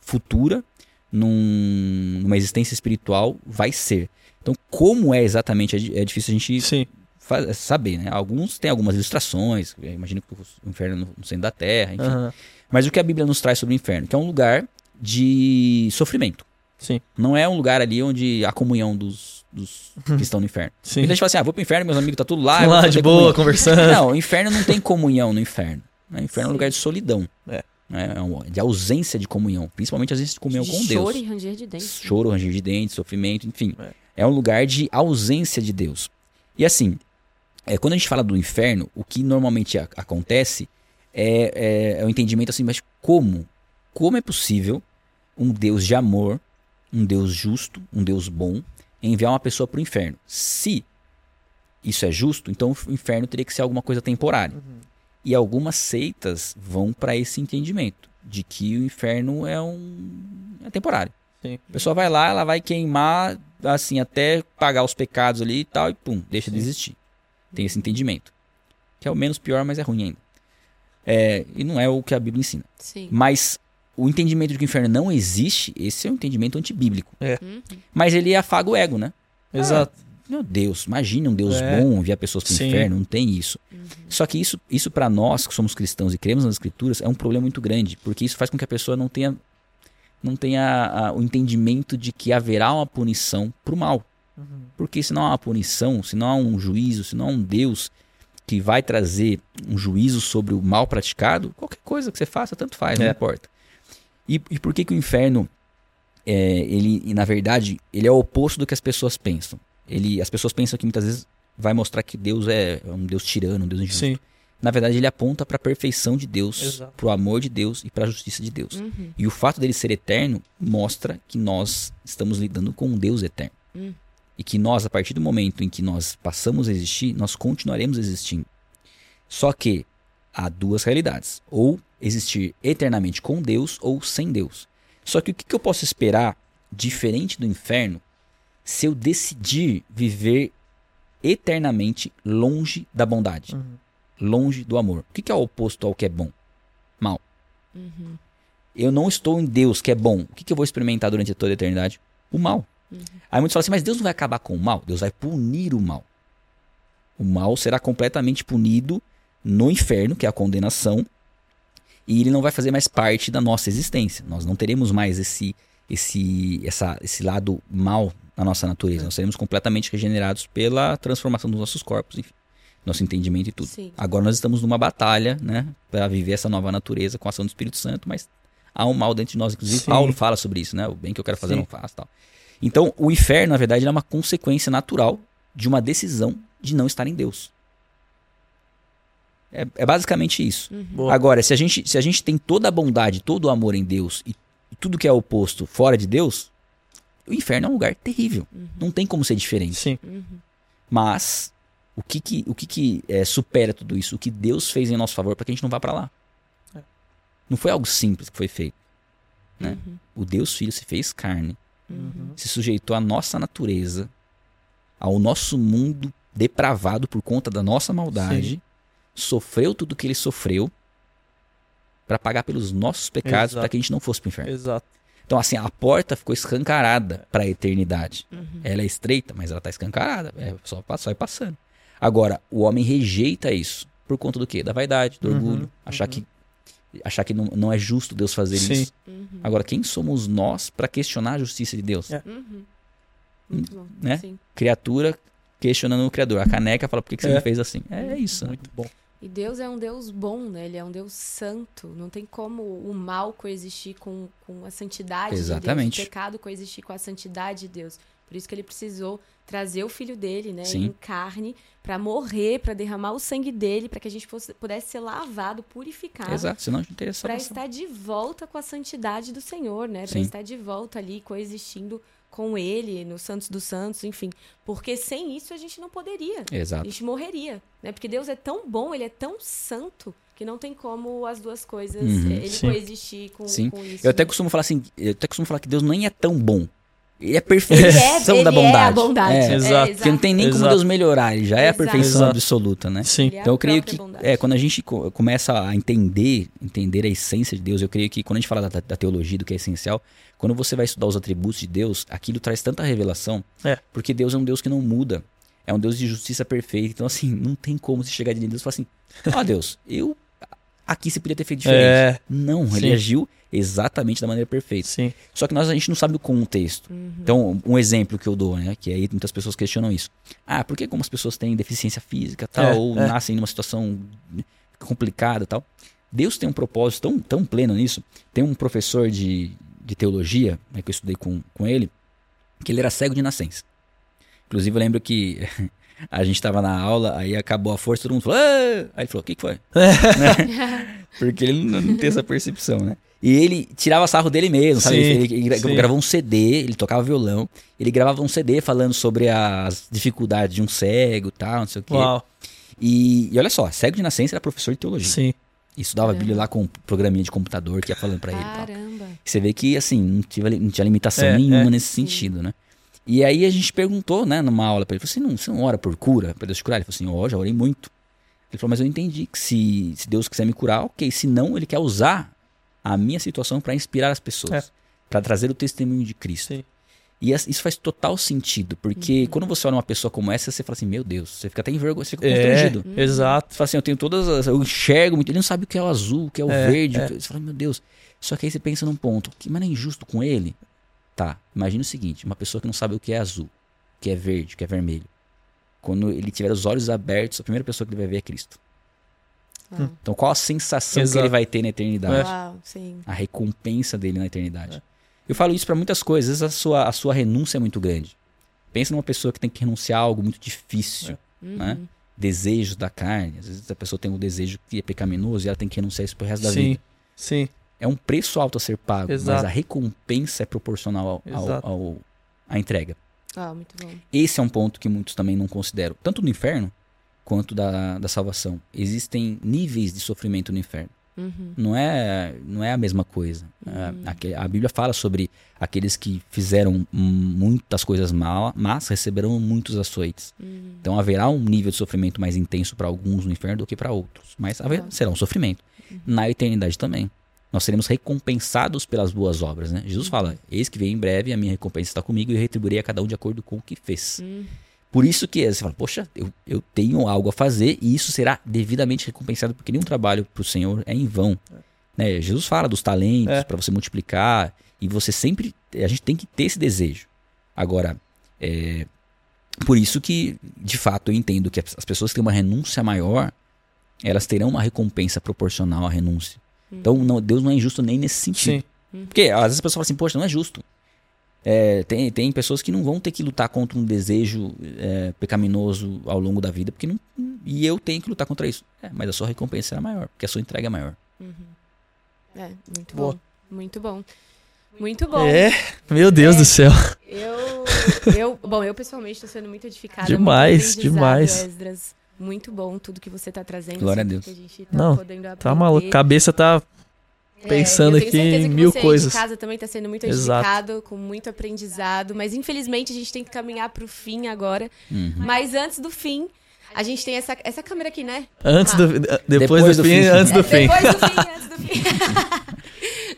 futura num- numa existência espiritual vai ser. Então, como é exatamente, é é difícil a gente Sim. fa- saber, né? Alguns têm algumas ilustrações, eu imagino que o inferno no- no centro da terra, enfim. Aham. Mas o que a Bíblia nos traz sobre o inferno? Que é um lugar de sofrimento. Sim. Não é um lugar ali onde a comunhão dos, dos que estão no inferno. Sim. Muita gente fala assim, ah, vou pro inferno, meus amigos tá tudo lá. Lá fazer de boa, comunhão. conversando. Não, o inferno não tem comunhão no inferno. né? O inferno é um Sim. lugar de solidão. É. É um- de ausência de comunhão. Principalmente às vezes de comunhão de com choro Deus. e ranger de dentes. Choro, ranger de dentes, sofrimento, enfim. É. É. um lugar de ausência de Deus. E assim, é, quando a gente fala do inferno, o que normalmente a- acontece é, é, é o entendimento assim, mas como? Como é possível um Deus de amor, um Deus justo, um Deus bom, enviar uma pessoa para o inferno? Se isso é justo, então o inferno teria que ser alguma coisa temporária. E algumas seitas vão para esse entendimento de que o inferno é um é temporário. Sim. A pessoa vai lá, ela vai queimar assim até pagar os pecados ali e tal e pum, deixa de existir. Tem esse entendimento. Que é o menos pior, mas é ruim ainda. É, e não é o que a Bíblia ensina. Sim. Mas o entendimento de que o inferno não existe, esse é um entendimento antibíblico. Uhum. Mas ele afaga o ego, né? Exato. Meu Deus, imagina um Deus É. bom enviar pessoas para o inferno, não tem isso. Só que isso, isso para nós que somos cristãos e cremos nas escrituras é um problema muito grande, porque isso faz com que a pessoa não tenha não tenha a- o entendimento de que haverá uma punição pro mal. Porque se não há uma punição, se não há um juízo, se não há um Deus que vai trazer um juízo sobre o mal praticado, qualquer coisa que você faça, tanto faz, não É. importa. E, e por que, que o inferno, é, ele, na verdade, ele é o oposto do que as pessoas pensam. Ele, as pessoas pensam que muitas vezes vai mostrar que Deus é um Deus tirano, um Deus injusto. Sim. Na verdade, ele aponta para a perfeição de Deus, para o amor de Deus e para a justiça de Deus. Uhum. E o fato dele ser eterno mostra que nós estamos lidando com um Deus eterno. Hum. E que nós, a partir do momento em que nós passamos a existir, nós continuaremos existindo. Só que há duas realidades: ou existir eternamente com Deus ou sem Deus. Só que o que eu posso esperar diferente do inferno se eu decidir viver eternamente longe da bondade, Uhum. longe do amor? O que é o oposto ao que é bom? Mal. Uhum. Eu não estou em Deus, que é bom. O que, que eu vou experimentar durante toda a eternidade? O mal. Aí muitos falam assim, mas Deus não vai acabar com o mal? Deus vai punir o mal. O mal será completamente punido no inferno, que é a condenação, e ele não vai fazer mais parte da nossa existência. Nós não teremos mais esse esse essa, esse lado mal na nossa natureza. Nós seremos completamente regenerados pela transformação dos nossos corpos, enfim, nosso entendimento e tudo. Sim. Agora nós estamos numa batalha, né, para viver essa nova natureza com a ação do Espírito Santo, mas há um mal dentro de nós. Inclusive Sim. Paulo fala sobre isso, né? O bem que eu quero fazer Sim. não faço, tal. Então, o inferno, na verdade, é uma consequência natural de uma decisão de não estar em Deus. É, é basicamente isso. Boa. Agora, se a, gente, se a gente tem toda a bondade, todo o amor em Deus e, e tudo que é oposto fora de Deus, o inferno é um lugar terrível. Não tem como ser diferente. Sim. Mas o que que, o que, que é, supera tudo isso? O que Deus fez em nosso favor para que a gente não vá para lá? É. Não foi algo simples que foi feito. Né? Uhum. O Deus Filho se fez carne, Uhum. se sujeitou à nossa natureza, ao nosso mundo depravado por conta da nossa maldade, Sim. Sofreu tudo que ele sofreu para pagar pelos nossos pecados, para que a gente não fosse para o inferno. Exato. Então, assim, a porta ficou escancarada para a eternidade. Uhum. Ela é estreita, mas ela tá escancarada. É só passar e passando. Agora, o homem rejeita isso. Por conta do quê? Da vaidade, do Uhum, orgulho. Achar que, achar que não, não é justo Deus fazer Sim. isso. Uhum. Agora, quem somos nós para questionar a justiça de Deus? É. Uhum. Muito bom. Né? Sim. Criatura questionando o Criador. A caneca fala, por que, que você É. me fez assim? É isso. né? Muito bom. E Deus é um Deus bom, né? Ele é um Deus santo. Não tem como o mal coexistir com, com a santidade de Exatamente. Deus. O pecado coexistir com a santidade de Deus. Por isso que ele precisou trazer o filho dele, né? Sim. Em carne, para morrer, para derramar o sangue dele, para que a gente fosse, pudesse ser lavado, purificado. Exato, senão a gente teria Para estar de volta com a santidade do Senhor, né? Para estar de volta ali coexistindo com ele, no Santos dos Santos, enfim. Porque sem isso a gente não poderia. A Exato. gente morreria, né? Porque Deus é tão bom, ele é tão santo, que não tem como as duas coisas, Uhum, eh, ele sim. coexistir com, Sim. com isso. Eu até né? costumo falar assim, eu até costumo falar que Deus nem é tão bom. Ele é a perfeição Ele é, ele da é bondade. a bondade. É, É, Exato. Porque não tem nem como Exato. Deus melhorar, ele já é a perfeição Exato. absoluta, né? Sim. É a Então eu creio que bondade. é, quando a gente co- começa a entender, entender a essência de Deus, eu creio que quando a gente fala da, da teologia, do que é essencial, quando você vai estudar os atributos de Deus, aquilo traz tanta revelação, É. porque Deus é um Deus que não muda. É um Deus de justiça perfeita. Então, assim, [laughs] não tem como se chegar diante de Deus e falar assim: Ó [laughs] Deus, eu. Aqui você podia ter feito diferente. É, Não, ele Sim. agiu exatamente da maneira perfeita. sim. Só que nós a gente não sabe o contexto. Uhum. Então, um exemplo que eu dou, né? Que aí muitas pessoas questionam isso. Ah, por que como as pessoas têm deficiência física tal, É, ou é. nascem numa situação complicada tal? Deus tem um propósito tão, tão pleno nisso. Tem um professor de, de teologia, né, que eu estudei com, com ele, que ele era cego de nascença. Inclusive, eu lembro que [laughs] a gente estava na aula, aí acabou a força, todo mundo falou, "Ah!" aí ele falou, o que, que foi? [laughs] Né? [laughs] Porque ele não, não tem essa percepção, né? E ele tirava sarro dele mesmo, sabe? Sim, Ele, ele sim. gravou um CD, ele tocava violão, ele gravava um CD falando sobre as dificuldades de um cego e tal, não sei o quê. Uau. E, e olha só, cego de nascença era professor de teologia. Sim. E estudava a Caramba. Bíblia lá com um programinha de computador que ia falando pra ele e. Caramba. Você vê que, assim, não, tive, não tinha limitação É, nenhuma é. nesse sentido, né? E aí a gente perguntou, né, numa aula pra ele, falou assim, não, você não ora por cura, pra Deus te curar? Ele falou assim, ó, já orei muito. Ele falou, mas eu entendi que se, se Deus quiser me curar, ok. Se não, ele quer usar a minha situação pra inspirar as pessoas. É. pra trazer o testemunho de Cristo. Sim. E isso faz total sentido, porque quando você olha uma pessoa como essa, você fala assim, meu Deus, você fica até envergonhado, você fica É, constrangido. exato. Você fala assim, eu tenho todas as. Eu enxergo muito. Ele não sabe o que é o azul, o que é o É, verde. é. que- Você fala, meu Deus. Só que aí você pensa num ponto. Que, mas não é injusto com ele? Tá. Imagina o seguinte: uma pessoa que não sabe o que é azul, o que é verde, o que é vermelho. Quando ele tiver os olhos abertos, a primeira pessoa que ele vai ver é Cristo. Uau. Então, qual a sensação que Exato. ele vai ter na eternidade? Uau, sim. A recompensa dele na eternidade. É. Eu falo isso pra muitas coisas. Às vezes a sua, a sua renúncia é muito grande. Pensa numa pessoa que tem que renunciar a algo muito difícil. Uhum. Né? desejos da carne. Às vezes a pessoa tem um desejo que é pecaminoso e ela tem que renunciar isso pro resto da Sim. vida. Sim. É um preço alto a ser pago, Exato. mas a recompensa é proporcional ao, ao- ao- à entrega. Ah, muito bom. Esse é um ponto que muitos também não consideram, tanto no inferno quanto da, da salvação. Existem níveis de sofrimento no inferno. Uhum. Não é, não é a mesma coisa. Uhum. É, aque- a Bíblia fala sobre aqueles que fizeram muitas coisas mal, mas receberão muitos açoites. Uhum. Então haverá um nível de sofrimento mais intenso para alguns no inferno do que para outros. Mas haver- Tá. será um sofrimento. Na eternidade também. Nós seremos recompensados pelas boas obras, né? Jesus fala: Eis que vem em breve, a minha recompensa está comigo e eu retribuirei a cada um de acordo com o que fez. Por isso que você fala, poxa, eu, eu tenho algo a fazer e isso será devidamente recompensado, porque nenhum trabalho para o Senhor é em vão. Né? Jesus fala dos talentos É. para você multiplicar e você sempre, a gente tem que ter esse desejo. Agora, é, por isso que, de fato, eu entendo que as pessoas que têm uma renúncia maior, elas terão uma recompensa proporcional à renúncia. Então, não, Deus não é injusto nem nesse sentido. Sim. Porque às vezes a pessoa fala assim, poxa, não é justo. É, tem, tem pessoas que não vão ter que lutar contra um desejo é, pecaminoso ao longo da vida, porque não, e eu tenho que lutar contra isso. É, mas a sua recompensa será maior, porque a sua entrega é maior. É, muito Boa. bom. Muito bom. Muito bom. É, meu Deus É. do céu. Eu, eu, bom, eu pessoalmente estou sendo muito edificada. Demais, muito demais. Esdras. Muito bom tudo que você está trazendo. Glória a sempre Deus. que gente tá Não, podendo Tá maluco. Cabeça tá É, pensando eu tenho aqui certeza em que mil você aí coisas. de casa também está sendo muito Exato. edificado, com muito aprendizado. Mas infelizmente a gente tem que caminhar para o fim agora. Uhum. Mas antes do fim, a gente tem essa, essa câmera aqui, né? Antes do, depois, Depois do, do fim, fim. antes do fim. Depois do [laughs] fim, antes do fim. [laughs]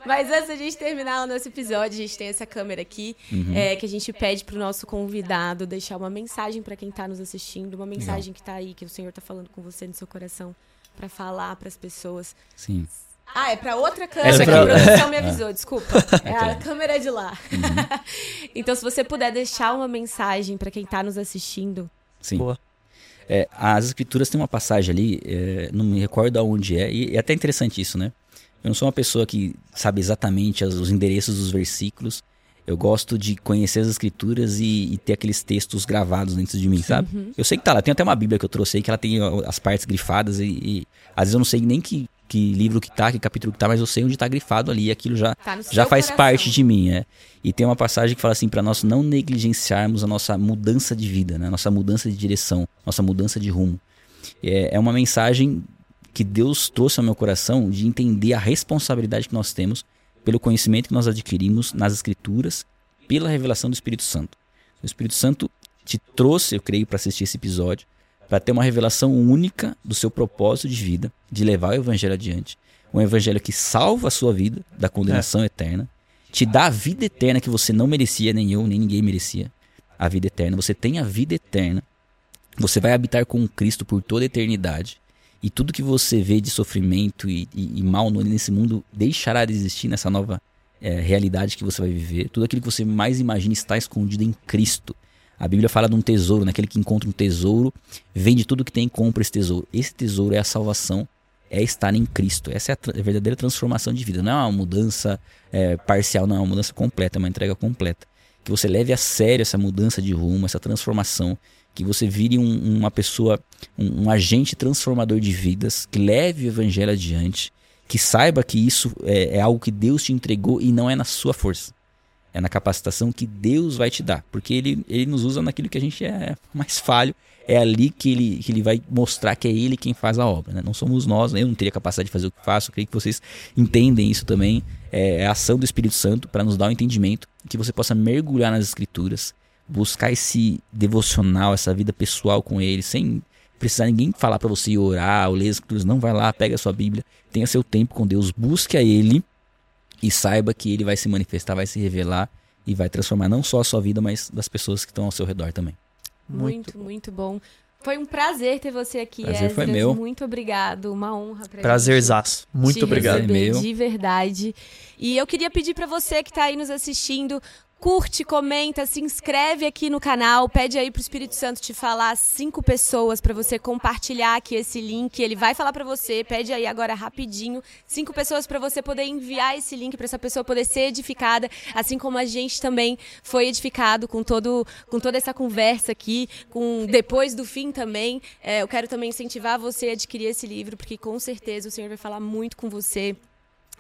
Mas antes da gente terminar o nosso episódio, a gente tem essa câmera aqui, Uhum. é, que a gente pede pro nosso convidado deixar uma mensagem para quem tá nos assistindo, uma mensagem que tá aí, que o Senhor tá falando com você no seu coração, para falar para as pessoas. Sim. Ah, é para outra câmera Essa que a produção me avisou, desculpa. [laughs] É a Ok. câmera de lá. [laughs] então, se você puder deixar uma mensagem para quem tá nos assistindo. Sim. Boa. É, as escrituras têm uma passagem ali, é, não me recordo aonde é, e é até interessante isso, né? Eu não sou uma pessoa que sabe exatamente as- os endereços dos versículos. Eu gosto de conhecer as escrituras e, e ter aqueles textos gravados dentro de mim, sabe? Eu sei que tá lá. Tem até uma Bíblia que eu trouxe aí que ela tem as partes grifadas e, e às vezes eu não sei nem que, que livro que tá, que capítulo que tá, mas eu sei onde tá grifado ali e aquilo já, Tá já faz coração. parte de mim, é. E tem uma passagem que fala assim, para nós não negligenciarmos a nossa mudança de vida, né? Nossa mudança de direção, nossa mudança de rumo. É, é uma mensagem que Deus trouxe ao meu coração de entender a responsabilidade que nós temos pelo conhecimento que nós adquirimos nas Escrituras, pela revelação do Espírito Santo. O Espírito Santo te trouxe, eu creio, para assistir esse episódio, para ter uma revelação única do seu propósito de vida, de levar o Evangelho adiante. Um Evangelho que salva a sua vida da condenação eterna, te dá a vida eterna que você não merecia, nem eu, nem ninguém merecia. A vida eterna. Você tem a vida eterna. Você vai habitar com Cristo por toda a eternidade. E tudo que você vê de sofrimento e, e- e mal nesse mundo deixará de existir nessa nova eh, realidade que você vai viver. Tudo aquilo que você mais imagina está escondido em Cristo. A Bíblia fala de um tesouro, naquele que encontra um tesouro, vende tudo que tem e compra esse tesouro. Esse tesouro é a salvação, é estar em Cristo. Essa é a, tra- verdadeira transformação de vida. Não é uma mudança eh, parcial, não, é uma mudança completa, é uma entrega completa. Que você leve a sério essa mudança de rumo, essa transformação. Que você vire um- uma pessoa, um, um agente transformador de vidas, que leve o evangelho adiante, que saiba que isso é, é algo que Deus te entregou e não é na sua força. É na capacitação que Deus vai te dar. Porque Ele, ele nos usa naquilo que a gente é mais falho. É ali que ele, que ele vai mostrar que é Ele quem faz a obra. né? Não somos nós, né? eu não teria capacidade de fazer o que faço. Eu creio que vocês entendem isso também. É, é a ação do Espírito Santo para nos dar o entendimento. Que você possa mergulhar nas Escrituras. Buscar esse devocional, essa vida pessoal com Ele. Sem precisar ninguém falar para você orar ou ler as Escrituras. Não, vai lá, pega a sua Bíblia. Tenha seu tempo com Deus. Busque a Ele e saiba que ele vai se manifestar, vai se revelar e vai transformar não só a sua vida, mas das pessoas que estão ao seu redor também. Muito, muito, bom. Foi um prazer ter você aqui, Prazer foi Esdras. meu. Muito obrigado, uma honra pra Prazerzaço. Muito te obrigado. Meu. De verdade. E eu queria pedir pra você que tá aí nos assistindo, curte, comenta, se inscreve aqui no canal, pede aí pro Espírito Santo te falar cinco pessoas pra você compartilhar aqui esse link. Ele vai falar pra você, pede aí agora rapidinho, cinco pessoas pra você poder enviar esse link pra essa pessoa poder ser edificada, assim como a gente também foi edificado com todo com toda essa conversa aqui, com depois do fim também. É, eu quero também incentivar você a adquirir esse livro, porque com certeza o Senhor vai falar muito com você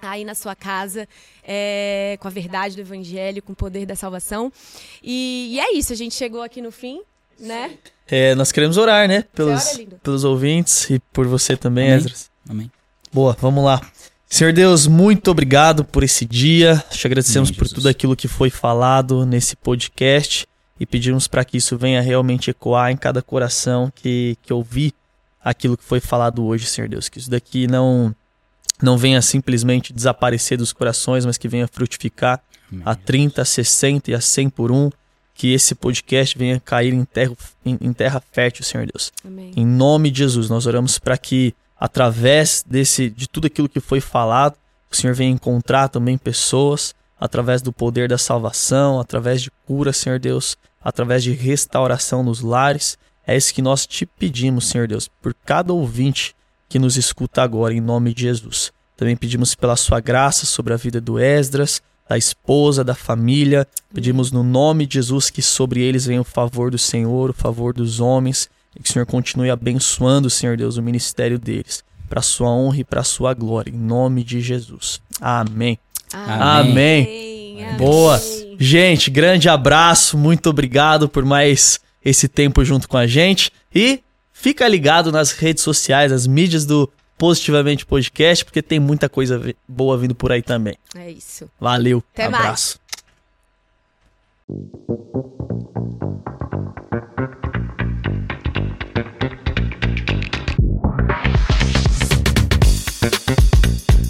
aí na sua casa, é, com a verdade do Evangelho, com o poder da salvação. E, e é isso, a gente chegou aqui no fim, né? É, nós queremos orar, né? Pelos, ora, pelos ouvintes e por você também, Amém. Esdras. Amém. Boa, vamos lá. Senhor Deus, muito obrigado por esse dia. Te agradecemos Amém, por tudo aquilo que foi falado nesse podcast e pedimos para que isso venha realmente ecoar em cada coração que, que ouvir aquilo que foi falado hoje, Senhor Deus. Que isso daqui não, não venha simplesmente desaparecer dos corações, mas que venha frutificar Amém. a 30, a 60 e a 100 por um. que esse podcast venha cair em terra, em, em terra fértil, Senhor Deus. Amém. Em nome de Jesus, nós oramos para que através desse de tudo aquilo que foi falado, o Senhor venha encontrar também pessoas através do poder da salvação, através de cura, Senhor Deus, através de restauração nos lares. É isso que nós te pedimos, Senhor Deus, por cada ouvinte que nos escuta agora, em nome de Jesus. Também pedimos pela sua graça sobre a vida do Esdras, da esposa, da família. Pedimos no nome de Jesus que sobre eles venha o favor do Senhor, o favor dos homens, e que o Senhor continue abençoando, Senhor Deus, o ministério deles, para sua honra e para sua glória, em nome de Jesus. Amém. Amém. Amém. Boa. Gente, grande abraço, muito obrigado por mais esse tempo junto com a gente e fica ligado nas redes sociais, as mídias do Positivamente Podcast, porque tem muita coisa boa vindo por aí também. É isso. Valeu, Até mais. abraço.